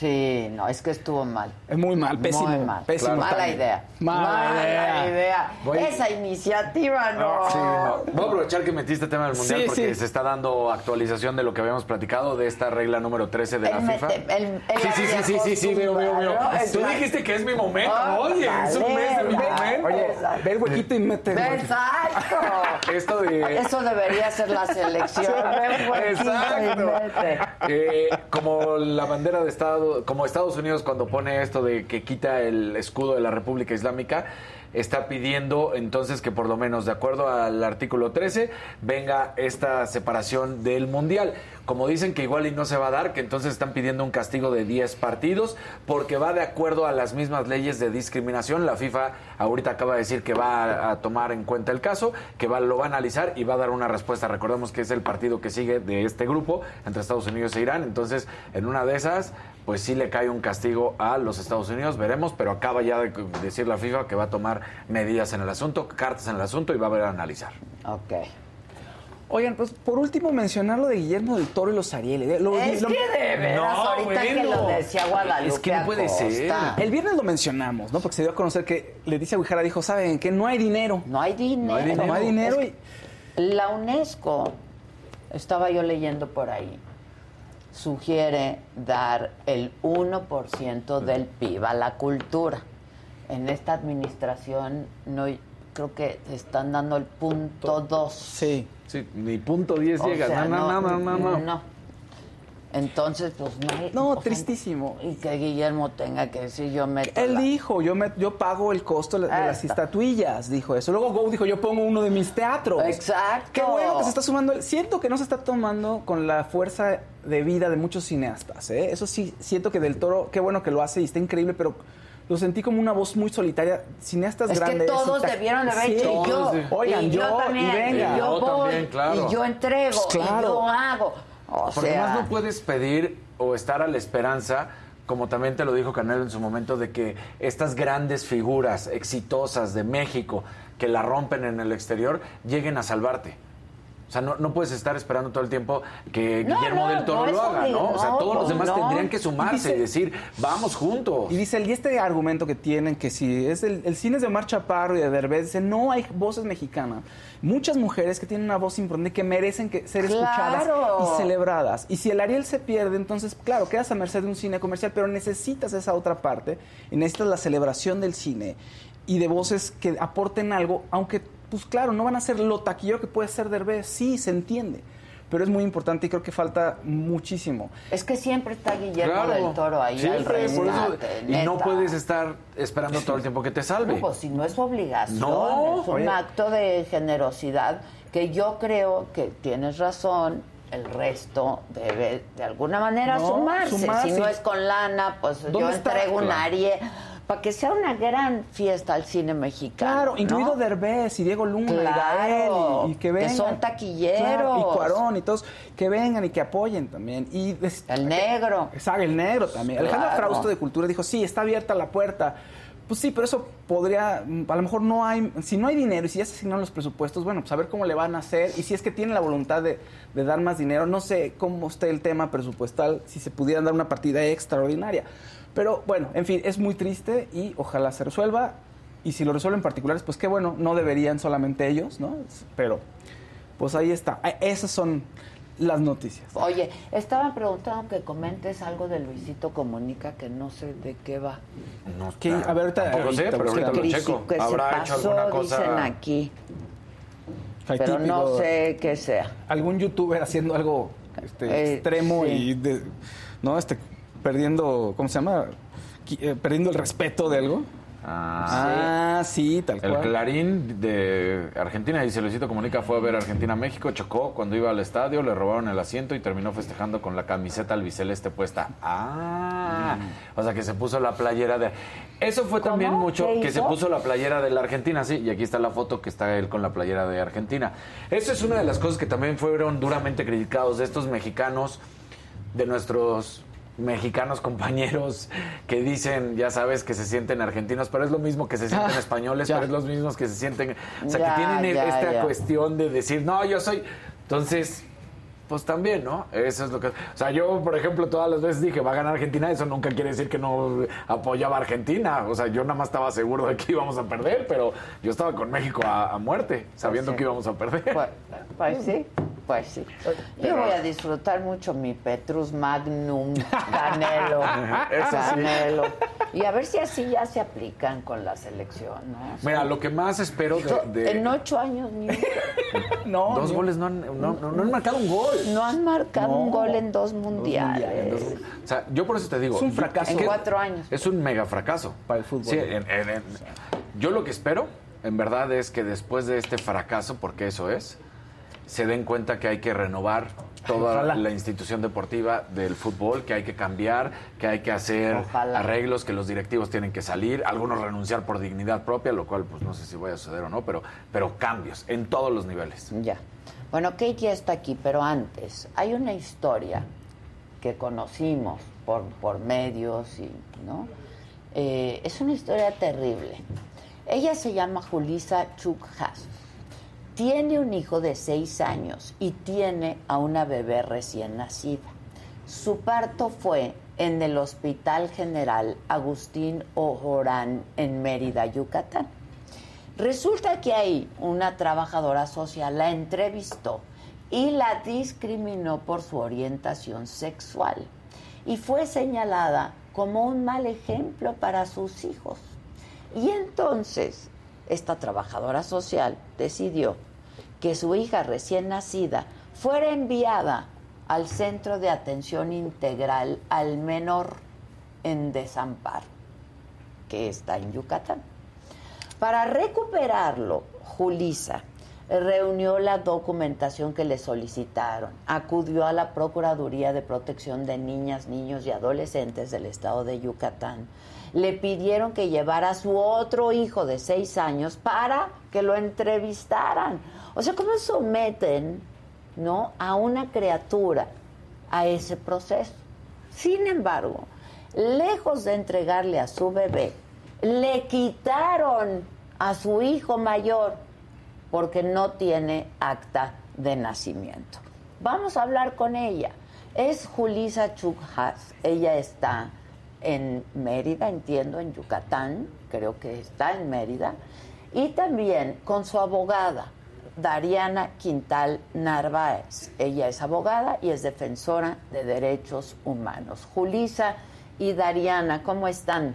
Sí, no, es que estuvo mal. Es muy mal, pésimo. Muy mal. pésimo Mala idea. Mala idea. Voy- Esa iniciativa no. Sí, no. Voy a aprovechar que metiste tema del mundial Sí, porque sí. se está dando actualización de lo que habíamos platicado de esta regla número 13 de la FIFA. mete- sí, sí, sí, sí, sí, sí, veo, veo, veo. Tú dijiste que es mi momento. Ah, Oye, es un mes de mi momento. Oye, ve el huequito y mete. Exacto. Esto de. Eso debería ser la selección. Ve un huequito y Exacto. mete. Eh, como la bandera de Como Estados Unidos cuando pone esto de que quita el escudo de la República Islámica, está pidiendo entonces que por lo menos de acuerdo al artículo 13 venga esta separación del Mundial. Como dicen que igual y no se va a dar, que entonces están pidiendo un castigo de 10 partidos porque va de acuerdo a las mismas leyes de discriminación. La FIFA ahorita acaba de decir que va a, a tomar en cuenta el caso, que va, lo va a analizar y va a dar una respuesta. Recordemos que es el partido que sigue de este grupo entre Estados Unidos e Irán. Entonces, en una de esas, pues sí le cae un castigo a los Estados Unidos, veremos, pero acaba ya de decir la FIFA que va a tomar medidas en el asunto, cartas en el asunto y va a ver a analizar. Ok. Oigan, pues por último mencionar lo de Guillermo del Toro y los Ariel. Lo- Es lo- que de veras, No, ahorita que lo decía Guadalupe Es que no puede ser. El viernes lo mencionamos, ¿no? Porque se dio a conocer que Leticia Guijara dijo, ¿saben qué? No hay dinero. No hay dinero. No hay dinero. No hay dinero Es que La UNESCO, estaba yo leyendo por ahí, sugiere dar el 1% del PIB a la cultura. En esta administración no creo que están dando el punto 2. Sí. Sí, ni punto 10 O llega. sea, no, no, no, no, no, no. Entonces, pues no No, o sea, tristísimo. Y que Guillermo tenga que decir, yo meto Él la- dijo, yo me, yo pago el costo de Ah, las estatuillas, dijo eso. Luego Go dijo, yo pongo uno de mis teatros. Exacto. Qué bueno que se está sumando. Siento que no se está tomando con la fuerza de vida de muchos cineastas. ¿eh? Eso sí, siento que Del Toro, qué bueno que lo hace y está increíble, pero lo sentí como una voz muy solitaria. Cineastas Es que grandes. todos y ta- debieron de haber Sí. hecho y yo. Oigan, y yo, yo también, y venga. y yo Yo voy, también, claro. y yo entrego, Pues claro. y yo hago. O Porque sea, además no puedes pedir o estar a la esperanza, como también te lo dijo Canelo en su momento, de que estas grandes figuras exitosas de México que la rompen en el exterior lleguen a salvarte. O sea, no, no puedes estar esperando todo el tiempo que No, Guillermo no, del Toro lo haga, ¿no? O sea, todos los demás no. tendrían que sumarse Y decir, vamos juntos. Y dice, y este argumento que tienen, que si es el, el cine es de Omar Chaparro y de Derbez, dice, no hay voces mexicanas. Muchas mujeres que tienen una voz importante que merecen que, ser escuchadas Claro. y celebradas. Y si el Ariel se pierde, entonces, claro, quedas a merced de un cine comercial, pero necesitas esa otra parte y necesitas la celebración del cine y de voces que aporten algo, aunque, pues claro, no van a ser lo taquillero que puede ser Derbez, sí, se entiende. Pero es muy importante y creo que falta muchísimo. es que siempre está Guillermo Claro. del Toro ahí al Siempre, por eso- rescate, y no puedes estar esperando todo el tiempo que te salve. No, pues si no es obligación, No, es un oye. acto de generosidad que yo creo que tienes razón. El resto debe de alguna manera No, sumarse. sumarse. Si no es con lana, pues yo entrego un Claro. Para que sea una gran fiesta al cine mexicano. Claro, incluido. Derbez y Diego Luna Claro, y Gael y, y que que vengan. son taquilleros. Claro, y Cuarón y todos, que vengan y que apoyen también. Y El negro. Exacto, el negro también. Alejandro Claro. Frausto de Cultura dijo, sí, está abierta la puerta. Pues sí, pero eso podría, a lo mejor no hay, si no hay dinero y si ya se asignaron los presupuestos, bueno, pues a ver cómo le van a hacer y si es que tienen la voluntad de, de dar más dinero, no sé cómo esté el tema presupuestal, si se pudieran dar una partida extraordinaria. Pero bueno, en fin, es muy triste y ojalá se resuelva y si lo resuelven particulares, pues qué bueno, no deberían solamente ellos, ¿no? Pero pues ahí está, Eh, esas son las noticias. Oye, estaban preguntando que comentes algo de Luisito Comunica que no sé de qué va. No, ¿Qué? A ver, ahorita- Tampoco sé, pero ahorita lo checo. que se hecho pasó, alguna cosa. dicen aquí. Pero no sé qué sea. algún youtuber haciendo algo este, Eh, extremo sí. y de- no este perdiendo cómo se llama eh, perdiendo el respeto de algo Ah, ah sí tal El cual Clarín de Argentina dice Luisito Comunica fue a ver Argentina-México, chocó cuando iba al estadio, le robaron el asiento y terminó festejando con la camiseta albiceleste puesta. Ah, o sea que se puso la playera de... Eso fue también ¿Cómo? mucho, ¿Qué que se puso la playera de la Argentina, sí, y aquí está la foto que está él con la playera de Argentina. Eso es una de las cosas que también fueron duramente criticados de estos mexicanos, de nuestros mexicanos compañeros que dicen, ya sabes, que se sienten argentinos, pero es lo mismo que se sienten Ah, españoles, ya. pero es los mismos que se sienten, o sea, Ya, que tienen ya, esta cuestión de decir, no, yo soy, entonces, pues también, ¿no? Eso es lo que, o sea, yo, por ejemplo, todas las veces dije, va a ganar Argentina, eso nunca quiere decir que no apoyaba a Argentina, o sea, yo nada más estaba seguro de que íbamos a perder, pero yo estaba con México a, a muerte, sabiendo sí. que íbamos a perder. Pues, pues sí, pues sí. Yo voy a disfrutar mucho mi Petrus Magnum Canelo. Eso sí. Canelo. Y a ver si así ya se aplican con la selección, ¿no? Mira, lo que más espero de... de- En ocho años ni no dos ni- goles no han, no, no- no han marcado un gol. no han marcado No. un gol en dos mundiales. O sea, yo por eso te digo. Es un fracaso. En cuatro años. Es un mega fracaso. Para el fútbol. Sí, en- en- en- yo lo que espero, en verdad, es que después de este fracaso, porque eso es, se den cuenta que hay que renovar toda Ojalá. la institución deportiva del fútbol, que hay que cambiar, que hay que hacer Ojalá. arreglos, que los directivos tienen que salir, algunos renunciar por dignidad propia, lo cual pues no sé si vaya a suceder o no, pero, pero cambios en todos los niveles. Ya. Bueno, Kate ya está aquí, pero antes, hay una historia que conocimos por, por medios y, ¿no? Eh, es una historia terrible. Ella se llama Julisa Chukhas. Tiene un hijo de seis años y tiene a una bebé recién nacida. Su parto fue en el Hospital General Agustín Ojorán en Mérida, Yucatán. Resulta que ahí una trabajadora social la entrevistó y la discriminó por su orientación sexual y fue señalada como un mal ejemplo para sus hijos. Y entonces esta trabajadora social decidió que su hija recién nacida fuera enviada al Centro de Atención Integral al Menor en Desamparo, que está en Yucatán. Para recuperarlo, Julisa reunió la documentación que le solicitaron, acudió a la Procuraduría de Protección de Niñas, Niños y Adolescentes del estado de Yucatán. Le pidieron que llevara a su otro hijo de seis años para que lo entrevistaran. O sea, ¿cómo someten ¿no? a una criatura a ese proceso? Sin embargo, lejos de entregarle a su bebé, le quitaron a su hijo mayor porque no tiene acta de nacimiento. Vamos a hablar con ella. Es Julisa Chukhas. Ella está en Mérida, entiendo, en Yucatán, creo que está en Mérida, y también con su abogada, Dariana Quintal Narváez. Ella es abogada y es defensora de derechos humanos. Julisa y Dariana, ¿cómo están?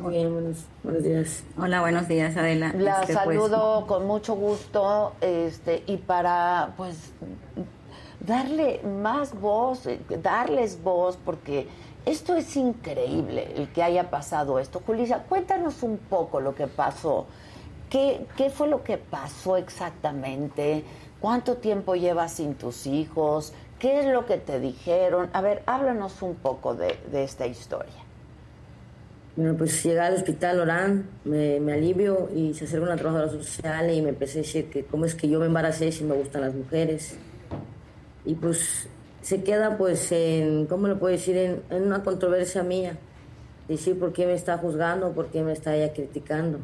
Muy bien, buenos, buenos días. Hola, buenos días, Adela. La Este, pues, saludo con mucho gusto este y para pues darle más voz, eh, darles voz porque esto es increíble el que haya pasado esto. Julisa, cuéntanos un poco lo que pasó. ¿Qué, qué fue lo que pasó exactamente? ¿Cuánto tiempo llevas sin tus hijos? ¿Qué es lo que te dijeron? A ver, háblanos un poco de, de esta historia. Bueno, pues llegué al hospital Orán, me, me alivio y se acerca una trabajadora social y me empecé a decir que cómo es que yo me embaracé si me gustan las mujeres. Y pues se queda pues en, ¿cómo lo puedo decir? En, en una controversia mía. Decir por qué me está juzgando, por qué me está ella criticando.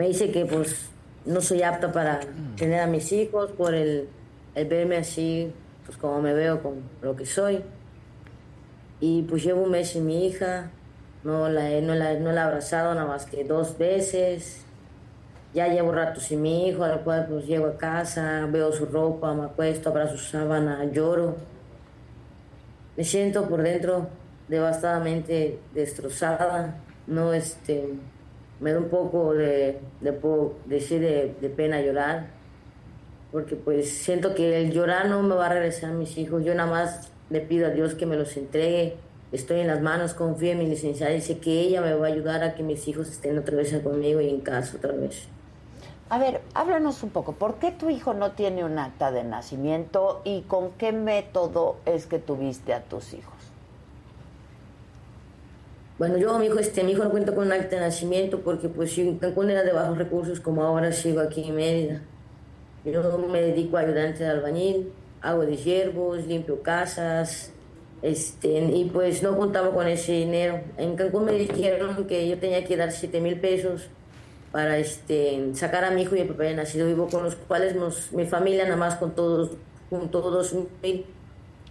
Me dice que pues no soy apta para tener a mis hijos por el, el verme así, pues como me veo, con lo que soy. Y pues llevo un mes sin mi hija, no la, he- no, la, no la he abrazado nada más que dos veces. Ya llevo rato sin mi hijo, al cual pues llego a casa, veo su ropa, me acuesto, abrazo su sábana, lloro. Me siento por dentro devastadamente destrozada. No, este, me da un poco de, de puedo decir, de, de pena llorar. Porque pues siento que el llorar no me va a regresar a mis hijos. Yo nada más le pido a Dios que me los entregue. Estoy en las manos, confío en mi licenciada y sé que ella me va a ayudar a que mis hijos estén otra vez conmigo y en casa otra vez. A ver, háblanos un poco. ¿Por qué tu hijo no tiene un acta de nacimiento y con qué método es que tuviste a tus hijos? Bueno, yo, mi hijo, este, mi hijo no cuenta con un acta de nacimiento porque pues en Cancún era de bajos recursos como ahora sigo aquí en Mérida. Yo me dedico a ayudante de albañil, hago de hierbos, limpio casas, este, y pues no contaba con ese dinero. En Cancún me dijeron que yo tenía que dar 7 mil pesos para este, sacar a mi hijo y a mi papá de nacido vivo, con los cuales nos- mi familia nada más con todos, con todos mil.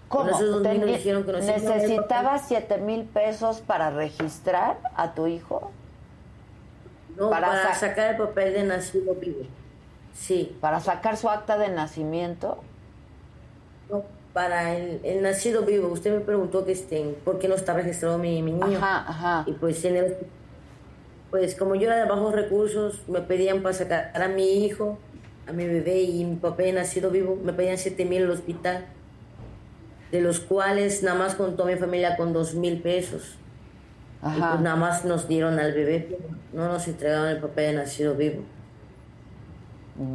¿Cómo? esos dijeron que el ¿Necesitabas 7 mil pesos para registrar a tu hijo? No, Para para, sa- sacar el papel de nacido vivo. Sí. ¿Para sacar su acta de nacimiento? No, para el, el nacido vivo. Usted me preguntó que estén, por qué no está registrado mi, mi niño. Ajá, ajá. Y pues en el, pues como yo era de bajos recursos, me pedían para sacar a mi hijo, a mi bebé y mi papá de nacido vivo, me pedían 7 mil al hospital, de los cuales nada más contó mi familia con 2 mil pesos. Y Ajá. pues nada más nos dieron al bebé, no nos entregaron el papel de nacido vivo.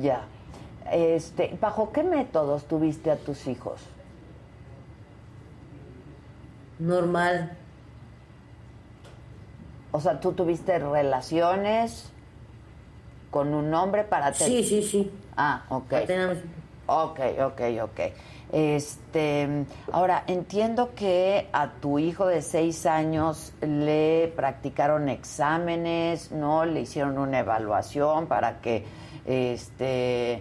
Ya. Este, ¿Bajo qué métodos tuviste a tus hijos? Normal. O sea, ¿tú tuviste relaciones con un hombre para te- Sí, sí, sí. Ah, ok. Ok, ok, ok. Este, ahora, entiendo que a tu hijo de seis años le practicaron exámenes, ¿no? Le hicieron una evaluación para que este,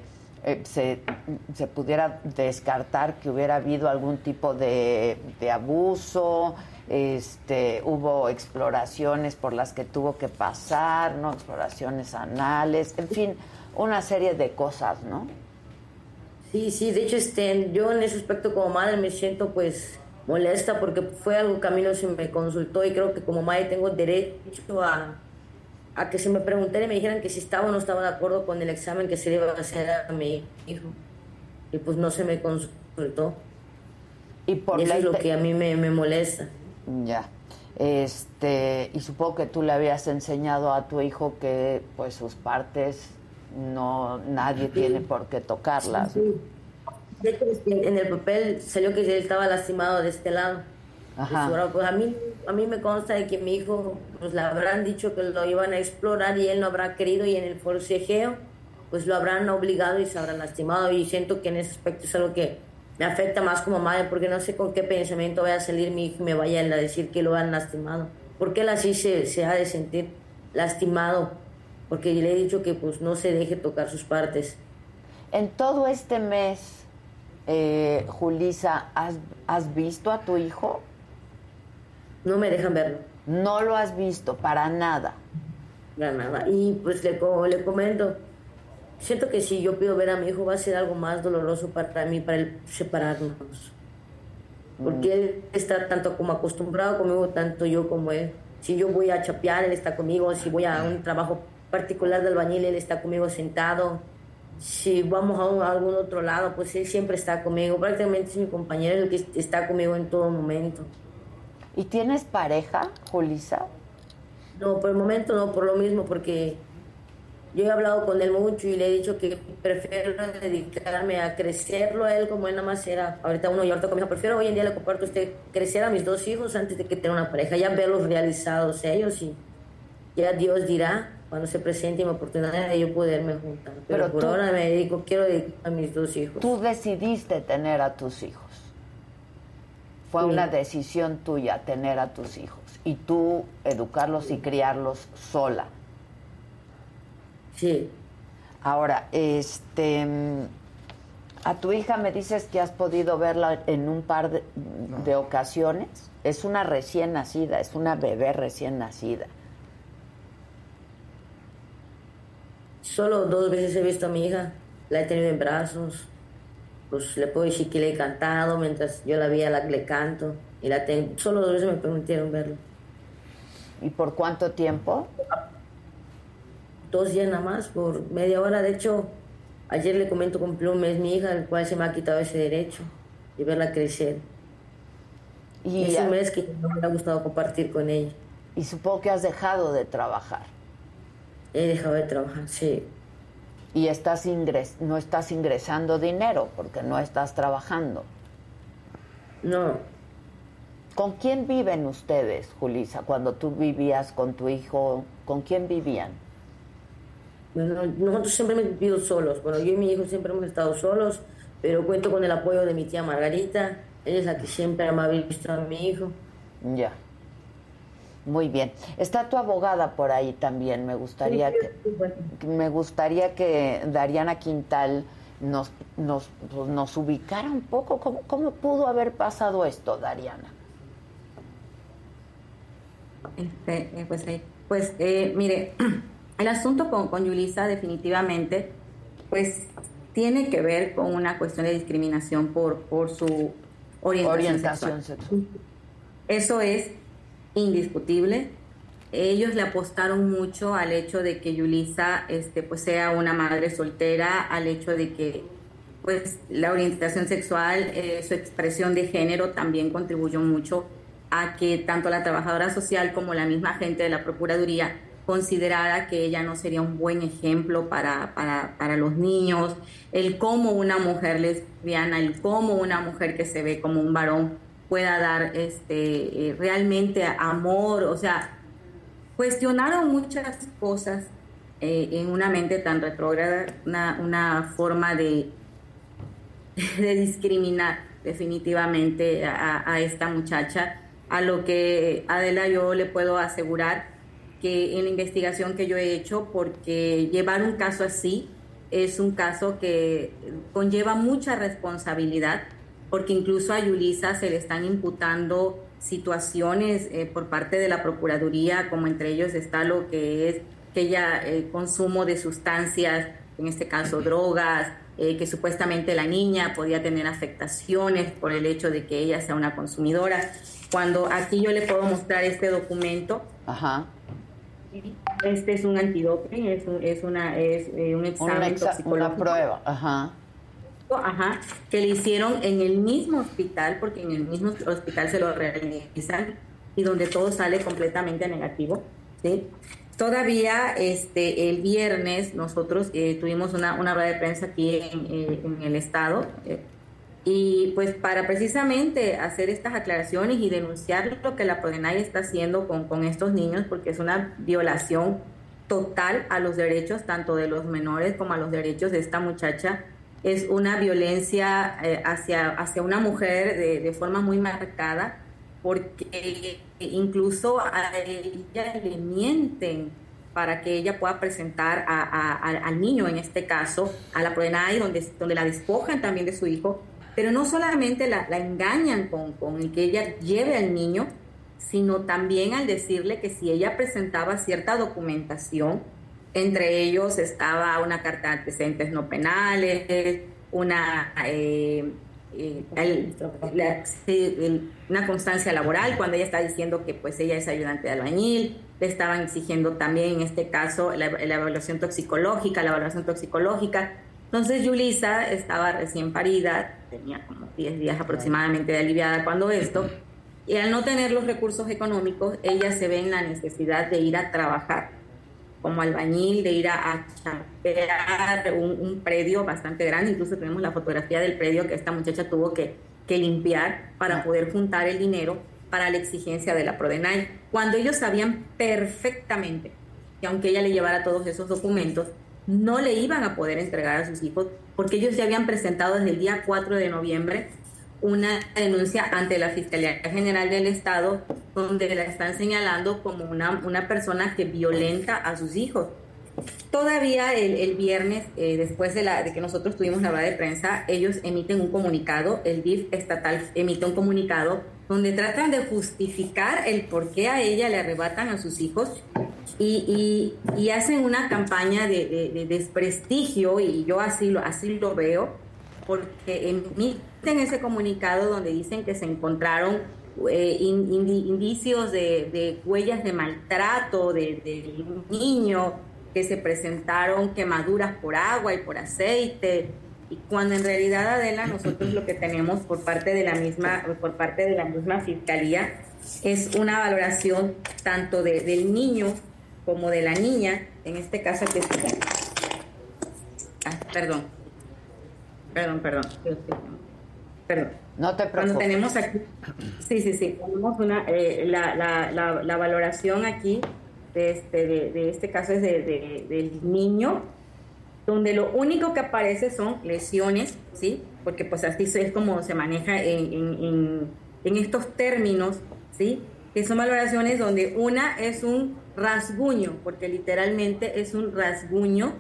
eh, se, se pudiera descartar que hubiera habido algún tipo de, de abuso. Este, hubo exploraciones por las que tuvo que pasar, ¿no? Exploraciones anales, en fin, una serie de cosas, ¿no? Sí, sí, de hecho, este, yo en ese aspecto como madre me siento pues molesta porque fue algo que a mí no se me consultó y creo que como madre tengo derecho a, a que se me preguntara y me dijeran que si estaba o no estaba de acuerdo con el examen que se le iba a hacer a mi hijo. Y pues no se me consultó. Y por eso ley es lo que a mí me, me molesta. Ya. Este, y supongo que tú le habías enseñado a tu hijo que pues sus partes no nadie tiene por qué tocarlas. Sí. Que en el papel salió que él estaba lastimado de este lado. Ajá. Pues, a mí a mí me consta de que mi hijo pues le habrán dicho que lo iban a explorar y él no habrá querido y en el forcejeo pues lo habrán obligado y se habrán lastimado y siento que en ese aspecto es algo que me afecta más como madre porque no sé con qué pensamiento vaya a salir mi hijo y me vaya a decir que lo han lastimado. Porque él así se, se ha de sentir lastimado porque le he dicho que pues no se deje tocar sus partes. En todo este mes, eh, Julisa, ¿has, has visto a tu hijo? No me dejan verlo. No lo has visto para nada. Para nada. Y pues le, le comento, siento que si yo pido ver a mi hijo va a ser algo más doloroso para mí, para el separarnos. Porque él está tanto como acostumbrado conmigo, tanto yo como él. Si yo voy a chapear, él está conmigo. Si voy a un trabajo particular de albañil, él está conmigo sentado. Si vamos a, un- a algún otro lado, pues él siempre está conmigo. Prácticamente es mi compañero, el que está conmigo en todo momento. ¿Y tienes pareja, Julisa? No, por el momento no, por lo mismo, porque yo he hablado con él mucho y le he dicho que prefiero dedicarme a crecerlo a él como él nada más era. Ahorita uno y ahorita con mi hijo, prefiero hoy en día le comparto a usted crecer a mis dos hijos antes de que tener una pareja, ya verlos realizados ellos y ya Dios dirá cuando se presente mi oportunidad de yo poderme juntar. Pero, Pero por tú- ahora me dedico, quiero dedicar a mis dos hijos. Tú decidiste tener a tus hijos. Fue Sí. una decisión tuya tener a tus hijos y tú educarlos y criarlos sola. Sí. Ahora, este, a tu hija me dices que has podido verla en un par de, de ocasiones. Es una recién nacida, es una bebé recién nacida. Solo dos veces he visto a mi hija, la he tenido en brazos, pues le puedo decir que le he cantado, mientras yo la veía la, le canto, y la tengo, solo dos veces me permitieron verlo. ¿Y por cuánto tiempo? Dos días nada más, por media hora, de hecho, ayer le comento cumplió un mes mi hija, el cual se me ha quitado ese derecho de verla crecer. Y es un mes que no me ha gustado compartir con ella. Y supongo que has dejado de trabajar. He dejado de trabajar, sí. Y estás ingres no estás ingresando dinero porque no estás trabajando. No. ¿Con quién viven ustedes, Julisa? Cuando tú vivías con tu hijo, ¿con quién vivían? Bueno, nosotros siempre hemos vivido solos. Bueno, yo y mi hijo siempre hemos estado solos, pero cuento con el apoyo de mi tía Margarita. Ella es la que siempre me ha visto a mi hijo. Ya. Muy bien. Está tu abogada por ahí también. Me gustaría que me gustaría que Dariana Quintal nos nos, pues, nos ubicara un poco. ¿Cómo, ¿Cómo pudo haber pasado esto, Dariana? Este, eh, pues, eh, pues eh, mire, el asunto con, con Yulisa definitivamente, pues tiene que ver con una cuestión de discriminación por, por su orientación, Orientación sexual. Eso es indiscutible. Ellos le apostaron mucho al hecho de que Yulisa este, pues sea una madre soltera, al hecho de que pues la orientación sexual, eh, su expresión de género también contribuyó mucho a que tanto la trabajadora social como la misma gente de la Procuraduría considerara que ella no sería un buen ejemplo para, para, para los niños, el cómo una mujer lesbiana, el cómo una mujer que se ve como un varón pueda dar este, eh, realmente amor, o sea, cuestionaron muchas cosas eh, en una mente tan retrógrada, una, una forma de, de discriminar definitivamente a, a esta muchacha, a lo que Adela yo le puedo asegurar que en la investigación que yo he hecho, porque llevar un caso así es un caso que conlleva mucha responsabilidad, porque incluso a Yulisa se le están imputando situaciones eh, por parte de la Procuraduría, como entre ellos está lo que es que ella eh, consumo de sustancias, en este caso drogas, eh, que supuestamente la niña podía tener afectaciones por el hecho de que ella sea una consumidora. Cuando aquí yo le puedo mostrar este documento, Ajá. Este es un antidoping, es un, es una, es, eh, un examen exa- toxicológico. una prueba, ajá. Ajá, que le hicieron en el mismo hospital, porque en el mismo hospital se lo realizan y donde todo sale completamente negativo. ¿sí? Todavía este, el viernes nosotros eh, tuvimos una, una rueda de prensa aquí en, eh, en el estado eh, y pues para precisamente hacer estas aclaraciones y denunciar lo que la Prodenay está haciendo con, con estos niños, porque es una violación total a los derechos tanto de los menores como a los derechos de esta muchacha. Es una violencia eh, hacia, hacia una mujer de, de forma muy marcada, porque incluso a ella le mienten para que ella pueda presentar a- al niño, en este caso, a la PRODENAI, donde, donde la despojan también de su hijo, pero no solamente la, la engañan con, con el que ella lleve al niño, sino también al decirle que si ella presentaba cierta documentación, entre ellos estaba una carta de antecedentes no penales, una, eh, eh, una constancia laboral, cuando ella está diciendo que pues ella es ayudante de albañil, le estaban exigiendo también en este caso la, la evaluación toxicológica, la evaluación toxicológica. Entonces Yulisa estaba recién parida, tenía como 10 días aproximadamente de aliviada cuando esto, y al no tener los recursos económicos, ella se ve en la necesidad de ir a trabajar como albañil, de ir a, a chapear un, un predio bastante grande. Incluso tenemos la fotografía del predio que esta muchacha tuvo que, que limpiar para poder juntar el dinero para la exigencia de la Prodenay. Cuando ellos sabían perfectamente que aunque ella le llevara todos esos documentos, no le iban a poder entregar a sus hijos porque ellos ya habían presentado desde el día 4 de noviembre una denuncia ante la Fiscalía General del Estado donde la están señalando como una, una persona que violenta a sus hijos. Todavía el, el viernes, eh, después de, la, de que nosotros tuvimos la rueda de prensa, ellos emiten un comunicado, el DIF estatal emite un comunicado donde tratan de justificar el por qué a ella le arrebatan a sus hijos y, y- hacen una campaña de, de- de desprestigio y yo así lo, así lo veo porque emiten ese comunicado donde dicen que se encontraron eh, in- indi- indicios de, de huellas de maltrato de- del niño, que se presentaron quemaduras por agua y por aceite, y cuando en realidad Adela nosotros lo que tenemos por parte de la misma por parte de la misma fiscalía es una valoración tanto de- del niño como de la niña, en este caso que Ah, perdón. Perdón, perdón. Perdón. No te Cuando preocupes. tenemos aquí, sí, sí, sí, tenemos una, eh, la, la, la, la valoración aquí de este, de, de este caso es de, de- del niño, donde lo único que aparece son lesiones, ¿sí? Porque pues así es como se maneja en, en, en- en estos términos, ¿sí? Que son valoraciones donde una es un rasguño, porque literalmente es un rasguño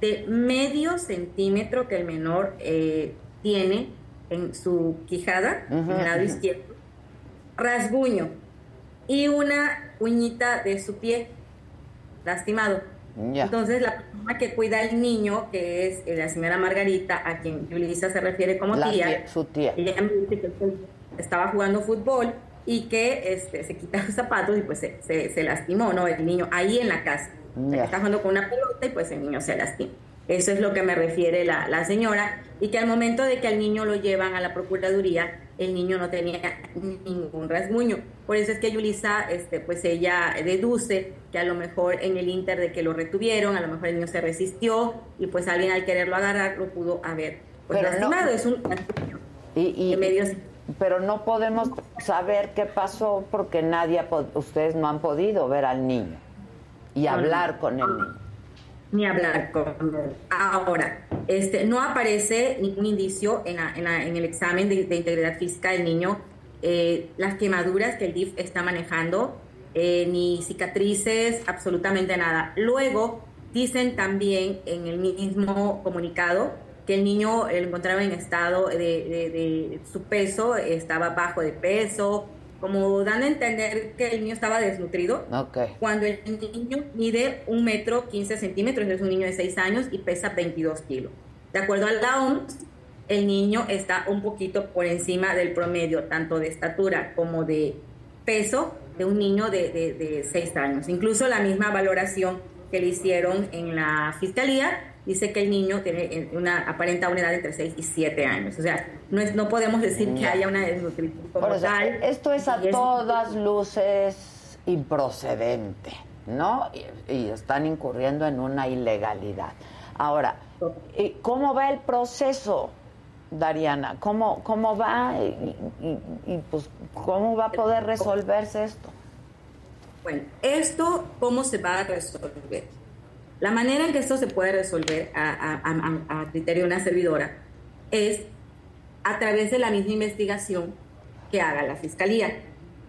de medio centímetro que el menor eh, tiene en su quijada, en el lado izquierdo, rasguño, y una uñita de su pie lastimado. Ya. Entonces, la persona que cuida al niño, que es eh, la señora Margarita, a quien Yulisa se refiere como La tía, su tía. ella me dice que él estaba jugando fútbol y que este, se quita los zapatos y pues se, se- se lastimó, ¿no? El niño ahí en la casa. O sea, que Ya. está jugando con una pelota y pues el niño se lastima. Eso es lo que me refiere la, la señora y que al momento de que al niño lo llevan a la Procuraduría, el niño no tenía ningún rasguño. Por eso es que Yulisa, este, pues ella deduce que a lo mejor en el inter de que lo retuvieron, a lo mejor el niño se resistió y pues alguien al quererlo agarrar lo pudo haber pues, Pero no- lastimado. Es un Y, y- medios- pero no podemos saber qué pasó porque nadie, ustedes no han podido ver al niño y hablar con el niño. ni hablar con él. Ahora, este, no aparece ningún indicio en, la- en la- en el examen de, de integridad física del niño, eh, las quemaduras que el DIF está manejando, eh, ni cicatrices, absolutamente nada. Luego, dicen también en el mismo comunicado que el niño lo encontraba en estado de, de- de- su peso, estaba bajo de peso, como dando a entender que el niño estaba desnutrido Ok. cuando el niño mide un metro 15 centímetros, es un niño de 6 años y pesa 22 kilos. De acuerdo a la OMS, el niño está un poquito por encima del promedio, tanto de estatura como de peso de un niño de, de, de seis años. Incluso la misma valoración que le hicieron en la fiscalía dice que el niño tiene una aparenta una edad entre 6 y 7 años. O sea, no, es, no podemos decir que Ya. haya una desnutrición como Por eso, tal. esto es a es- todas luces improcedente, ¿no? Y, y están incurriendo en una ilegalidad. Ahora, ¿y ¿cómo va el proceso, Dariana? ¿Cómo, cómo va? Y, y- y, pues, ¿cómo va a poder resolverse esto? Bueno, esto, ¿cómo se va a resolver? La manera en que esto se puede resolver a, criterio de una servidora es a través de la misma investigación que haga la fiscalía.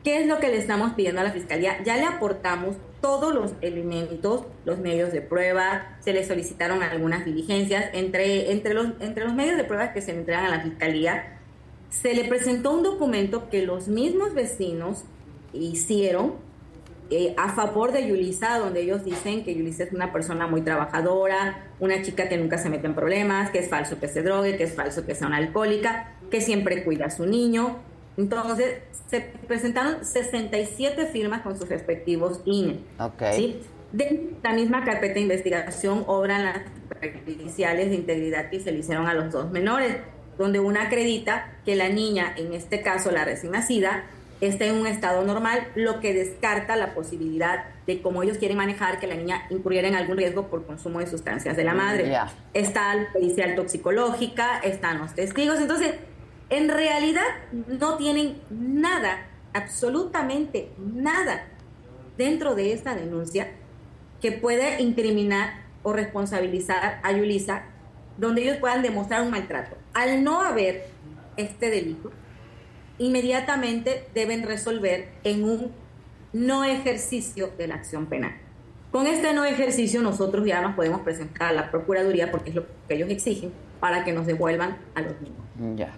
¿Qué es lo que le estamos pidiendo a la fiscalía? Ya le aportamos todos los elementos, los medios de prueba, se le solicitaron algunas diligencias. Entre, entre, los, entre los medios de prueba que se entregan a la fiscalía, se le presentó un documento que los mismos vecinos hicieron eh, a favor de Yulisa, donde ellos dicen que Yulisa es una persona muy trabajadora, una chica que nunca se mete en problemas, que es falso que se drogue, que es falso que sea una alcohólica, que siempre cuida a su niño. Entonces, se presentaron 67 firmas con sus respectivos INE. De la misma carpeta de investigación obran las periciales de integridad que se le hicieron a los dos menores, donde una acredita que la niña, en este caso la recién nacida, está en un estado normal, lo que descarta la posibilidad de cómo ellos quieren manejar que la niña incurriera en algún riesgo por consumo de sustancias de la madre. Ya. Está la pericial toxicológica, están los testigos. Entonces, en realidad no tienen nada, absolutamente nada dentro de esta denuncia que pueda incriminar o responsabilizar a Yulisa, donde ellos puedan demostrar un maltrato. Al no haber este delito, inmediatamente deben resolver en un no ejercicio de la acción penal. Con este no ejercicio nosotros ya nos podemos presentar a la Procuraduría porque es lo que ellos exigen para que nos devuelvan a los niños. Ya.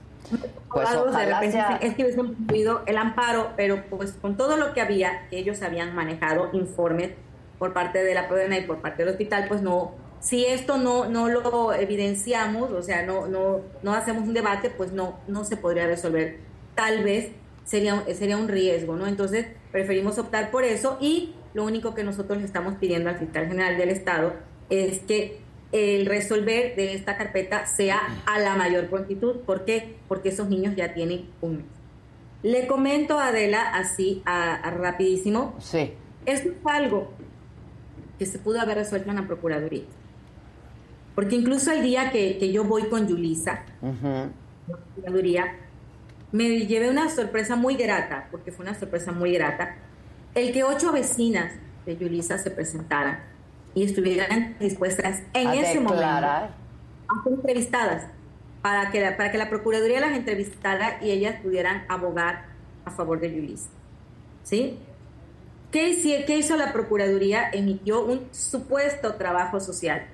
Pues de repente sea- dicen, es que hubiesen incluido el amparo, pero pues con todo lo que había, que ellos habían manejado informes por parte de la Prodena y por parte del hospital, pues no, si esto no, no lo evidenciamos, o sea, no, no, no hacemos un debate, pues no, no se podría resolver. Tal vez sería, sería un riesgo, ¿no? Entonces preferimos optar por eso y lo único que nosotros le estamos pidiendo al fiscal general del Estado es que el resolver de esta carpeta sea a la mayor prontitud. ¿Por qué? Porque esos niños ya tienen un mes. Le comento a Adela así, a, a rapidísimo. Sí. Esto es algo que se pudo haber resuelto en la Procuraduría. Porque incluso el día que, que yo voy con Yulisa, la Procuraduría, me llevé una sorpresa muy grata, porque fue una sorpresa muy grata, el que ocho vecinas de Yulisa se presentaran y estuvieran dispuestas en A ese declarar. momento a ser entrevistadas para que, la, para que la Procuraduría las entrevistara y ellas pudieran abogar a favor de Yulisa. ¿Sí? ¿Qué, hici- qué hizo la Procuraduría? Emitió un supuesto trabajo social,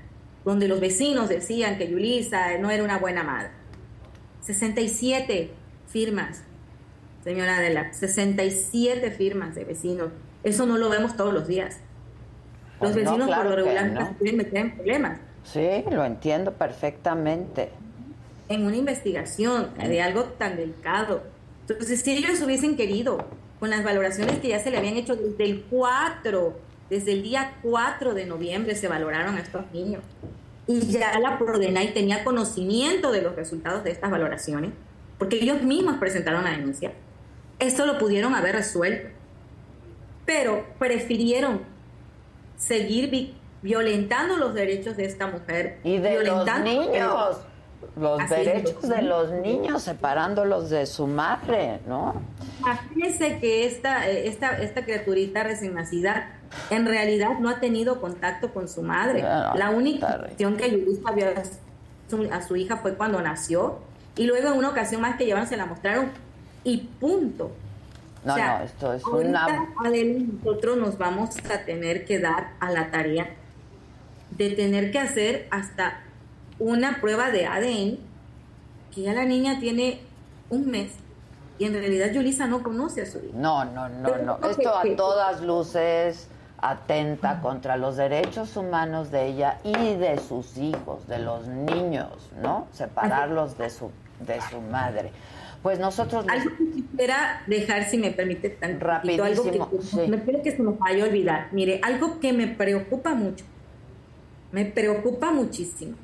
donde los vecinos decían que Yulisa no era una buena madre. 67 firmas, señora Adela, 67 firmas de vecinos. Eso no lo vemos todos los días. Los Pues no, vecinos claro por lo regular no. no se quieren meter en problemas. Sí, lo entiendo perfectamente. en una investigación de algo tan delicado. Entonces, si ellos hubiesen querido, con las valoraciones que ya se le habían hecho desde el 4, desde el día 4 de noviembre se valoraron a estos niños. Y ya la Prodenay tenía conocimiento de los resultados de estas valoraciones, porque ellos mismos presentaron la denuncia. Esto lo pudieron haber resuelto. Pero prefirieron seguir vi- violentando los derechos de esta mujer. Y de los niños. Los Así derechos de los niños, separándolos de su madre, ¿no? Imagínense que esta, eh, esta, esta criaturita recién nacida en realidad no ha tenido contacto con su madre. La única ocasión que Yulisa vio a su, a su hija fue cuando nació y luego en una ocasión más que llevaron se la mostraron y punto. No, O sea, no, esto es una... Nosotros nos vamos a tener que dar a la tarea de tener que hacer hasta una prueba de ADN que ya la niña tiene un mes y en realidad Yulisa no conoce a su hija. No, no, no, Pero no. Esto a que- todas luces atenta contra los derechos humanos de ella y de sus hijos, de los niños, ¿no? Separarlos de su, de su madre. Pues nosotros... Algo que quisiera dejar, si me permite, tan rapidito, algo que sí. me creo que se nos vaya a olvidar. Mire, algo que me preocupa mucho, me preocupa muchísimo,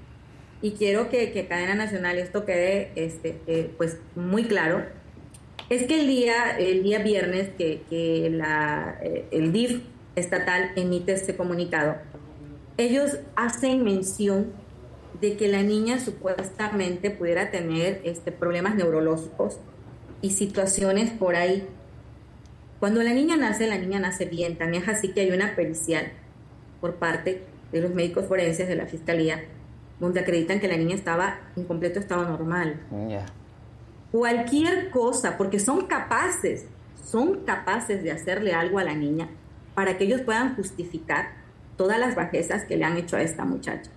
y quiero que, que Cadena Nacional esto quede este, eh, pues muy claro, es que el día, el día viernes que, que la, eh, el DIF estatal emite este comunicado, ellos hacen mención de que la niña supuestamente pudiera tener este, problemas neurológicos y situaciones por ahí. Cuando la niña nace, la niña nace bien, tan es así que hay una pericial por parte de los médicos forenses de la fiscalía donde acreditan que la niña estaba en completo estado normal. Cualquier cosa, porque son capaces, son capaces de hacerle algo a la niña para que ellos puedan justificar todas las bajezas que le han hecho a esta muchacha.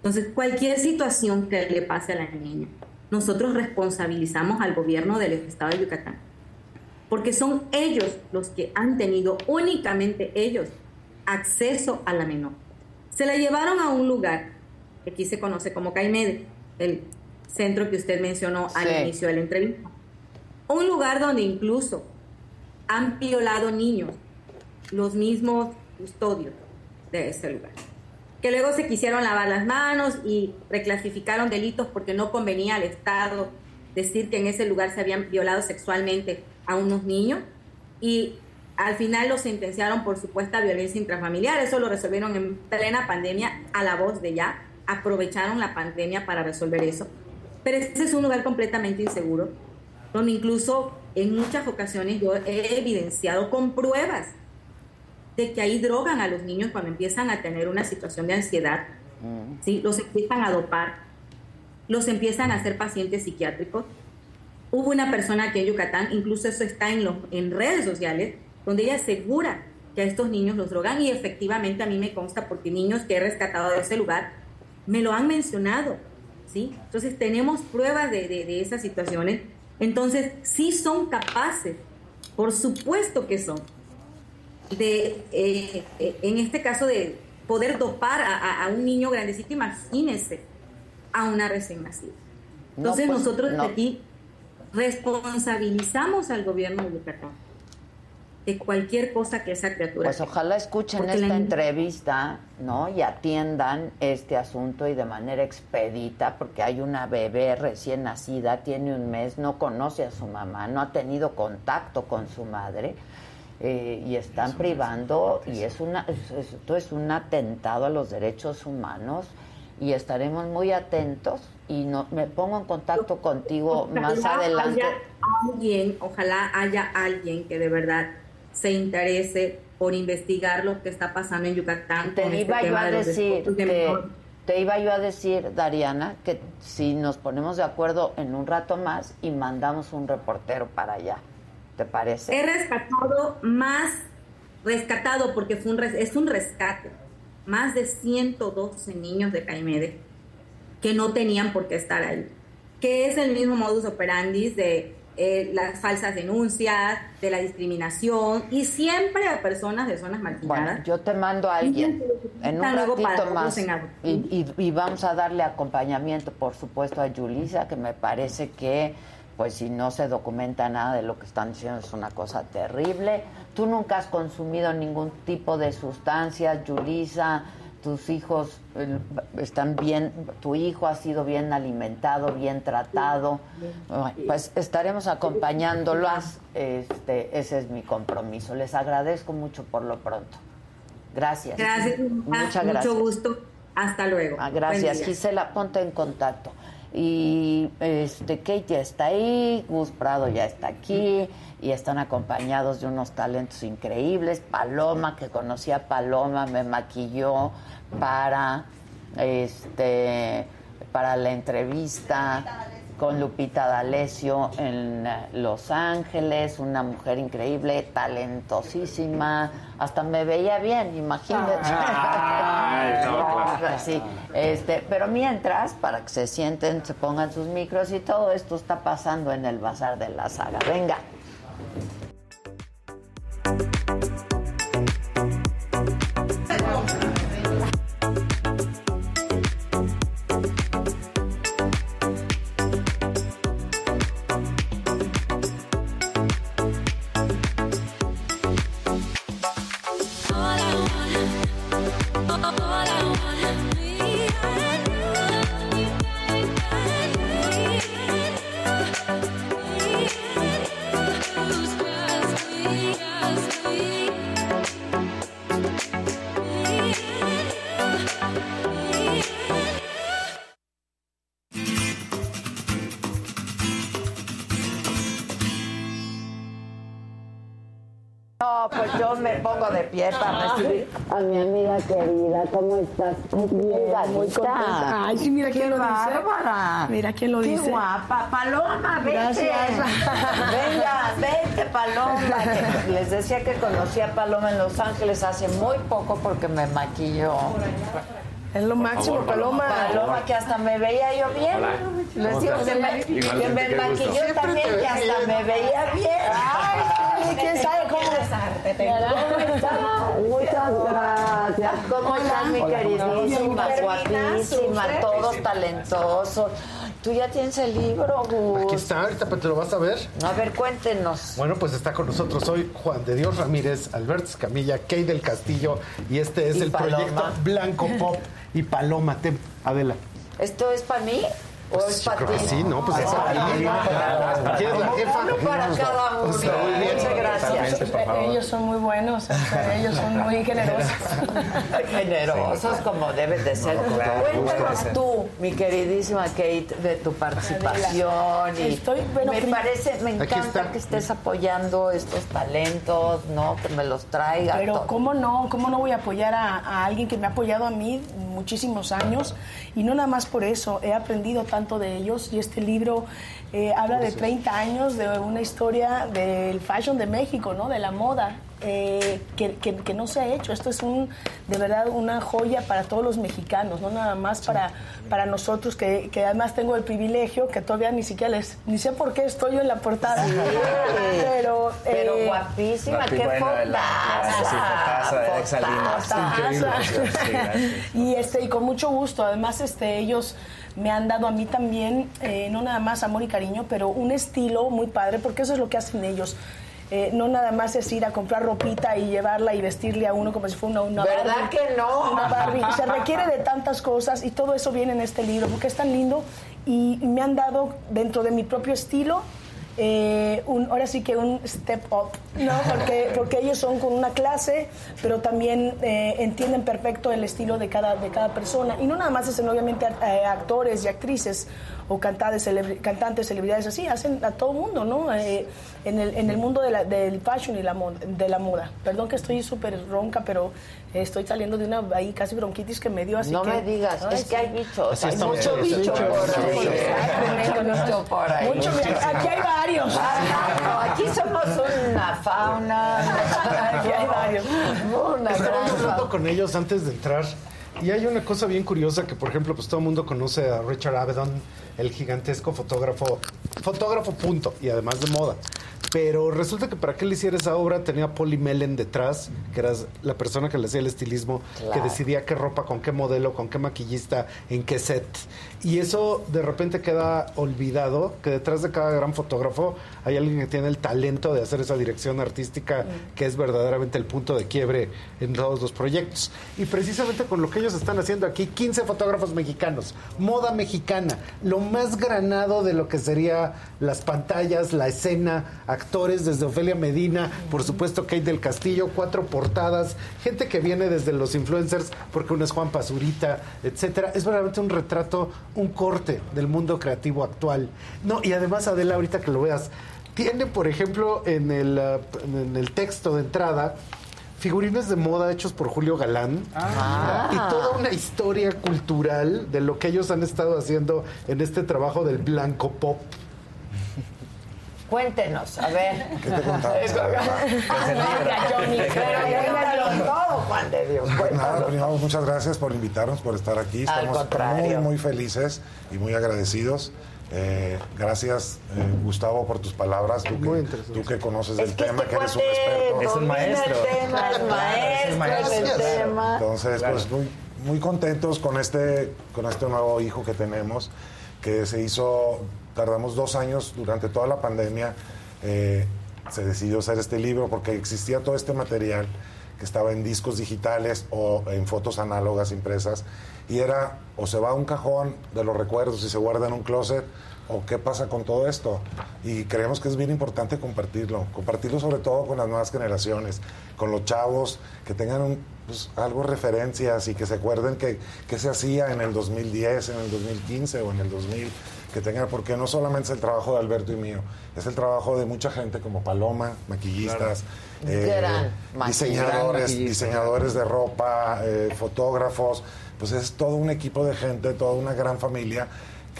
Entonces, cualquier situación que le pase a la niña, nosotros responsabilizamos al gobierno del estado de Yucatán, porque son ellos los que han tenido, únicamente ellos, acceso a la menor. Se la llevaron a un lugar que aquí se conoce como Caimede, el centro que usted mencionó al Sí. inicio de la entrevista. Un lugar donde incluso han violado niños, los mismos custodios de ese lugar. Que luego se quisieron lavar las manos y reclasificaron delitos porque no convenía al Estado decir que en ese lugar se habían violado sexualmente a unos niños y al final lo sentenciaron por supuesta violencia intrafamiliar. Eso lo resolvieron en plena pandemia a la voz de ya. Aprovecharon la pandemia para resolver eso. Pero ese es un lugar completamente inseguro, donde incluso en muchas ocasiones yo he evidenciado con pruebas de que ahí drogan a los niños cuando empiezan a tener una situación de ansiedad, ¿sí? los empiezan a dopar, los empiezan a hacer pacientes psiquiátricos. Hubo una persona aquí en Yucatán, incluso eso está en, los, en redes sociales, donde ella asegura que a estos niños los drogan y efectivamente a mí me consta porque niños que he rescatado de ese lugar me lo han mencionado, ¿sí? Entonces tenemos pruebas de, de- de esas situaciones. Entonces sí son capaces, por supuesto que son, de, eh, eh, en este caso, de poder dopar a, un niño grandecito, imagínese, a una recién nacida. No, Entonces pues, nosotros no. aquí responsabilizamos al gobierno de Yucatán de cualquier cosa que esa criatura Pues ojalá escuchen esta la- entrevista, ¿no? Y atiendan este asunto y de manera expedita, porque hay una bebé recién nacida, tiene un mes, no conoce a su mamá, no ha tenido contacto con su madre. Eh, y están privando, y es una, es- esto es un atentado a los derechos humanos, y estaremos muy atentos, y no, me pongo en contacto contigo más adelante. haya alguien, ojalá haya alguien que de verdad se interese por investigar lo que está pasando en Yucatán. Te con este iba yo tema a decir, de que, te iba yo a decir, Dariana, que si nos ponemos de acuerdo en un rato más y mandamos un reportero para allá, ¿te parece? He rescatado más, rescatado porque fue un res- es un rescate, más de 112 niños de Caimede que no tenían por qué estar ahí. Que es el mismo modus operandi de eh, las falsas denuncias, de la discriminación y siempre a personas de zonas marginadas. Bueno, yo te mando a alguien en un ratito más y vamos a darle acompañamiento, por supuesto, a Yulisa, que me parece que, pues si no se documenta nada de lo que están diciendo es una cosa terrible. Tú nunca has consumido ningún tipo de sustancias, Yulisa. Tus hijos están bien, tu hijo ha sido bien alimentado, bien tratado. Pues estaremos acompañándolas. Este, ese es mi compromiso. Les agradezco mucho por lo pronto. Gracias. Gracias, Muchas mucho gracias. gusto. Hasta luego. Ah, gracias. Gisela, ponte en contacto. Y este Kate ya está ahí, Gus Prado ya está aquí y están acompañados de unos talentos increíbles. Paloma, que conocí a Paloma, me maquilló para este para la entrevista con Lupita D'Alessio en eh, Los Ángeles, una mujer increíble, talentosísima, hasta me veía bien, imagínate. Ay, no, claro. Sí, este, pero mientras, para que se sienten, se pongan sus micros y todo esto está pasando en el Bazar de la Saga. Venga. Yo me pongo de pie para recibir a mi amiga querida. ¿Cómo estás? Bien, muy contenta. Ay, sí, mira Qué quién lo dice. bárbara. Mira quién lo Qué dice. guapa. Paloma, vente. Gracias. Venga, vente, Paloma. Que Les decía que conocí a Paloma en Los Ángeles hace muy poco porque me maquilló. Es lo máximo, favor, Paloma. Paloma, que hasta me veía yo bien. Hola. Les ¿Cómo digo que me, que me qué maquilló también, que hasta me veía bien. Ay, quién sabe cómo ¿Cómo estás? Muchas gracias. ¿Cómo estás, mi queridísima? Guapísima, todos talentosos. Tú ya tienes el libro, Gus. Aquí está, ahorita te lo vas a ver. A ver, cuéntenos. Bueno, pues está con nosotros hoy Juan de Dios Ramírez, Alberto Escamilla, Kay del Castillo y este es Y el Paloma. proyecto Blanco Pop y Paloma. Te, Adela. ¿Esto es para mí o es Yo para creo ti? que sí, ¿no? Pues es para ti. ¿Quién es la jefa? Uno para cada uno. Muy bien. Muchas gracias. Ellos son muy buenos, ellos son muy generosos. Generosos como deben de ser. Claro, Cuéntanos tú, mi queridísima Kate, de tu participación. Y Estoy- bueno, me prim- parece, me encanta que estés apoyando estos talentos, ¿no? Que me los traigas. Pero todo. cómo no, cómo no voy a apoyar a, a alguien que me ha apoyado a mí muchísimos años y no nada más por eso, he aprendido tanto de ellos y este libro eh, habla de 30 años de una historia del fashion de México, ¿no? De la moda. Eh, que, que- que no se ha hecho. Esto es un, de verdad una joya para todos los mexicanos, no nada más para, para nosotros, que, que además tengo el privilegio que todavía ni siquiera les, ni sé por qué estoy yo en la portada. Sí. Pero, Pero eh, guapísima, qué y este y con mucho gusto. Además este ellos me han dado a mí también eh, no nada más amor y cariño pero un estilo muy padre porque eso es lo que hacen ellos Eh, no nada más es ir a comprar ropita y llevarla y vestirle a uno como si fuera una, una ¿Verdad Barbie. que no? Una Barbie. Se requiere de tantas cosas y todo eso viene en este libro porque es tan lindo y me han dado dentro de mi propio estilo eh, un, ahora sí que un step up, ¿no? Porque, porque ellos son con una clase, pero también eh, entienden perfecto el estilo de cada, de cada persona. Y no nada más hacen obviamente eh, actores y actrices o cantantes, cantantes celebridades así, hacen a todo mundo, ¿no? Eh, en, el, en el mundo de la- del fashion y la moda, de la moda. Perdón que estoy súper ronca, pero eh, estoy saliendo de una ahí casi bronquitis que me dio así No que- me digas, Ay, es que hay bichos, hay mucho todos, bicho mucho, por ahí. aquí hay varios. Ah, no, aquí somos una fauna. Aquí hay varios. Una hablando con ellos antes de entrar y hay una cosa bien curiosa que, por ejemplo, pues todo el mundo conoce a Richard Avedon, el gigantesco fotógrafo, fotógrafo punto, y además de moda. Pero resulta que para que él hiciera esa obra tenía a Polly Mellen detrás, que era la persona que le hacía el estilismo, que decidía qué ropa, con qué modelo, con qué maquillista, en qué set. Y eso de repente queda olvidado, que detrás de cada gran fotógrafo hay alguien que tiene el talento de hacer esa dirección artística, que es verdaderamente el punto de quiebre en todos los proyectos. Y precisamente con lo que ellos están haciendo aquí, 15 fotógrafos mexicanos, moda mexicana, lo más granado de lo que sería las pantallas, la escena, actores desde Ofelia Medina, por supuesto Kate del Castillo, cuatro portadas, gente que viene desde los influencers, porque uno es Juan Pazurita, etcétera. Es verdaderamente un retrato, un corte del mundo creativo actual. No, y además Adela, ahorita que lo veas, tiene, por ejemplo, en el, en el texto de entrada, figurines de moda hechos por Julio Galán Ah. y toda una historia cultural de lo que ellos han estado haciendo en este trabajo del blanco pop. Cuéntenos, a ver. ¿Qué te contamos? Juan de Dios. Nada, primero, muchas gracias por invitarnos, por estar aquí. Al Estamos muy, muy felices y muy agradecidos. Eh, gracias, eh, Gustavo, por tus palabras. Tú que, tú que conoces el tema, que eres un experto. Es un maestro. El tema, es maestro el tema. Entonces, Claro. pues muy, muy contentos con este, con este nuevo hijo que tenemos, que se hizo, tardamos dos años durante toda la pandemia, eh, se decidió hacer este libro porque existía todo este material que estaba en discos digitales o en fotos análogas impresas y era o se va a un cajón de los recuerdos y se guarda en un closet o qué pasa con todo esto. Y creemos que es bien importante compartirlo, compartirlo sobre todo con las nuevas generaciones, con los chavos, que tengan un, pues, algo referencias y que se acuerden que, que se hacía en el 2010, en el 2015 o en el 2000, que tengan, porque no solamente es el trabajo de Alberto y mío, es el trabajo de mucha gente como Paloma, maquillistas, Gran diseñadores, diseñadores de ropa, eh, fotógrafos, pues es todo un equipo de gente, toda una gran familia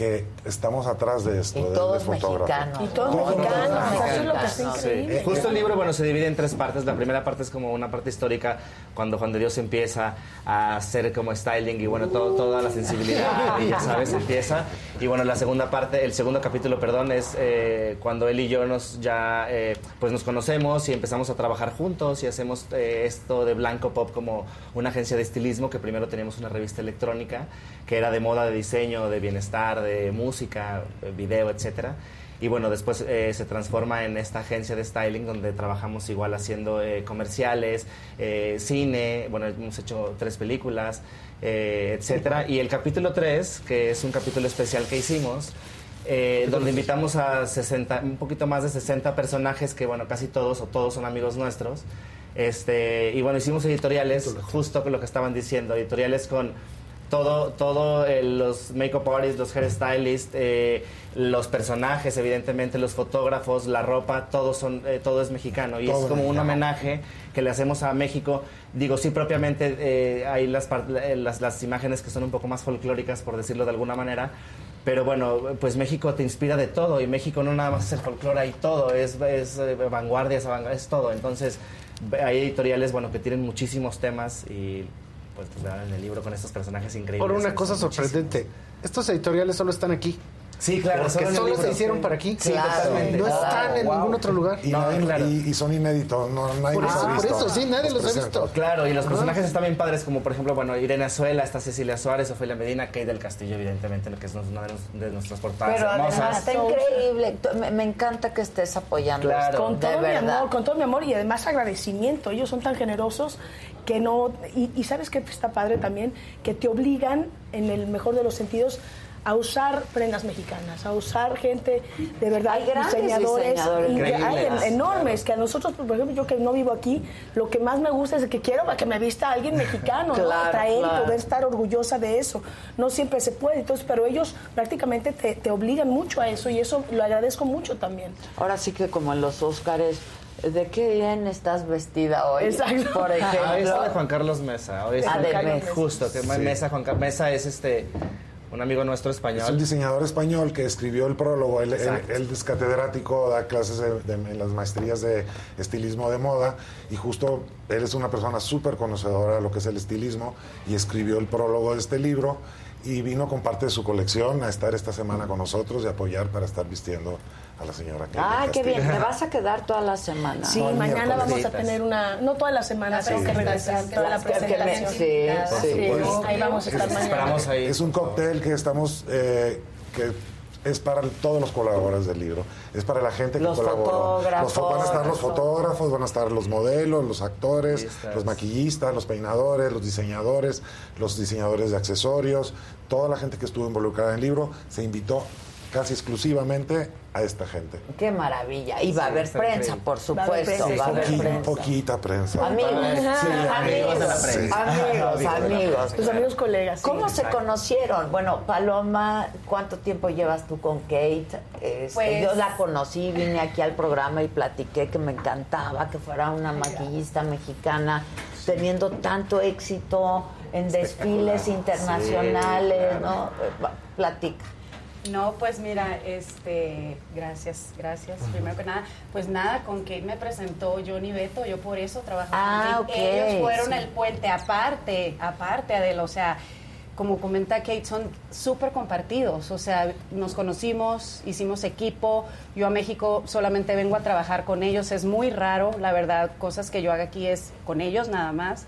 que estamos atrás de esto, Y todos mexicanos. Y todos mexicanos, eso es lo que. Sí. Justo el libro, bueno, se divide en tres partes. La primera parte es como una parte histórica, cuando Juan de Dios empieza a hacer como styling y bueno, todo, toda la sensibilidad, y ya sabes, empieza. Y bueno, la segunda parte, el segundo capítulo, perdón, es eh, cuando él y yo nos ya, eh, pues nos conocemos y empezamos a trabajar juntos y hacemos eh, esto de Blanco Pop como una agencia de estilismo, que primero teníamos una revista electrónica, que era de moda, de diseño, de bienestar, de música, video, etcétera. Y bueno, después eh, se transforma en esta agencia de styling donde trabajamos igual haciendo eh, comerciales, eh, cine, bueno, hemos hecho tres películas, etcétera. Y el capítulo 3, que es un capítulo especial que hicimos, donde invitamos a 60, un poquito más de 60 personajes que, bueno, casi todos o todos son amigos nuestros. Este, y bueno, hicimos editoriales, justo con lo que estaban diciendo, editoriales con todo, todo eh, los make-up artists, los hairstylists, eh, los personajes, evidentemente, los fotógrafos, la ropa, todo, son, eh, todo es mexicano. Y Todo es como un homenaje que le hacemos a México. Digo, sí, propiamente eh, hay las, las, las imágenes que son un poco más folclóricas, por decirlo de alguna manera. Pero bueno, pues México te inspira de todo y México no nada más es el folclore, hay todo, es, es vanguardia, es, es todo. Entonces, hay editoriales, bueno, que tienen muchísimos temas y en el libro con estos personajes increíbles. Por una cosa son muchísimos. sorprendente, estos editoriales solo están aquí. Sí, claro, Porque solo solo se hicieron para aquí. Sí, totalmente. No están en Wow. ningún otro lugar. Y, nadie- y- y son inéditos, no, nadie Por los eso- ha por visto. eso, sí, nadie los ha presenta. visto. Claro, y los personajes están bien padres, como por ejemplo, bueno, Irene Azuela, está Cecilia Suárez, Ofelia Medina, Kate del Castillo, evidentemente, lo que es una de, nos- de nuestras portadas Pero además está increíble. Me, me encanta que estés apoyando Claro. Con de todo mi verdad. amor, con todo mi amor y además agradecimiento. Ellos son tan generosos que no. Y, y sabes que está padre también, que te obligan, en el mejor de los sentidos, a usar prendas mexicanas, a usar gente de verdad, Hay grandes diseñadores, diseñadores hay enormes, que a nosotros, por ejemplo, yo que no vivo aquí, lo que más me gusta es que quiero que me vista alguien mexicano, ¿no? Claro, traer y claro. poder estar orgullosa de eso. No siempre se puede, entonces, pero ellos prácticamente te, te obligan mucho a eso y eso lo agradezco mucho también. Ahora sí que como en los Óscares, ¿de qué bien estás vestida hoy? Exacto. Por Ah, es de ejemplo. Juan Carlos Mesa. Hoy es Ah, de Carlos Mesa. Justo, que Sí. Mesa, Juan Carlos Mesa es este un amigo nuestro español. Es un diseñador español que escribió el prólogo. Él, él- él es catedrático, da clases de- de- en las maestrías de estilismo de moda y justo él es una persona súper conocedora de lo que es el estilismo y escribió el prólogo de este libro y vino con parte de su colección a estar esta semana con nosotros y apoyar para estar vistiendo a la señora del qué bien. ¿Te vas a quedar toda la semana? Sí, mañana vamos a tener una, no toda la semana, tengo que regresar toda la me- presentación. sí, sí. supuesto. ahí vamos a estar Es- mañana. Esperamos ahí. Es un cóctel que estamos, eh, que es para todos los colaboradores del libro. Es para la gente que Los colaboró. Los fo- van a estar los fotógrafos. fotógrafos, van a estar los modelos, los actores, los maquillistas, los peinadores, los diseñadores, los diseñadores de accesorios. Toda la gente que estuvo involucrada en el libro se invitó casi exclusivamente a esta gente. Qué maravilla. Y va a Sí, haber prensa, increíble. por supuesto. Va a haber prensa. poquita prensa. Amigos, Sí, amigos. Sí. amigos, amigos. Tus amigos colegas. sí. ¿Cómo se conocieron? Bueno, Paloma, ¿cuánto tiempo llevas tú con Kate? Este, Pues- yo la conocí, vine aquí al programa y platiqué que me encantaba que fuera una maquillista mexicana teniendo tanto éxito en desfiles internacionales, ¿no? Platica. No, pues mira, este, gracias, gracias. Primero que nada, pues nada, con Kate me presentó Johnny Beto, yo por eso trabajo Ah, con Kate. Ellos fueron sí. el puente, aparte, aparte Adela, o sea, como comenta Kate, son súper compartidos, o sea, nos conocimos, hicimos equipo, yo a México solamente vengo a trabajar con ellos, es muy raro, la verdad, cosas que yo haga aquí es con ellos nada más.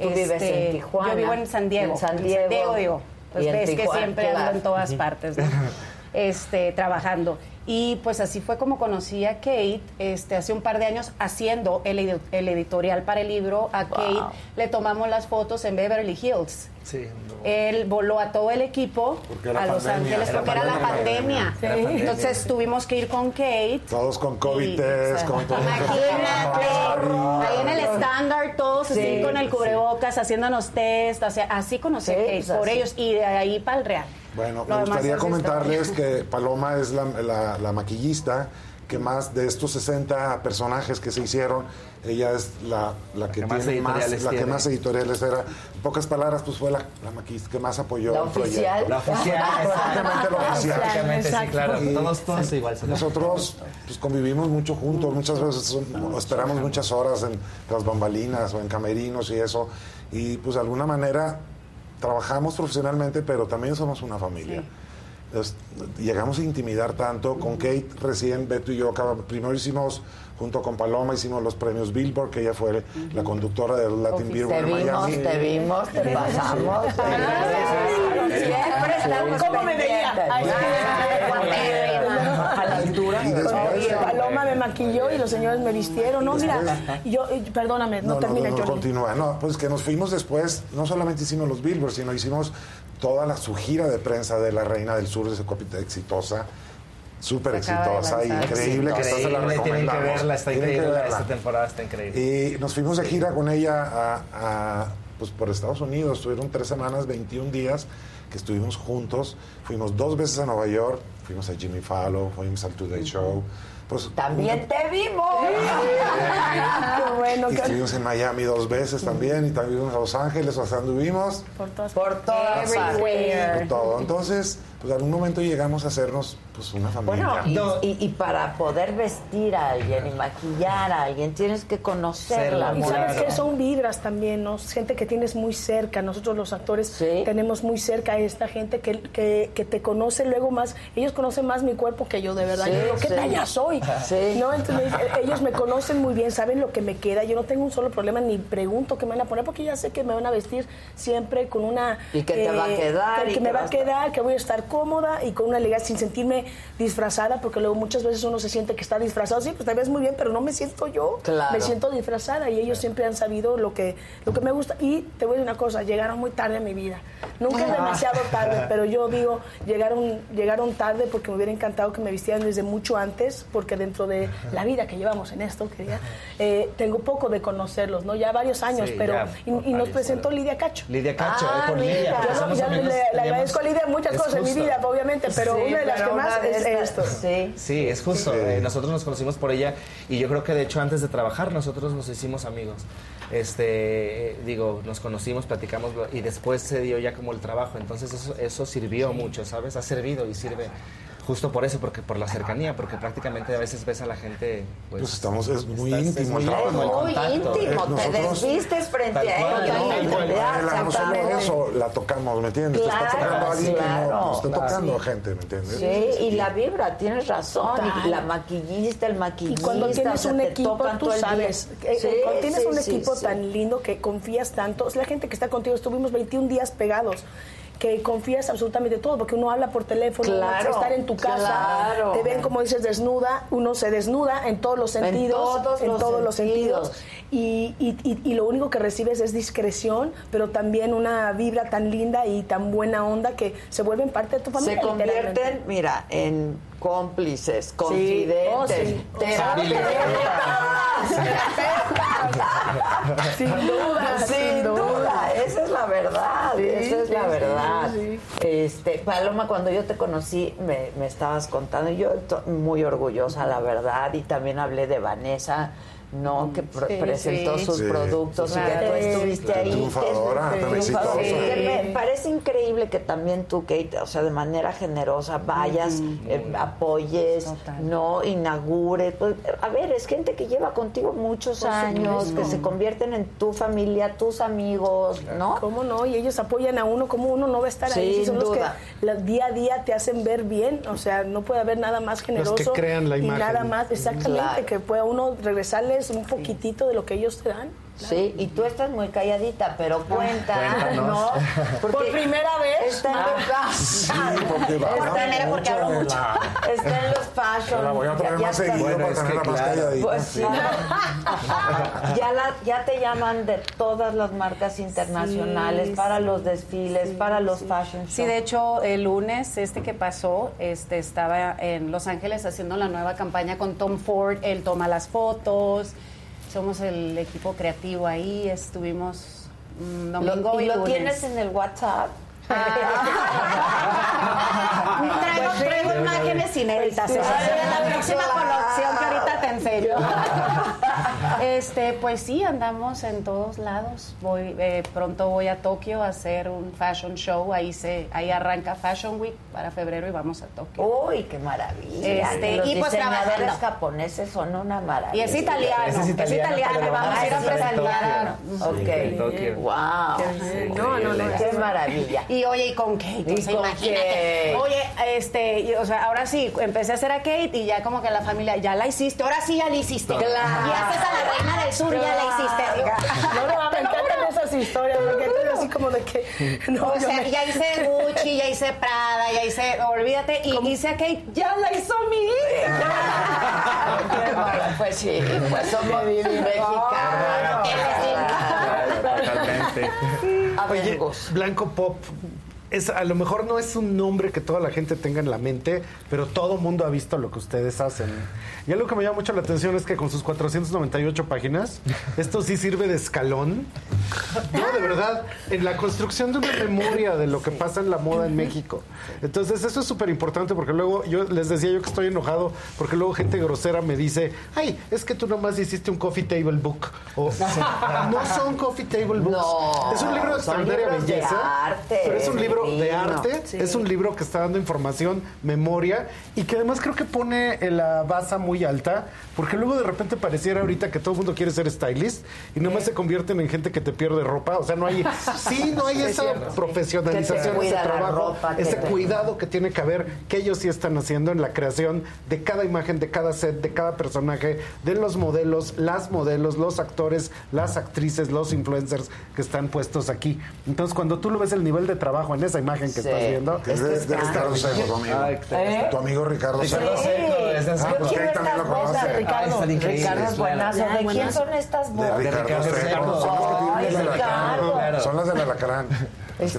Tú vives en Este, Tijuana. Yo vivo en San Diego. En San Diego. digo. Pues ves que siempre claro. ando en todas partes, ¿no? este, trabajando. Y pues así fue como conocí a Kate, este, hace un par de años haciendo el, el editorial para el libro. A Kate le tomamos las fotos en Beverly Hills. Sí. Él voló a todo el equipo a Los pandemia. Ángeles Era porque era la pandemia. pandemia. Era pandemia. Entonces tuvimos que ir con Kate. Todos con COVID Y, test, o sea, con todo. Imagínate, ahí en el estándar, todos así Sí, con el sí. cubrebocas, haciéndonos test, o sea, así conocí a Sí, Kate, pues por así. ellos, y de ahí para el Real. Bueno, Lo me gustaría es comentarles historia. que Paloma es la, la- la maquillista que más de estos 60 personajes que se hicieron, ella es la, la que, que más tiene más, editoriales la que tiene. más editoriales era. En pocas palabras, pues fue la, la maquillista que más apoyó La el oficial. proyecto. La oficial, Prácticamente la oficial. Prácticamente, sí, claro. Y Todos, todos igual. Nosotros pues, convivimos mucho juntos, muchas veces son- esperamos muchas horas en las bambalinas o en camerinos y eso. Y pues de alguna manera trabajamos profesionalmente, pero también somos una familia. Llegamos a intimidar tanto. Con Kate recién, Beto y yo, primero hicimos, junto con Paloma, hicimos los premios Billboard, que ella fue la conductora del Latin Te vimos, Miami. te vimos, te pasamos. Siempre estamos ¿Cómo me veía? Y Paloma me maquilló y los señores me vistieron. No, mira, yo, eh, perdóname, no, No, termina, no, no, continúa. No, pues que nos fuimos después, no solamente hicimos los Billboards, sino hicimos toda la, su gira de prensa de La Reina del Sur, esa copita exitosa, súper de exitosa, increíble, que esta se la Increíble, tienen que recomendamos. verla, está Tienen que increíble. verla. Esta temporada está increíble. Y nos fuimos de gira con ella a, a, pues por Estados Unidos, estuvieron tres semanas, 21 días que estuvimos juntos, fuimos dos veces a Nueva York, fuimos a Jimmy Fallon, fuimos al Today Show. Pues, También te vimos. Qué bueno, y que estuvimos en Miami dos veces también, y también fuimos a Los Ángeles, o sea, anduvimos por todas Por todas por todo. Entonces, pues en algún momento llegamos a hacernos pues una familia. Bueno, y, y- y para poder vestir a alguien y maquillar a alguien, tienes que conocerla. Y sabes que son vibras también, ¿no? Gente que tienes muy cerca. Nosotros los actores tenemos muy cerca a esta gente que, que, que te conoce luego más. Ellos conocen más mi cuerpo que yo, de verdad. Sí, yo digo, ¿qué sí. talla soy? Sí. ¿No? Entonces, eh, ellos me conocen muy bien, saben lo que me queda. Yo no tengo un solo problema ni pregunto qué me van a poner porque ya sé que me van a vestir siempre con una... eh, Y que te va a quedar, Que, y que que me va a quedar, que voy a estar cómoda y con una elegancia sin sentirme disfrazada porque luego muchas veces uno se siente que está disfrazado. Sí, pues te ves muy bien, pero no me siento yo. Claro. Me siento disfrazada y ellos siempre han sabido lo que, lo que me gusta. Y te voy a decir una cosa, llegaron muy tarde a mi vida. Nunca es Ah. demasiado tarde, pero yo digo, llegaron, llegaron tarde porque me hubiera encantado que me vistieran desde mucho antes, porque dentro de la vida que llevamos en esto, quería, eh, tengo poco de conocerlos, ¿no? Ya varios años, Sí, pero... ya, y, y nos presentó Lidia Cacho. Lidia Cacho, Ah, eh, mira. Lidia. porque Yo no- le, le agradezco a Lidia muchas cosas en mi justo. Vida, obviamente, pero Sí, una de las que más es esto. Sí. Sí, es justo. Eh, nosotros nos conocimos por ella y yo creo que de hecho antes de trabajar nosotros nos hicimos amigos. Este, eh, digo, nos conocimos, platicamos y después se dio ya como el trabajo. Entonces eso, eso sirvió mucho, ¿sabes? Ha servido y sirve justo por eso, porque por la cercanía, porque prácticamente a veces ves a la gente. Pues, Pues estamos, es muy estás- íntimo es el muy trabajo. íntimo el Muy contacto. íntimo, te Nosotros- desvistes frente a ella. no, y solo eso, la tocamos, ¿me entiendes? te está Claro, tocando a alguien que claro. no, te está Claro. tocando Sí. gente, ¿me entiendes? Sí, y la vibra, tienes razón. Y la maquillista, el Y maquillista. cuando tienes o sea, un equipo, tú sabes, eh, Sí, cuando tienes sí, un sí, equipo sí. tan lindo que confías tanto, es la gente que está contigo, estuvimos 21 días pegados, que confías absolutamente todo, porque uno habla por teléfono, uno estar en tu casa, claro. te ven como dices desnuda, uno se desnuda en todos los En sentidos, los todos los sentidos. Y, y- y- y lo único que recibes es discreción, pero también una vibra tan linda y tan buena onda que se vuelven parte de tu familia. Se convierten, mira, en cómplices, confidentes, Oh, sí. terapeutas. Sin duda, sin, sin duda. duda. esa es la verdad, Sí, esa es sí, la verdad. sí. Este, Paloma, cuando yo te conocí, me, me estabas contando, y yo to- muy orgullosa, la verdad, y también hablé de Vanessa. ¿No? Que pr- Sí, presentó sí. sus Sí, productos sí, y que tú estuviste Claro. ahí. que Triunfadora, tan triunfadora. exitosa. Que me parece increíble que también tú, Kate, o sea, de manera generosa vayas, eh, apoyes, no inaugures. Pues, a ver, es gente que lleva contigo muchos Por años, supuesto. que se convierten en tu familia, tus amigos, ¿no? ¿Cómo no? Y ellos apoyan a uno, como uno no va a estar ahí? Si son los que la- día a día te hacen ver bien, o sea, no puede haber nada más generoso. que crean la Y imagen. nada más, exactamente, Claro. que pueda uno regresarles un poquitito de lo que ellos te dan. Sí, y tú estás muy calladita, pero cuenta, Cuéntanos. ¿no? Por primera vez. Está en los Sí, porque va- Está hablamos en- mucho la- Está en los fashion. La voy a ya- ya más seguido Bueno, para tenerla más claro. calladita. Pues sí. sí. ya, la- ya te llaman de todas las marcas internacionales Sí, para sí, los desfiles, sí, para los sí. fashion shows. Sí, de hecho, el lunes este que pasó, este estaba en Los Ángeles haciendo la nueva campaña con Tom Ford. Él toma las fotos. Somos el equipo creativo ahí. Estuvimos mm, Lo- domingo y y, lo lunes. tienes en el WhatsApp. Traigo, traigo imágenes inéditas. o sea, Sí. en la próxima Sí, aunque ahorita te enseño. Este, pues sí, andamos en todos lados. Voy, eh, pronto voy a Tokio a hacer un fashion show. Ahí se, ahí arranca Fashion Week para febrero y vamos a Tokio. Uy, qué maravilla. Este, los y pues trabajando. japoneses son una maravilla. Y es italiano. Es italiano, pero Vamos a ir a presentar. Tokio. Ok. Sí, en Tokio. Wow. No, no, no. Qué maravilla. Y oye, y con Kate, Y o sea, con imagínate. Kate. Oye, este, y, o sea, ahora sí, empecé a hacer a Kate y ya como que la familia, ya la hiciste, ahora sí ya la hiciste. Claro. Y haces a la reina del sur, ya la hiciste. Digo, No, no, me encantan esas historias, porque es así como de que... No, o sea, me- ya hice Gucci, ya hice Prada, ya hice, olvídate, y hice a Kate, ya la hizo mi hija. Pues sí, pues somos mexicanos. Totalmente. Oye. Blanco Pop. Es, a lo mejor no es un nombre que toda la gente tenga en la mente, pero todo mundo ha visto lo que ustedes hacen. Y algo que me llama mucho la atención es que con sus 498 páginas, esto sí sirve de escalón. No, de verdad, en la construcción de una memoria de lo que pasa en la moda en México. Entonces, eso es súper importante porque luego yo les decía yo que estoy enojado porque luego gente grosera me dice, ay, es que tú nomás hiciste un coffee table book. O, no son coffee table books. No, es un libro de extraordinaria de belleza. arte, pero es un libro de divino. arte. Sí. Es un libro que está dando información, memoria y que además creo que pone la base muy alta porque luego de repente pareciera ahorita que todo el mundo quiere ser stylist y nomás se convierten en gente que te pierde ropa. O sea, no hay, sí, no hay Sí, es esa cierto, sí. profesionalización, ese trabajo, ropa, ese te- cuidado que tiene que haber que ellos sí están haciendo en la creación de cada imagen, de cada set, de cada personaje, de los modelos, las modelos, los actores, las actrices, los influencers que están puestos aquí. Entonces, cuando tú lo ves el nivel de trabajo en esa imagen que Sí. estás viendo, Es de, Ricardo Seco, tu amigo. ¿Eh? Tu amigo Ricardo Seco. Seco, es de Ah, Seco. pues Yo también lo conoce. Ricardo. Ah, Ricardo es buenazo. ¿De quién son estas De botas? Ricardo Ricardo Seco. Seco. Son las que tienen Ay, el alacrán. Son las del alacrán. Sí.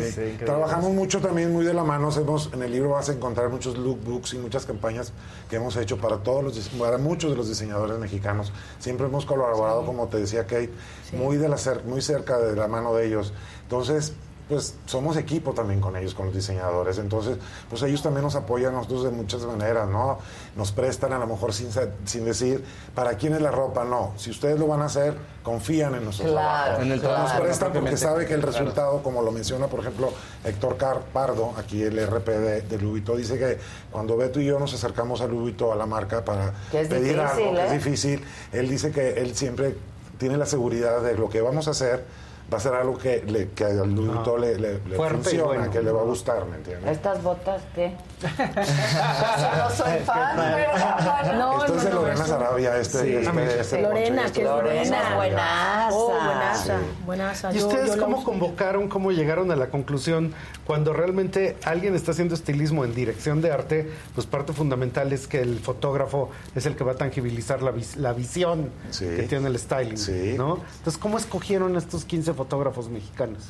Sí, increíble. Trabajamos mucho también muy de la mano. Hacemos, en el libro vas a encontrar muchos lookbooks y muchas campañas que hemos hecho para todos los para muchos de los diseñadores mexicanos. Siempre hemos colaborado, como te decía Kate, muy de la cer- muy cerca de la mano de ellos. Entonces, pues somos equipo también con ellos, con los diseñadores. Entonces, pues ellos también nos apoyan a nosotros de muchas maneras, ¿no? Nos prestan a lo mejor sin, sin decir, ¿para quién es la ropa? No. Si ustedes lo van a hacer, confían en nuestro Claro. En el Nos trabajo, prestan porque sabe que el Claro. resultado, como lo menciona, por ejemplo, Héctor Car Pardo, aquí el RP de, de Louis Vuitton, dice que cuando Beto y yo nos acercamos a Louis Vuitton, a la marca, para Que pedir difícil, algo que ¿eh? es difícil, él dice que él siempre tiene la seguridad de lo que vamos a hacer va a ser algo que, le, que al Louis Vuitton le, le- le y funciona, que le va a gustar, ¿me entiendes? ¿Estas botas qué? No soy fan, pero... No, Esto es de Lorena Sarabia, este, Sí. este, este Lorena, poncho, que es este Lorena buenaza. Oh, buenaza, Sí. buenaza. ¿Y Yo- ustedes yo cómo convocaron, cómo llegaron a la conclusión cuando realmente alguien está haciendo estilismo en dirección de arte? Pues parte fundamental es que el fotógrafo es el que va a tangibilizar la, vis- la visión Sí. que tiene el styling, Sí. ¿no? Entonces, ¿cómo escogieron estos 15 fotógrafos mexicanos?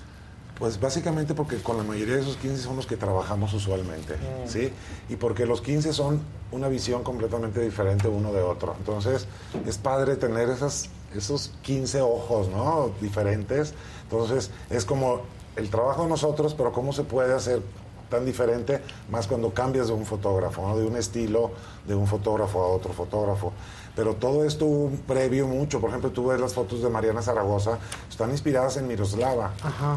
Pues básicamente porque con la mayoría de esos 15 son los que trabajamos usualmente, ¿sí? Y porque los 15 son una visión completamente diferente uno de otro. Entonces, es padre tener esas, esos 15 ojos, ¿no? Diferentes. Entonces, es como el trabajo de nosotros, pero cómo se puede hacer tan diferente, más cuando cambias de un fotógrafo, ¿no? de un estilo de un fotógrafo a otro fotógrafo. Pero todo esto hubo un previo mucho. Por ejemplo, tú ves las fotos de Mariana Zaragoza, están inspiradas en Miroslava,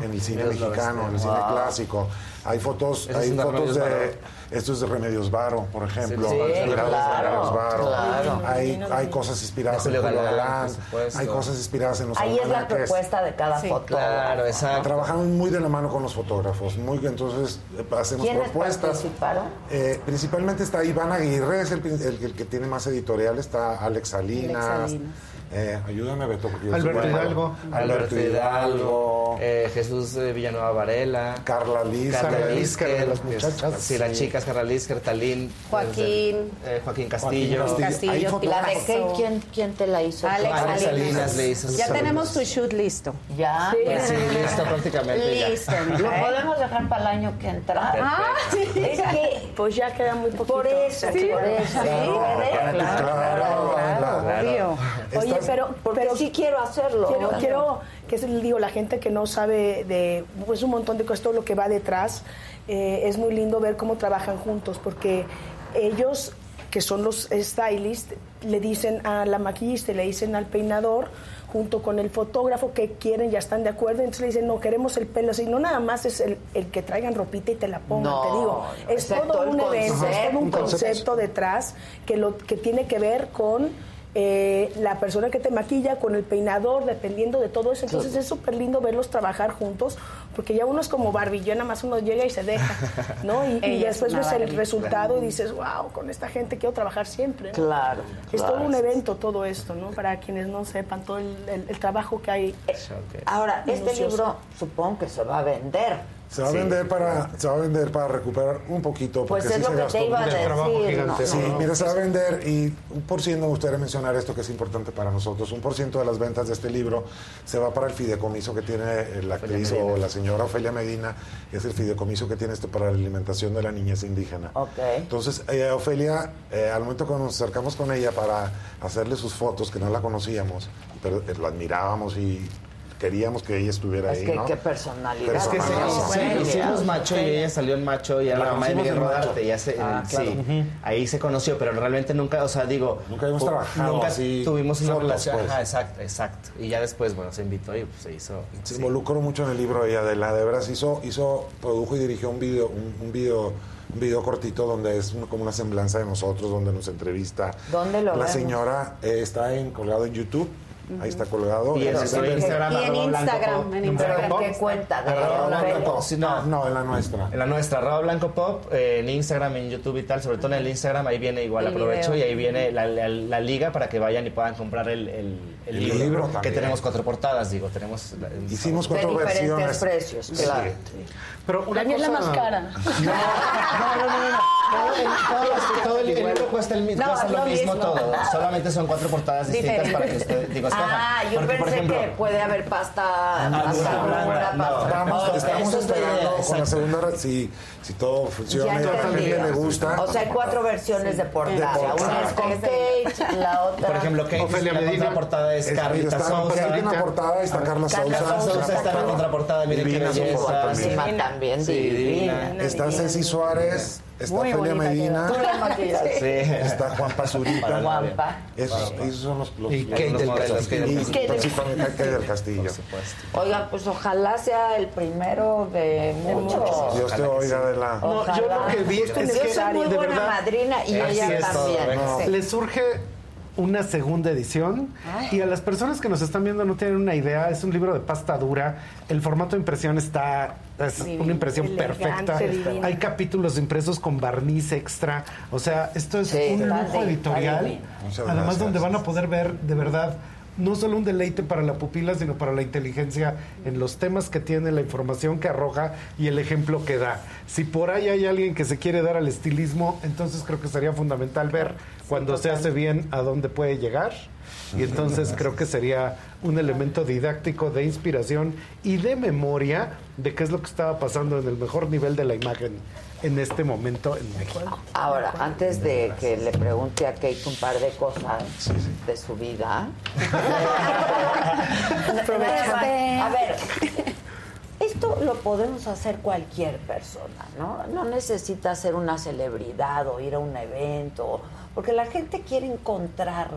en el cine Miroslava mexicano, en el cine Wow. clásico. Hay fotos, hay de fotos de, esto es de Remedios Varo, por ejemplo, Sí, inspirados claro, en Remedios Varo. claro. Hay, hay cosas inspiradas en Julio Galán, hay cosas inspiradas en los Ahí es la propuesta de cada fotógrafo. Claro, exacto. Trabajamos muy de la mano con los fotógrafos, muy entonces eh, hacemos ¿Quiénes propuestas. participaron? Eh, principalmente está Iván Aguirre, es el, el- el que tiene más editorial, está Alex Salinas. Alex Salinas. Eh, ayúdame, Beto. porque yo soy Alberto. Hidalgo. Alberto Hidalgo. eh, Jesús eh, Villanueva Varela, Carla Liz. Carla Carla Lisker, Lisker, de las es- muchachas. sí, las chicas, Carla Lisker, Talín, Joaquín. eh, Joaquín Castillo, Joaquín Castillo, Hay ¿La de? ¿Quién, ¿Quién te la hizo? Alex Alex Salinas. Salinas le hizo Ya tenemos tu shoot listo. ¿Ya? Pues sí, listo prácticamente ya. Listo. Lo ¿eh? podemos dejar para el año que entra. Ah, sí. Es que Pues ya queda muy poquito. por eso, Sí. por eso. Claro, claro, claro. Obvio. Oye, Estás- pero, pero sí quiero hacerlo. Quiero, quiero que es, digo, la gente que no sabe de pues, un montón de cosas, todo lo que va detrás, eh, es muy lindo ver cómo trabajan juntos, porque ellos que son los stylists, le dicen a la maquillista, le dicen al peinador, junto con el fotógrafo que quieren, ya están de acuerdo, entonces le dicen, no, queremos el pelo así, no nada más es el, el que traigan ropita y te la pongan, No, te digo, no, es todo un evento, es todo un concepto detrás que, lo, que tiene que ver con eh, la persona que te maquilla, con el peinador, dependiendo de todo eso. Entonces es súper lindo verlos trabajar juntos, porque ya uno es como Barbie, nada más uno llega y se deja, ¿no? Y, después ves el resultado y dices, wow, con esta gente quiero trabajar siempre. ¿no? Claro, Es claro. todo un evento todo esto, ¿no? Para quienes no sepan todo el, el- el trabajo que hay. Ahora, este minucioso. libro supongo que se va a vender. Se va a Sí. vender para se va a vender para recuperar un poquito Pues porque es sí lo se que gastó te iba a decir, Trabajo ¿no? gigante. Sí, No. mira, se va a vender y un por ciento me gustaría mencionar esto que es importante para nosotros. Un por ciento de las ventas de este libro se va para el fideicomiso que tiene eh, la actriz o la señora Ofelia Medina, es el fideicomiso que tiene este para la alimentación de la niñez indígena. Ok. Entonces, eh, Ofelia, eh, al momento que nos acercamos con ella para hacerle sus fotos, que no la conocíamos, pero eh, la admirábamos y queríamos que ella estuviera Es ahí, que ¿no? qué personalidad. Es que sí, sí, Sí, hicimos macho y ella salió en macho y era La la mamá de Miguel. Rodarte. Ya se, Ah, sí, ahí se conoció, pero realmente nunca, o sea, digo. Nunca habíamos pu- trabajado Nunca así, tuvimos una fotos, relación. pues. Ajá, exacto, exacto. Y ya después, bueno, se invitó y pues, se hizo. Se sí. involucró mucho en el libro ella de la de veras hizo, hizo, produjo y dirigió un video, un, un video, un video cortito donde es un- como una semblanza de nosotros, donde nos entrevista. ¿Dónde lo La vemos? señora eh, está en, colgado en YouTube, ahí está colgado. Y en Instagram, Y en Instagram, pop. en ¿Pero Instagram. qué cuenta? ¿De Arroba Ofelia? Blanco Pop. Sí, no. no, en la nuestra. En la nuestra, arroba Blanco Pop, eh, en Instagram, en YouTube y tal, sobre todo en el Instagram, ahí viene igual, El aprovecho, video. y ahí viene la, la- la liga para que vayan y puedan comprar el, el- el El libro, libro que también. tenemos cuatro portadas, digo, tenemos... Hicimos De cuatro diferentes versiones. precios, Sí. claro. Pero una La mía es la cosa- más cara. No, no, no, no. Todo el, todo- todo el- el libro cuesta, el, No, cuesta es lo lo mismo mismo. todo. Solamente son cuatro portadas distintas para que usted digo, escojan. Ah, yo Porque, pensé por ejemplo, que puede haber pasta, Ah, pasta no, dura, no, pasta- no. Estamos, esperando con la segunda, si, si todo funciona y Ya a la entendí. gente le gusta. O sea, hay cuatro versiones de portada. De portada. Una es con Kate, la otra... Por ejemplo, Kate, Ofelia la contraportada es Es- Carlita está, Sousa. En la portada está Carla Sousa. Sousa Sousa está en la contraportada, miren qué belleza. también. Sí, divina. Está Ceci Suárez, está Bonita Medina. Sí. está Juan Pazurita. Guapa. Esos, esos son los, los, Y los- Kate los del. Castillo. Y Kate del principalmente Kate del Castillo. Por supuesto. Oigan, pues ojalá sea el primero de muchos. Dios te oiga de la... No, yo lo que vi es que, de buena verdad, madrina y ella también. le surge una segunda edición. Y a las personas que nos están viendo no tienen una idea, es un libro de pasta dura, el formato de impresión está es Divino, una impresión elegante, perfecta, divino. hay capítulos impresos con barniz extra, o sea, esto es Sí, un lujo di- editorial, además gracias. donde van a poder ver de verdad no solo un deleite para la pupila, sino para la inteligencia en los temas que tiene, la información que arroja y el ejemplo que da. Si por ahí hay alguien que se quiere dar al estilismo, entonces creo que sería fundamental ver cuando se hace bien a dónde puede llegar. Y entonces creo que sería un elemento didáctico de inspiración y de memoria de qué es lo que estaba pasando en el mejor nivel de la imagen en este momento en México. Ahora, antes de que le pregunte a Kate un par de cosas de su vida. Este- a ver, esto lo podemos hacer cualquier persona, ¿no? No necesita ser una celebridad o ir a un evento, porque la gente quiere encontrar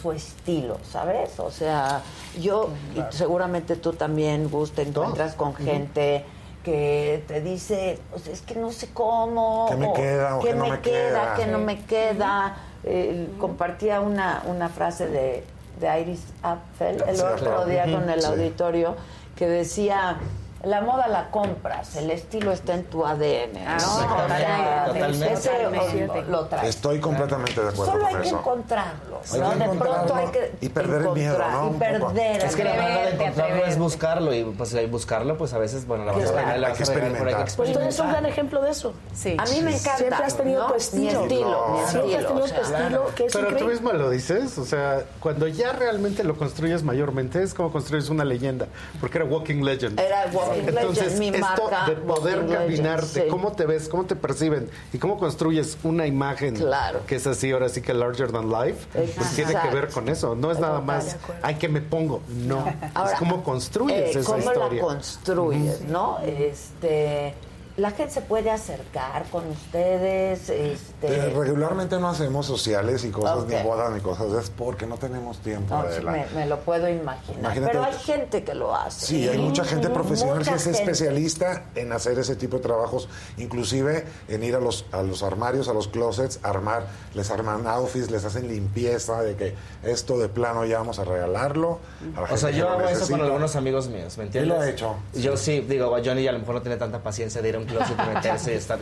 su estilo, ¿sabes? O sea, yo, y seguramente tú también, Gus, te encuentras con gente que te dice, pues es que no sé cómo, ¿Qué me queda o qué qué no me queda, queda? qué no me queda. Eh, compartía una, una frase de, de Iris Apfel el Sí, otro claro. día con el Sí. auditorio que decía la moda la compras, el estilo está en tu ADN, ¿no? Ah, O sea, totalmente. ese Totalmente. lo traes. Estoy completamente de acuerdo Solo hay con que eso. encontrarlo. Hay ¿no? que De pronto hay que y perder el miedo, ¿no? Y perder Es que la manera de encontrarlo es buscarlo y pues buscarlo pues a veces bueno la vas a la Hay vas que a pegar, pero hay que experimentar. Pues tú eres un gran ejemplo de eso. Sí. A mí me encanta. Siempre has tenido ¿no? tu estilo. Mi estilo, Siempre has tenido o sea, tu estilo, que es Pero tú mismo lo dices, o sea, cuando ya realmente lo construyes mayormente, es como construyes una leyenda, porque era Walking Legend. Era Walking Entonces, mi esto marca, de poder Walking caminar, Legend, de sí. cómo te ves, cómo te perciben y cómo construyes una imagen Claro. que es así, ahora sí que larger than life, pues tiene que ver con eso. No es nada más, ay, que me pongo. No, Ahora, es cómo construyes eh, esa cómo historia. la construyes, ¿no? Este la gente se puede acercar con ustedes. Este... Eh, regularmente no hacemos sociales y cosas, ni bodas ni cosas, es porque no tenemos tiempo. No, me, me lo puedo imaginar. Imagínate- Pero hay gente que lo hace. Sí, hay mucha gente profesional Mucha que es gente. especialista en hacer ese tipo de trabajos, inclusive en ir a los, a los armarios, a los closets, armar, les arman outfits, les hacen limpieza de que esto de plano ya vamos a regalarlo. a la O sea, yo hago eso con algunos amigos míos, ¿me entiendes? Él lo ha hecho, Yo sí, digo, Johnny a lo mejor no tiene tanta paciencia de ir a un closet meterse y estar...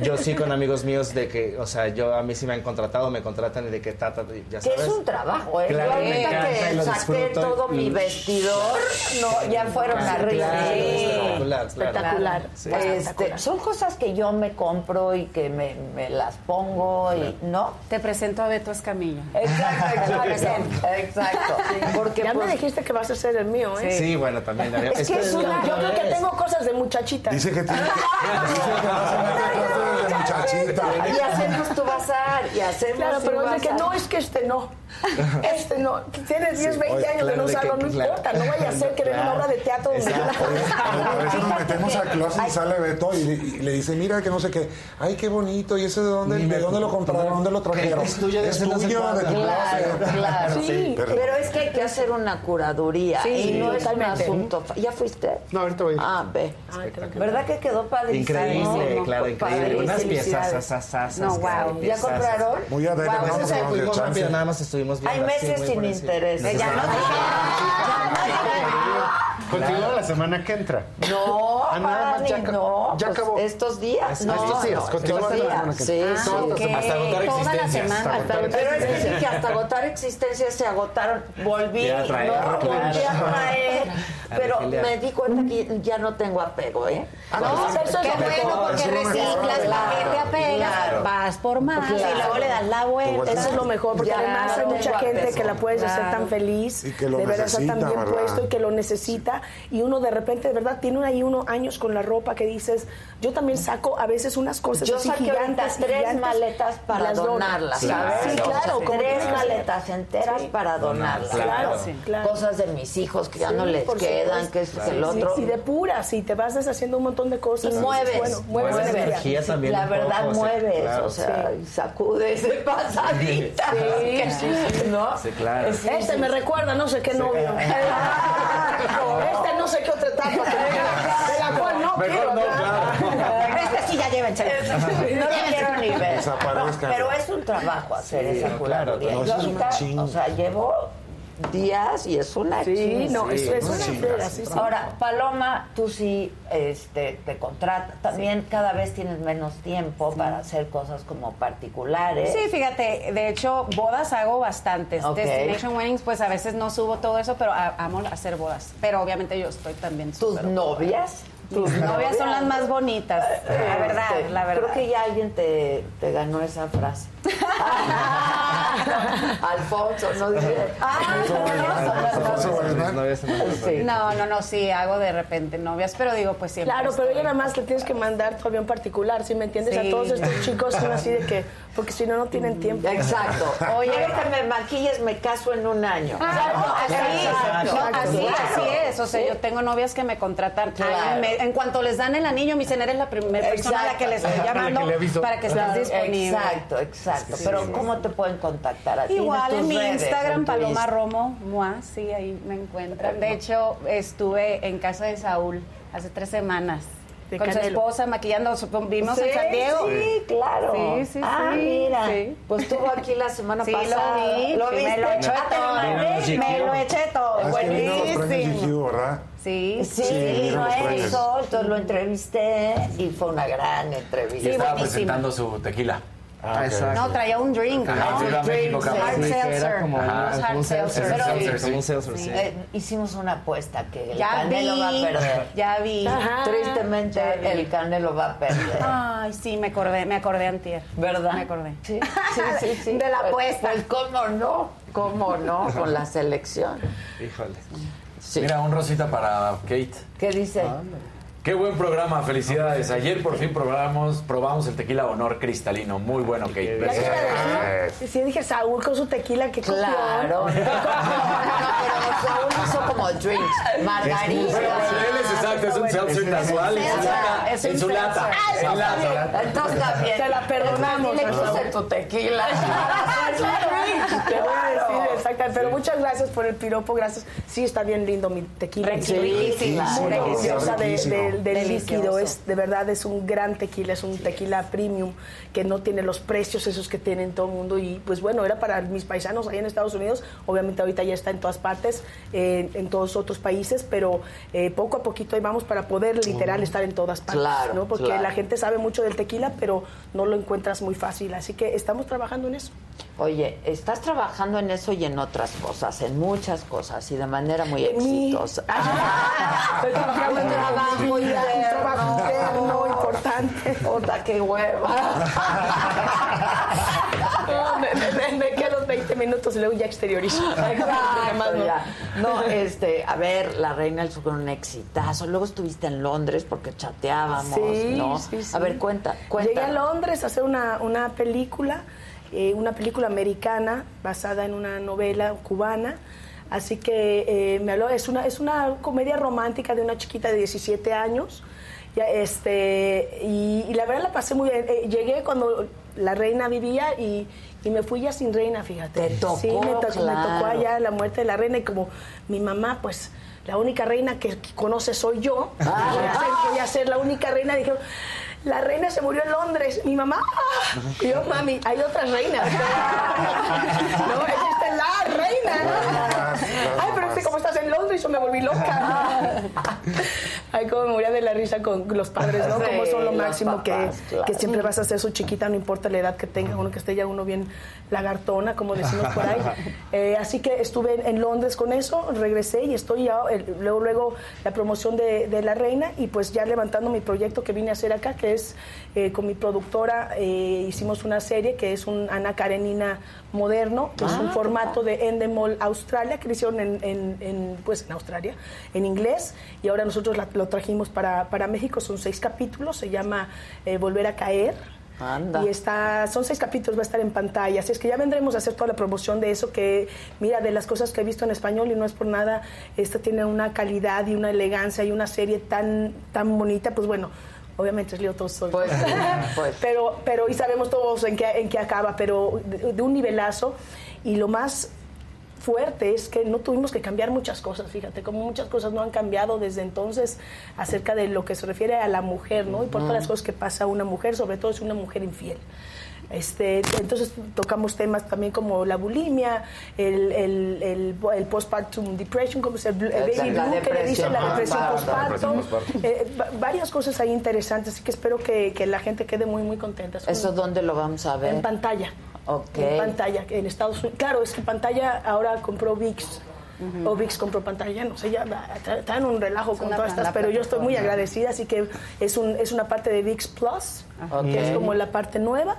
Yo sí con amigos míos de que, o sea, yo a mí sí me han contratado, me contratan y de que ta, ta, ya Que sabes. es un trabajo, ¿eh? Claro, Yo me ahorita encanta y que lo saqué todo mi vestidor, no, ya fueron Claro, arriba. claro, Sí. espectacular, claro. Espectacular. Sí. Este, son cosas que yo me compro y que me, me las pongo y no. Te presento a Beto Escamilla. Exacto, exacto, exacto. Porque ya pues, me dijiste que vas a ser el mío, ¿eh? Sí, bueno, también. Es que es una- yo creo que tengo cosas de muchachita. Dice que tiene de muchachita. Y hacemos tu bazar, y hacemos Claro, tu pero es de que no, es que este no. Este no. Tienes 10, Sí, 20 oye, años de claro, no de usarlo, que- no claro. importa. No vaya a ser que venga una Claro. obra de teatro donde A veces nos metemos al closet y sale Beto y, le- y le dice, mira que no sé qué, ay qué bonito, y ese de dónde, de dónde lo compraron, dónde lo trajeron. Es tuyo de es no tuyo de tu Claro, claro. Sí, pero, pero- es que hay que hacer una curaduría Sí, y no es un asunto. ¿Ya fuiste? No, ahorita voy a. Ah, ve. ¿Verdad que quedó Increíble, No, claro, increíble. Unas piezas, asasas, No, wow. ¿Ya compraron? Muy adentro, nada más estuvimos viendo. Hay meses sin interés. Ya no Continúa la semana que entra. No, Ah, nada más, Pani, ya acabó. no, Ya pues, acabó. estos días. Ah, No, estos días, no, continúa la semana que Sí, entra. sí. Semana. Hasta agotar Toda la existencias. semana. Hasta agotar Pero es que existencias. dije, hasta agotar existencias se agotaron. Volví, Ya traer, no, claro. volví a traer. A Pero me di cuenta que ya no tengo apego, ¿eh? No, pero eso es Qué lo bueno, mejor. porque reciclas, la gente apegas, claro. vas por más y luego le das la vuelta. Eso es lo mejor, porque Ya además hay no mucha tengo gente apego. que la puedes hacer Claro. tan feliz, Y que lo de verdad está tan bien ¿verdad? puesto y que lo necesita. Y uno de repente, de verdad, tiene ahí uno años con la ropa que dices, yo también saco a veces unas cosas Yo así saqué gigantes tres gigantes maletas para las donarlas, Sí, ¿sabes? Sí, claro. como tres maletas enteras Sí. para donarlas. Claro, claro. Cosas de mis hijos que ya Sí, no les quedan, que es Sí, el sí, otro. Y de puras, y te vas deshaciendo un montón de cosas. Y mueves. Bueno, mueves Mueves energía. también La verdad poco, sí, mueves, claro. o sea, sacudes de pasadita. Sí, sí, sí. ¿No? Sí, claro. Este me recuerda no sé qué novio. Este no sé qué otra etapa. que De la cual no Mejor quiero no, hablar. claro. Este sí ya lleva en serio. No lo quiero ni ver. Desaparezcan. Pero es un trabajo hacer esa claro, curaduría. no, Yo ahorita, o sea, llevo días y es una Sí, no, eso es una sí. sí. Ahora, Paloma, tú sí este, te contratas. También cada vez tienes menos tiempo para hacer cosas como particulares. Sí, fíjate, de hecho, bodas hago bastantes. Destination Weddings, pues a veces no subo todo eso, pero a- amo hacer bodas. Pero obviamente yo estoy también ¿Tus novias? Mis novias son las más bonitas, la verdad, Este, la verdad. Creo que ya alguien te, te ganó esa frase. Alfonso, no. Ah, Guzmán. No, no. No, sí, hago de repente novias, pero digo, pues siempre. Claro, pero ella nada más le tienes que mandar todavía un particular, ¿sí me entiendes? Sí. A todos estos chicos son así de que, porque si no, no tienen tiempo. Exacto. Oye, que me maquilles, me caso en un año. Ah, así, Exacto. no, así, es. O sea, yo tengo novias que me contratan. Claro. Ay, me- en cuanto les dan el anillo, me dicen, eres la primera persona a la que les estoy que llamando le aviso. para que estés Claro, disponible. Exacto, exacto. Pero ¿cómo te pueden contactar a ti? Igual en mi redes, Instagram, en Paloma. Romo, Mua, sí, ahí me encuentran. De hecho, estuve en casa de Saúl hace tres semanas. De con su Canelo. esposa maquillando, vimos Sí, en San Diego. Sí, claro. Sí, sí, ah, sí, mira. sí. Pues estuvo aquí la semana Sí, pasada. lo vi, ¿Lo sí, viste? me lo eché Ah, todo. Me lo eché todo, Ah, buenísimo. Sí, Sí, Sí, premios. eso, entonces lo entrevisté y fue una gran Y entrevista. estaba buenísimo. presentando su tequila. Ah, exacto. No, traía un drink, Ajá, ¿no? Hard seltzer. como, hard seltzer. seltzer. Pero- Sí, seltzer, como un sí. seltzer, sí. Eh, hicimos una apuesta que el Ya Canelo va a vi, perder. ya vi. Ajá. Tristemente, Ya vi. el Canelo va a perder. Ay, sí, me acordé, me acordé antier. ¿Verdad? Me acordé. Sí, sí, sí. sí. De la Pues- apuesta. Pues, cómo no, cómo no, con la selección. Híjole. Sí. Mira, un rosita para Kate. ¿Qué dice? Qué buen programa, felicidades. Ayer por fin probamos, probamos el tequila Honor Cristalino. Muy bueno, Kate. Ya te iba a decir, Sí, dije Saúl con su tequila, que Claro. No, pero Saúl hizo como drinks. Margarita. Pero él es exacto, es un seltzer casual en su lata. En su lata. Entonces también. Se la perdonamos. Le ¿no? puse tu tequila. Te voy a decir, exacto. Pero muchas gracias por el piropo, gracias. Sí, está bien lindo mi tequila. Sí, riquísima, Muy deliciosa de-. Del- líquido. Es, de verdad es un gran tequila, es un tequila premium que no tiene los precios esos que tienen todo el mundo. Y pues bueno, era para mis paisanos ahí en Estados Unidos. Obviamente ahorita ya está en todas partes, eh, en todos otros países, pero eh, poco a poquito ahí vamos para poder literal estar en todas partes. Claro, ¿no? Porque claro. la gente sabe mucho del tequila, pero no lo encuentras muy fácil. Así que estamos trabajando en eso. Oye, estás trabajando en eso y en otras cosas, en muchas cosas y de manera muy exitosa. Estoy trabajando en Un trabajo mi vida, un trabajo interno importante. Puta, qué hueva. No, me, me- me quedo 20 minutos y luego ya exteriorizo. Exacto, ya. No, este, a ver, La Reina del Sur con un exitazo. Luego estuviste en Londres porque chateábamos, Sí, ¿no? sí, sí. A ver, cuenta, cuenta. Llegué a Londres a hacer una, una película, eh, una película americana basada en una novela cubana. Así que eh, me habló, es una, es una comedia romántica de una chiquita de 17 años. Ya, este, y, y la verdad la pasé muy bien. Eh, llegué cuando la reina vivía y, y me fui ya sin reina, fíjate. Te tocó, sí, me, tocó- me tocó claro. allá la muerte de la reina y como mi mamá, pues la única reina que que conoce soy yo, Ah. voy, a ser, voy a ser la única reina. Dijeron, la reina se murió en Londres. Mi mamá, ¡ah! y yo, mami, hay otras reinas. no, existe la reina. Ay, como estás en Londres, yo me volví loca. Ay, cómo me moría de la risa con los padres, ¿no? Sí, como son lo máximo papás, que, claro. que siempre vas a ser su chiquita, no importa la edad que tenga, uno que esté ya uno bien lagartona, como decimos por ahí. Eh, así que estuve en, Londres con eso, regresé y estoy ya, el- luego, luego la promoción de, de La Reina y pues ya levantando mi proyecto que vine a hacer acá, que es eh, con mi productora, eh, hicimos una serie que es un Ana Karenina moderno, que es Ah, un qué formato de Endemol Australia, que hicieron en, en- en, pues, en Australia, en inglés, y ahora nosotros la- lo trajimos para, para México, son seis capítulos, se llama eh, Volver a Caer. Anda. Y está, son seis capítulos, va a estar en pantalla. Así es que ya vendremos a hacer toda la promoción de eso, que mira, de las cosas que he visto en español y no es por nada, esta tiene una calidad y una elegancia y una serie tan, tan bonita, pues bueno. Obviamente es Leo Tolstoy. Pues, pues. pero, pero, y sabemos todos en qué, en qué acaba, pero de, de un nivelazo. Y lo más fuerte es que no tuvimos que cambiar muchas cosas, fíjate, como muchas cosas no han cambiado desde entonces acerca de lo que se refiere a la mujer, ¿no? Y por todas las cosas que pasa a una mujer, sobre todo si una mujer infiel. Este, entonces tocamos temas también como la bulimia, el, el, el, el postpartum depression, como se el, baby blue, que le dicen la depresión postpartum. Eh, va- varias cosas ahí interesantes, así que espero que, que la gente quede muy, muy contenta. Es ¿Eso un- dónde lo vamos a ver? en pantalla. Ok. En pantalla, en Estados Unidos. Claro, es que pantalla ahora compró VIX. O VIX compró pantalla, no sé, ya está- en un relajo con todas estas, pero yo estoy muy agradecida, así que es, un, es una parte de VIX Plus, que es como la parte nueva.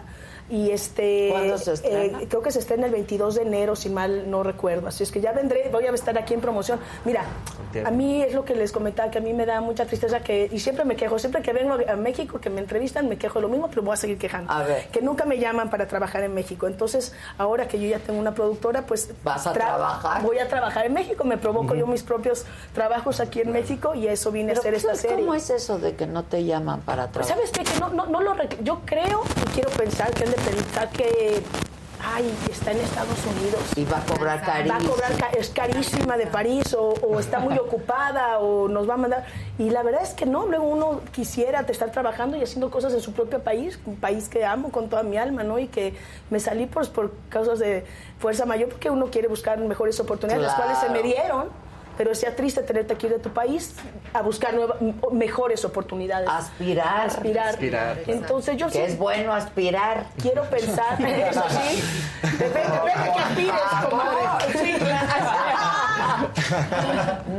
Y este, ¿Cuándo se estrena? eh, creo que se estrena el 22 de enero, si mal no recuerdo. Así es que ya vendré, voy a estar aquí en promoción. Mira, Entiendo. a mí es lo que les comentaba, que a mí me da mucha tristeza que, y siempre me quejo, siempre que vengo a México, que me entrevistan, me quejo lo mismo, pero voy a seguir quejando. A ver. Que nunca me llaman para trabajar en México. Entonces, ahora que yo ya tengo una productora, pues... ¿Vas a tra- trabajar? Voy a trabajar en México, me provoco yo mis propios trabajos aquí en México y a eso vine a hacer esta pues, serie. ¿Cómo es eso de que no te llaman para trabajar? ¿Sabes qué? Que no, no, no lo Yo creo y quiero pensar que de pensar que. Ay, está en Estados Unidos. Y va a cobrar Va a carísimo. cobrar, es carísima de París o, o está muy ocupada o nos va a mandar. Y la verdad es que no, luego uno quisiera estar trabajando y haciendo cosas en su propio país, un país que amo con toda mi alma, ¿no? Y que me salí por, por causas de fuerza mayor porque uno quiere buscar mejores oportunidades, las cuales se me dieron. Pero sea triste tenerte que ir de tu país a buscar nueva- m- mejores oportunidades. Aspirar. Aspirar. Aspirar. Entonces yo sí es bueno aspirar. quiero pensar, eso sí, depende, depende que aspires, comadre. Sí,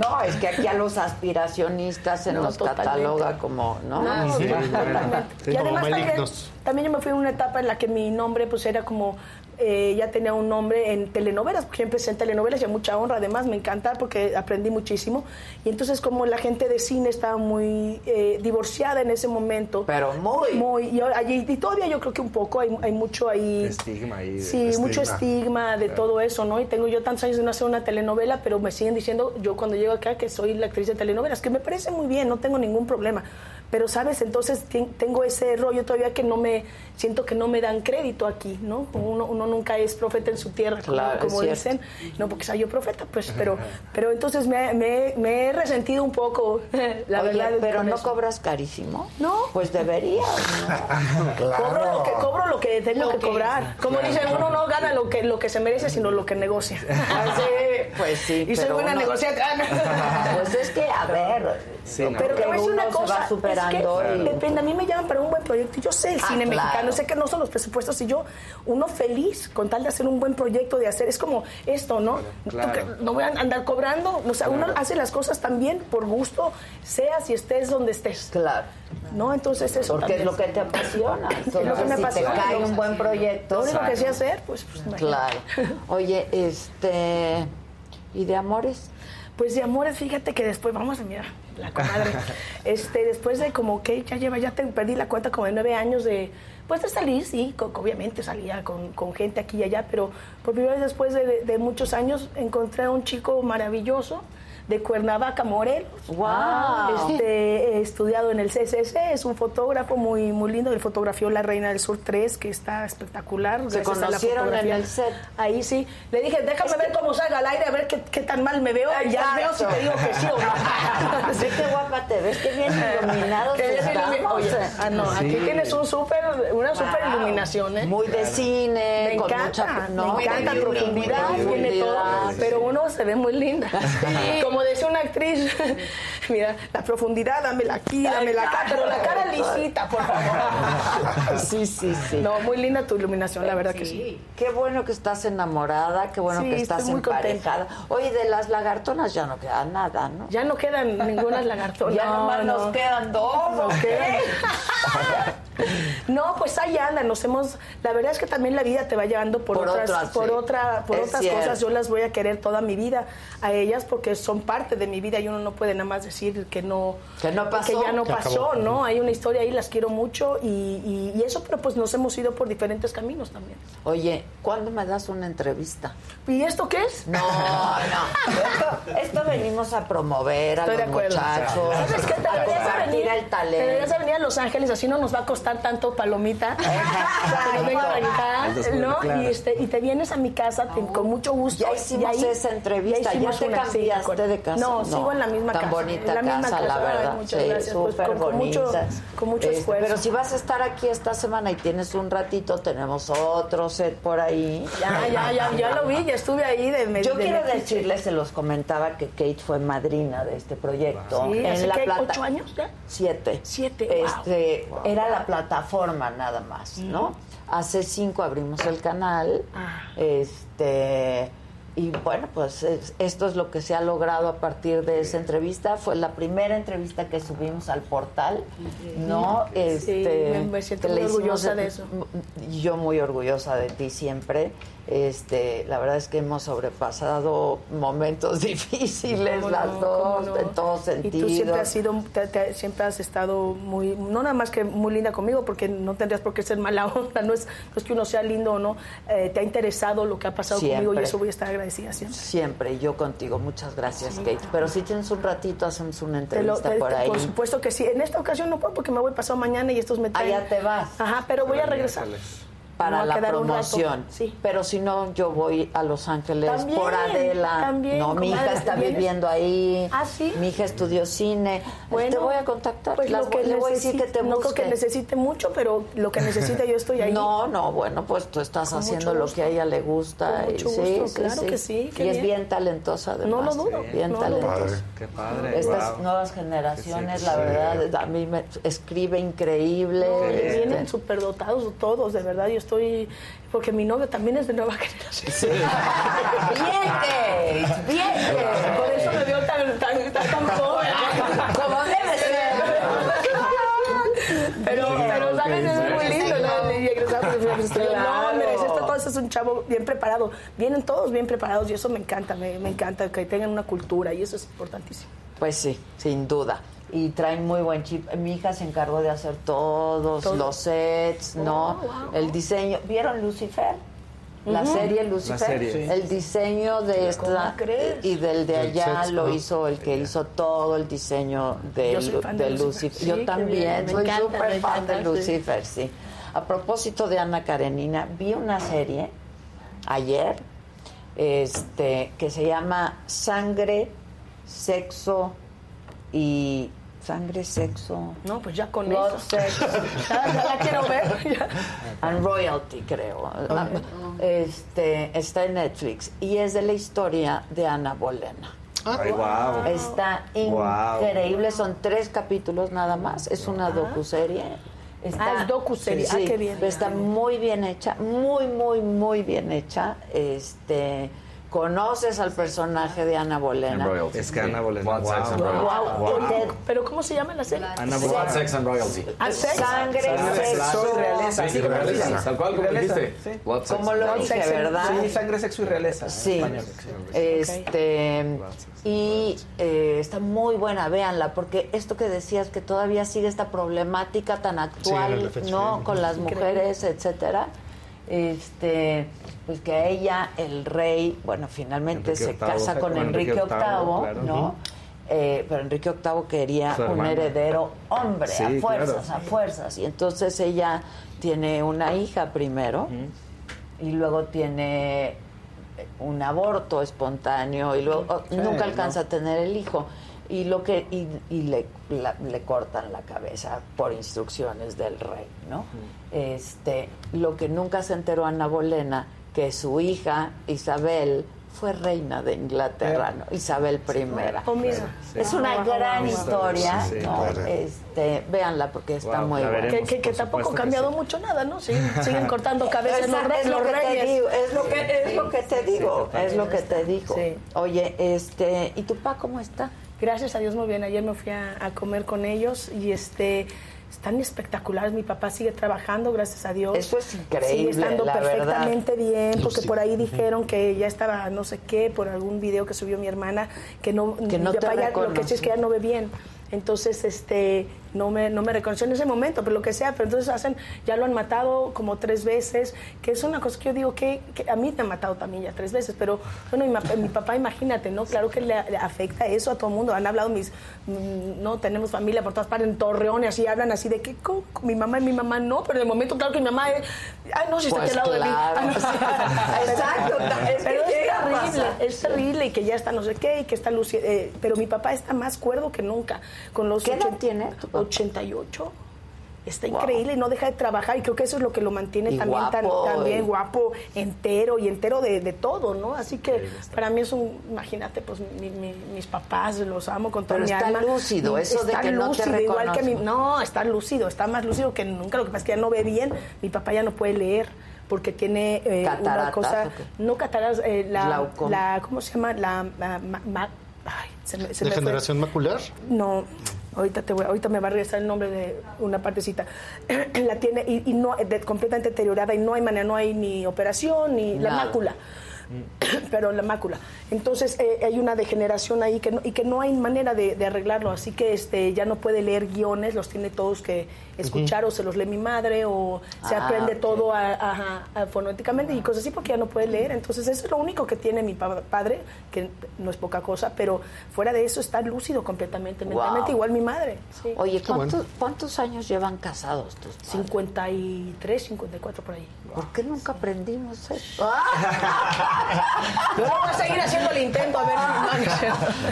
No, es que aquí a los aspiracionistas se No, nos totalmente. cataloga como, ¿no? No, Sí, totalmente. y además también, también yo me fui a una etapa en la que mi nombre pues era como eh, ya tenía un nombre en telenovelas, porque empecé en telenovelas y a mucha honra, además me encanta porque aprendí muchísimo. Y entonces como la gente de cine estaba muy eh, divorciada en ese momento. Pero muy. Muy, y, allí- y todavía yo creo que un poco, hay, hay mucho ahí... Estigma ahí. Sí, mucho estigma de todo eso, ¿no? Y tengo yo tantos años de no hacer una telenovela, pero me siguen diciendo yo cuando llego acá que soy la actriz de telenovelas, que me parece muy bien, no tengo ningún problema. Pero, ¿sabes? Entonces ten- tengo ese rollo todavía que no me, siento que no me dan crédito aquí, ¿no? Uno, uno nunca es profeta en su tierra, como, Claro, como es dicen. No porque sea yo profeta, pues, pero, pero entonces me, me- me he resentido un poco, la Oye, verdad. pero no eso. cobras carísimo. No. Pues deberías, ¿no? Cobro lo que cobro lo que tengo que, cobrar. Como dicen, uno no gana lo que lo que se merece, sino lo que negocia. Así, Pues sí, y soy buena uno- negociadora. Pues es que, a ver, Sí, no. Pero uno una se cosa, va es depende, a mí me llaman para un buen proyecto, y yo sé el Ah, cine claro. mexicano, sé que no son los presupuestos, y yo, uno feliz con tal de hacer un buen proyecto, de hacer, es como esto, ¿no? Claro. No voy a andar cobrando, o sea, uno hace las cosas también por gusto, seas y estés donde estés. Claro. ¿No? Entonces eso Porque es también. lo que te apasiona. Entonces, lo que me si apasiona. te cae un buen proyecto. Lo único que sé hacer, pues, pues imagínate. Claro. Oye, este. ¿Y de amores? Pues de amores, fíjate que después, vamos a mirar, la comadre. este, después de como que ya lleva, ya te perdí la cuenta como de nueve años de, pues de salir, sí, co- obviamente salía con, con gente aquí y allá, pero por primera vez después de, de muchos años encontré a un chico maravilloso de Cuernavaca, Morelos. ¡Guau! Este, he estudiado en el CCC, es un fotógrafo muy, muy lindo, él fotografió La Reina del Sur 3, que está espectacular. Se gracias a la conocieron en el set. Ahí sí. Le dije, déjame ver cómo salga al aire, a ver qué, qué tan mal me veo. Y ya veo si te digo que sí o no. Ve qué guapa te ves, qué bien iluminados Que bien estamos. ilumi- Oye, ah, no, aquí Sí. tienes un súper, una súper Wow. iluminación, ¿eh? Muy de cine, Me con encanta, mucha- no, me encanta profundidad, profundidad, tiene todo, pero uno se ve muy linda. Como decía una actriz, mira, la profundidad, dámela aquí, dámela acá, pero la cara lisita, por favor. Sí, sí, sí. No, muy linda tu iluminación, la verdad que sí. Qué bueno que estás enamorada, qué bueno Sí, que estás muy contenta. emparejada. Oye, de las lagartonas ya no queda nada, ¿no? Ya no quedan ninguna lagartona. Ya no, nomás no. nos quedan dos. Nos. No, pues ahí andan, nos hemos, la verdad es que también la vida te va llevando por, Por otras, otras, por sí. otra, por Es otras cierto. cosas. Yo las voy a querer toda mi vida a ellas porque son parte de mi vida y uno no puede nada más decir que no, Que no pasó. que ya no Que pasó, acabó. ¿no? Hay una historia ahí, las quiero mucho y, y- y eso, pero pues nos hemos ido por diferentes caminos también. Oye, ¿cuándo me das una entrevista? ¿Y esto qué es? No, no. Esto, esto venimos a promover a Estoy de los acuerdo. muchachos, ¿Sabes qué? Te a deberías de compartir venir, el te talento. deberías de venir a Los Ángeles, así no nos va a costar tanto palomita. A es muy ¿no? claro. Y, este, y te vienes a mi casa te- con mucho gusto. Ya hicimos Y ahí- esa entrevista, ya ya, hicimos te una, cambiaste de casa. No, sigo en la misma tan casa. bonita en la misma casa, la Ay, verdad. muchas sí, gracias. Pues, súper con, con mucho, bonitas. con mucho Este, esfuerzo. Pero si vas a estar aquí esta semana y tienes un ratito, tenemos otro set por ahí. Ya, ya, ya, ya lo vi, ya estuve ahí de me- Yo de quiero decirles, se los comentaba que Kate fue madrina de este proyecto. Sí, hace en la que plata- ocho años ya. Siete. Siete, wow. Este, Era la plataforma nada más, ¿no? Hace cinco abrimos el canal. Ah. Este. Y bueno, pues es- esto es lo que se ha logrado a partir de esa entrevista. Fue la primera entrevista que subimos al portal, ¿no? Sí, Este, me- siento que muy orgullosa de eso. Yo muy orgullosa de ti siempre. Este, la verdad es que hemos sobrepasado momentos difíciles ¿Cómo las no? dos, en todo sentido. Y tú siempre has sido, te- te- siempre has estado muy, no nada más que muy linda conmigo, porque no tendrías por qué ser mala onda, no es, no es que uno sea lindo o no, eh, te ha interesado lo que ha pasado conmigo y Siempre. eso voy a estar agradecida siempre. Siempre, yo contigo. Muchas gracias, Kate. Pero si tienes un ratito, hacemos una Te lo- entrevista te- por ahí. Por supuesto que sí. En esta ocasión no puedo porque me voy pasado mañana y estos me Ah, traen. ya te vas. Ajá, pero voy a regresar. Para la promoción. Sí. Pero si no, yo voy a Los Ángeles También, por Adela. también, no, mi hija está ¿vienes? viviendo ahí. Ah, sí. Mi hija estudió cine. Bueno, te voy a contactar. Pues lo que le voy a decir que necesite- te No creo que busque. necesite mucho, pero lo que necesite yo estoy ahí. No, no, bueno, pues tú estás Con haciendo lo que a ella le gusta. Con y mucho sí, gusto, sí, claro que sí, qué y es bien. bien talentosa, además. No lo dudo, Bien no talentosa. Qué padre. Estas wow. nuevas generaciones, Sí, la sí. verdad, a mí me escribe increíble. Y este, vienen superdotados todos, de verdad. Yo estoy. Porque mi novio también es de nueva generación. Bien, Kate, bien, Kate. Por eso me veo tan, tan, tan, tan joven. Como debe Pero, Bien, pero ¿sabes? Eso es muy sí. lindo. ¿no? Y. No, esto todo eso es un chavo bien preparado. Vienen todos bien preparados y eso me encanta, me, me encanta que tengan una cultura y eso es importantísimo. Pues sí, sin duda. Y traen muy buen chip. Mi hija se encargó de hacer todos Todo. los sets, ¿no? Oh, wow. El diseño. ¿Vieron Lucifer? La serie Lucifer. La serie. Sí. El diseño de esta ¿Cómo crees? y del de allá lo ¿no? hizo el que hizo todo el diseño de, Yo soy Lu- fan de de Lucifer. Lucifer. Sí, Yo también, soy súper fan de. Lucifer, sí. A propósito de Ana Karenina, vi una serie ayer este que se llama Sangre, Sexo y Sangre, Sexo. No, pues ya con eso. Sex Ya, ya la quiero ver. ya. and Royalty, creo. Ah, Este está en Netflix y es de la historia de Ana Bolena. Ay, guau. Está increíble, son tres capítulos nada más, es una docuserie. Está, Ah, es docuserie. Ah, qué bien. pero Está muy bien hecha, muy, muy, muy bien hecha. Este, conoces al personaje de Ana Bolena. Es que Ana Bolena. Blood, Sex and wow. Royalty. Wow. Wow. Pero ¿cómo se llama la serie? Ana Blood, Bolena. Sex and Royalty. Ah. Sangre, Sangre, sexo y realeza. Sí, realeza. Tal cual como dijiste. Como and lo Royalty. dije, ¿verdad? Sí, sangre, sexo y realeza. Sí. Este y eh, está muy buena, véanla, porque esto que decías que todavía sigue esta problemática tan actual. ¿no? Con las Increíble. mujeres, etcétera. Este, pues que a ella, el rey, bueno, finalmente Enrique se VIII, casa con con Enrique Enrique VIII, VIII, claro. ¿no? Eh, pero Enrique VIII quería un heredero hombre, Sí, a fuerzas, claro. a fuerzas. Y entonces ella tiene una hija primero y luego tiene un aborto espontáneo y luego Sí, nunca ¿no? alcanza a tener el hijo y lo que y, y le, la- le cortan la cabeza por instrucciones del rey no este lo que nunca se enteró Ana Bolena que su hija Isabel fue reina de Inglaterra ¿no? Isabel I Oh, es una wow, gran historia Sí, sí, ¿no? padre. este véanla porque está Wow, muy buena Que, tampoco ha cambiado sí. mucho nada, ¿no? Siguen, siguen cortando cabezas los, es lo los que te reyes. digo, es lo que es lo que te digo, Sí, es lo que te digo. Sí. Oye, este, ¿y tu pa cómo está? Gracias a Dios muy bien. Ayer me fui a, a comer con ellos y este están espectaculares. Mi papá sigue trabajando, gracias a Dios. Eso es increíble, Sigue estando la perfectamente bien, porque sí. por ahí dijeron que ya estaba no sé qué, por algún video que subió mi hermana, que no, Que no mi te papá ya- lo que sí es que ya no ve bien. Entonces, este, no me, no me reconoció en ese momento, pero lo que sea, pero entonces hacen, ya lo han matado como tres veces, que es una cosa que yo digo que, que a mí me han matado también ya tres veces, pero bueno, mi, mi papá, imagínate, ¿no? Claro que le, le afecta eso a todo el mundo. Han hablado mis, mm, no, tenemos familia por todas partes, en Torreón, así hablan así de que con, con mi mamá y mi mamá no, pero de momento, claro que mi mamá, es, ay, no, si está Pues aquí al lado de mí. Ay, no. Exacto, es pero es terrible, es terrible y que ya está no sé qué y que está luci- eh, pero mi papá está más cuerdo que nunca. Con los ¿Qué edad tiene? 88. Está Wow. increíble y no deja de trabajar y creo que eso es lo que lo mantiene Y también tan, guapo, también y- guapo, entero y entero de, de todo, ¿no? Así que para mí es un, imagínate, pues mi- mi- mis papás los amo con toda Pero mi está alma. lúcido, eso de está que no te lúcido, igual que mi, no, está lúcido, está más lúcido que nunca. Lo que pasa es que ya no ve bien. Mi papá ya no puede leer porque tiene eh, una ¿Cataratas cosa, no cataratas, eh, la, la, ¿cómo se llama? La, la- ma- ma- ay, se me, se me fue. ¿Degeneración macular? No, ahorita, te voy, ahorita me va a regresar el nombre de una partecita. la tiene y, y no, de- completamente deteriorada y no hay manera, no hay ni operación ni la Nada. Mácula. Pero la mácula. Entonces eh, hay una degeneración ahí que no, y que no hay manera de, de arreglarlo. Así que este ya no puede leer guiones, los tiene todos que escuchar o se los lee mi madre o se Ah, aprende todo a- a- a- fonéticamente y cosas así porque ya no puede leer. Entonces eso es lo único que tiene mi pa- padre, que no es poca cosa, pero fuera de eso está lúcido completamente, Wow. mentalmente, igual mi madre. sí. Oye, ¿cuántos, ¿cuántos años llevan casados tus padres? 53, 54 por ahí. ¿Por qué nunca aprendimos eso? No voy a seguir haciendo el intento, a ver.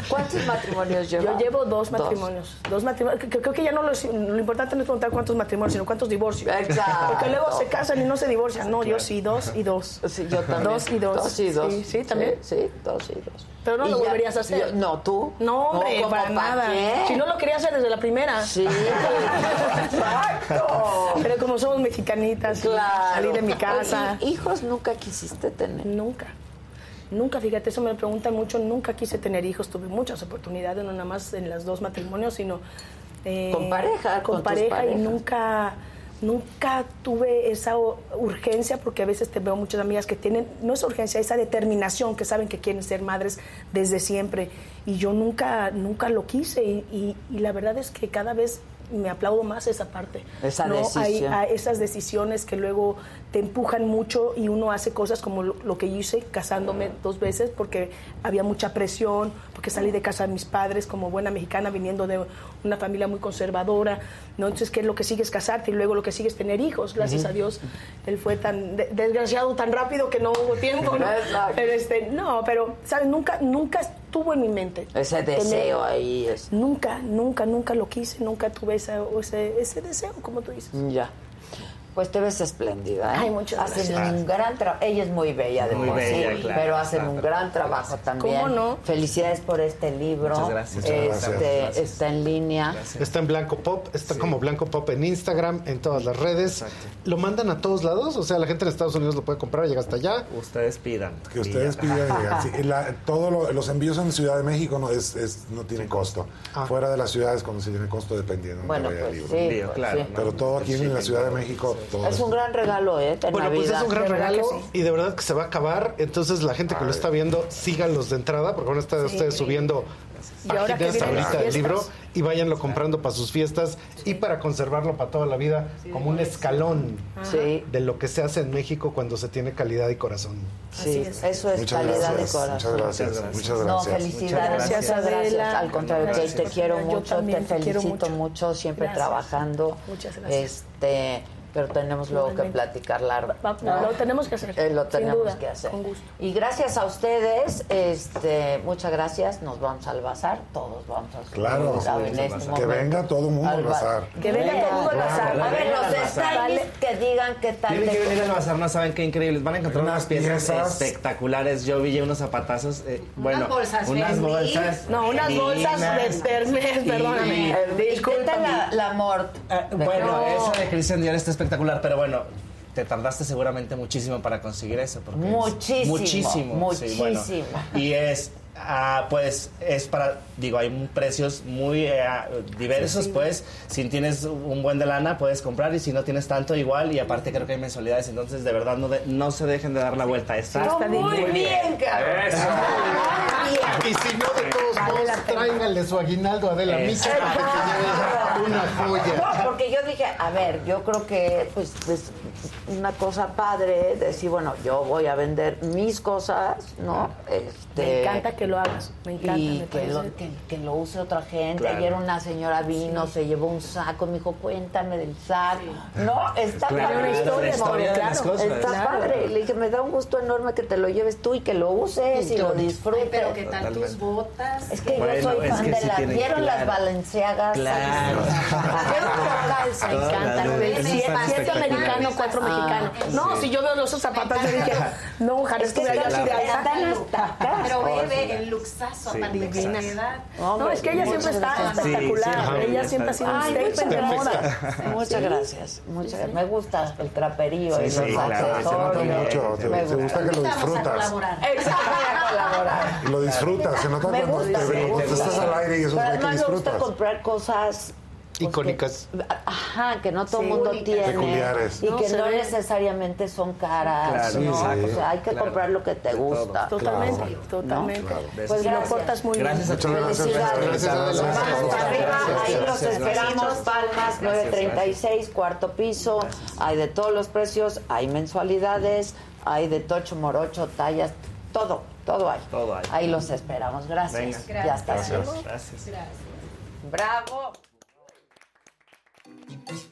¿Cuántos matrimonios llevan? Yo llevo dos matrimonios. Dos, matrimonios. Creo que ya no lo, lo importante no es preguntar cuántos matrimonios, sino cuántos divorcios. Exacto. Porque luego se casan y no se divorcian. No, yo sí, dos y dos. Sí, yo también. Dos y dos. Dos y dos. Sí, sí, también. Sí, sí, dos y dos. Pero no lo volverías a hacer. yo- no, tú. No, hombre, ¿cómo para pa' nada. qué? Si no lo quería hacer desde la primera. Sí, exacto. Pero como somos mexicanitas, Claro. salí de mi casa. Oye, ¿Hijos nunca quisiste tener? Nunca. Nunca, fíjate, eso me lo preguntan mucho. Nunca quise tener hijos. Tuve muchas oportunidades, no nada más en los dos matrimonios, sino. eh, Con pareja, Con, con pareja y nunca. Nunca tuve esa urgencia, porque a veces te veo muchas amigas que tienen, no esa urgencia, esa determinación, que saben que quieren ser madres desde siempre. Y yo nunca, nunca lo quise. Y, y- y la verdad es que cada vez me aplaudo más esa parte. Esa ¿no? Hay esas decisiones que luego te empujan mucho y uno hace cosas como lo, lo que yo hice casándome dos veces porque había mucha presión, porque salí de casa de mis padres como buena mexicana viniendo de una familia muy conservadora, ¿no? Entonces, ¿qué es lo que sigue es casarte y luego lo que sigue es tener hijos? Gracias a Dios, él fue tan de- desgraciado, tan rápido que no hubo tiempo, ¿no? Exacto. Pero este, no, pero, ¿sabes? Nunca, nunca estuvo en mi mente. Ese tener- deseo ahí es. Nunca, nunca, nunca lo quise, nunca tuve esa- ese, ese deseo, como tú dices. Ya. Pues te ves espléndida. ¿eh? Ay, muchas hacen gracias. un gran trabajo. Ella es muy bella de Muy por sí, claro. pero hacen Claro, un gran trabajo también. ¿Cómo no? Felicidades por este libro. Muchas gracias. Este, Muchas gracias. Está en línea. Está en Blanco Pop, está como Blanco Pop en Instagram, en todas las redes. ¿Lo mandan a todos lados? O sea, la gente en Estados Unidos lo puede comprar, llega hasta allá. Ustedes pidan. Que ustedes pidan llegar. Sí, y la- todo lo- los envíos en Ciudad de México no es, es- no tienen costo. Fuera de las ciudades cuando se tiene costo dependiendo de Bueno, vaya pues el sí, libro. pues Claro. Pero todo aquí en la Ciudad de México, todo Es un gran regalo, ¿eh? Bueno, pues Navidad. es un gran regalo sí. y de verdad que se va a acabar. Entonces la gente que lo está viendo, síganlos de entrada porque van a estar ustedes subiendo ahora páginas ahorita del libro y váyanlo comprando para sus fiestas y para conservarlo para toda la vida como un escalón Sí. de lo que se hace en México cuando se tiene calidad y corazón. Sí, eso es Muchas calidad gracias, de corazón. muchas gracias, muchas No, gracias. felicidades, Muchas gracias, gracias. Al contrario, Kate, Gracias. te quiero Yo mucho, te felicito mucho. mucho, siempre Gracias. trabajando. Muchas gracias. Este, pero tenemos luego que platicar largo. Va- Lo tenemos que hacer. Eh, lo sin tenemos duda, que hacer. Con gusto. Y gracias a ustedes, este, muchas gracias. Nos vamos al bazar, todos vamos a Claro, en este que momento. venga todo el mundo al Al ba- bazar. Que venga todo el mundo al bazar. A ver, los stylists que digan qué tal. Tienen que venir al bazar, no saben qué increíbles. Van a encontrar Unas unas piezas, piezas. espectaculares. Yo vi ya unos zapatazos. eh, bueno, bolsas unas bolsas. No, unas bolsas de Hermes, perdóname. Y- ¿Y qué tal la, la mort? Ah, bueno, esa de Christian Dior está espectacular, pero bueno, te tardaste seguramente muchísimo para conseguir eso. Porque es Muchísimo, muchísimo. sí, bueno. muchísimo. y es, ah, pues, es para, digo, hay precios muy eh, diversos, pues, si tienes un buen de lana puedes comprar y si no tienes tanto igual y aparte creo que hay mensualidades, entonces de verdad no, de- no se dejen de dar la vuelta. Está, Está muy bien, cabrón. Eso. Y si no, de todos modos, tráiganle su aguinaldo a Adela Micha para que lleve una joya. Porque yo dije, a ver, yo creo que pues es una cosa padre decir, bueno, yo voy a vender mis cosas, ¿no? Este, Me encanta que lo hagas. Me encanta. y me que lo, que, que lo use otra gente. Claro. Ayer una señora vino, se llevó un saco, me dijo, cuéntame del saco. No, está Claro, padre. la historia de las claro, cosas. Está Claro. padre. Le dije, me da un gusto enorme que te lo lleves tú y que lo uses y, lo disfrutes. pero ¿qué tal tus botas? Es que Bueno, yo soy fan que de sí las. ¿Vieron las claro. Valenciagas? Claro. ¿Vieron cómo calza? Me encanta. Ah, mexicanos. No, si yo veo los zapatos, yo dije, no, ojalá estuviera yo así de alta. Pero ve, Oh, ve el luxazo, aparte. No, es que ella siempre está espectacular. Ella siempre ha sido un muchas statement de moda. gracias. Muchas gracias. Muchas gracias. Me gusta el traperío y los accesorios. Me gusta que lo disfrutas. Exacto, voy a colaborar. Y lo disfrutas, se nota cuando, te- me cuando gusta. estás al aire y eso Pero es que además me gusta disfrutas. comprar cosas Icónicas. que- ajá, que no todo el Sí, mundo tiene. Peculiares. Y No, que no ve. necesariamente son caras. Claro, ¿no? sí, O sea, hay que claro. comprar lo que te gusta. Totalmente, totalmente. Pues lo gracias. portas muy Gracias a bien. ti. Muchas gracias. Gracias. Vamos arriba, ahí los Gracias, esperamos, gracias. Palmas 936, cuarto piso, hay de todos los precios, hay mensualidades, hay de tocho, morocho, tallas, todo, todo hay. Todo hay. Ahí los esperamos, gracias. Venga. Ya está. Gracias. Gracias. Bravo. Música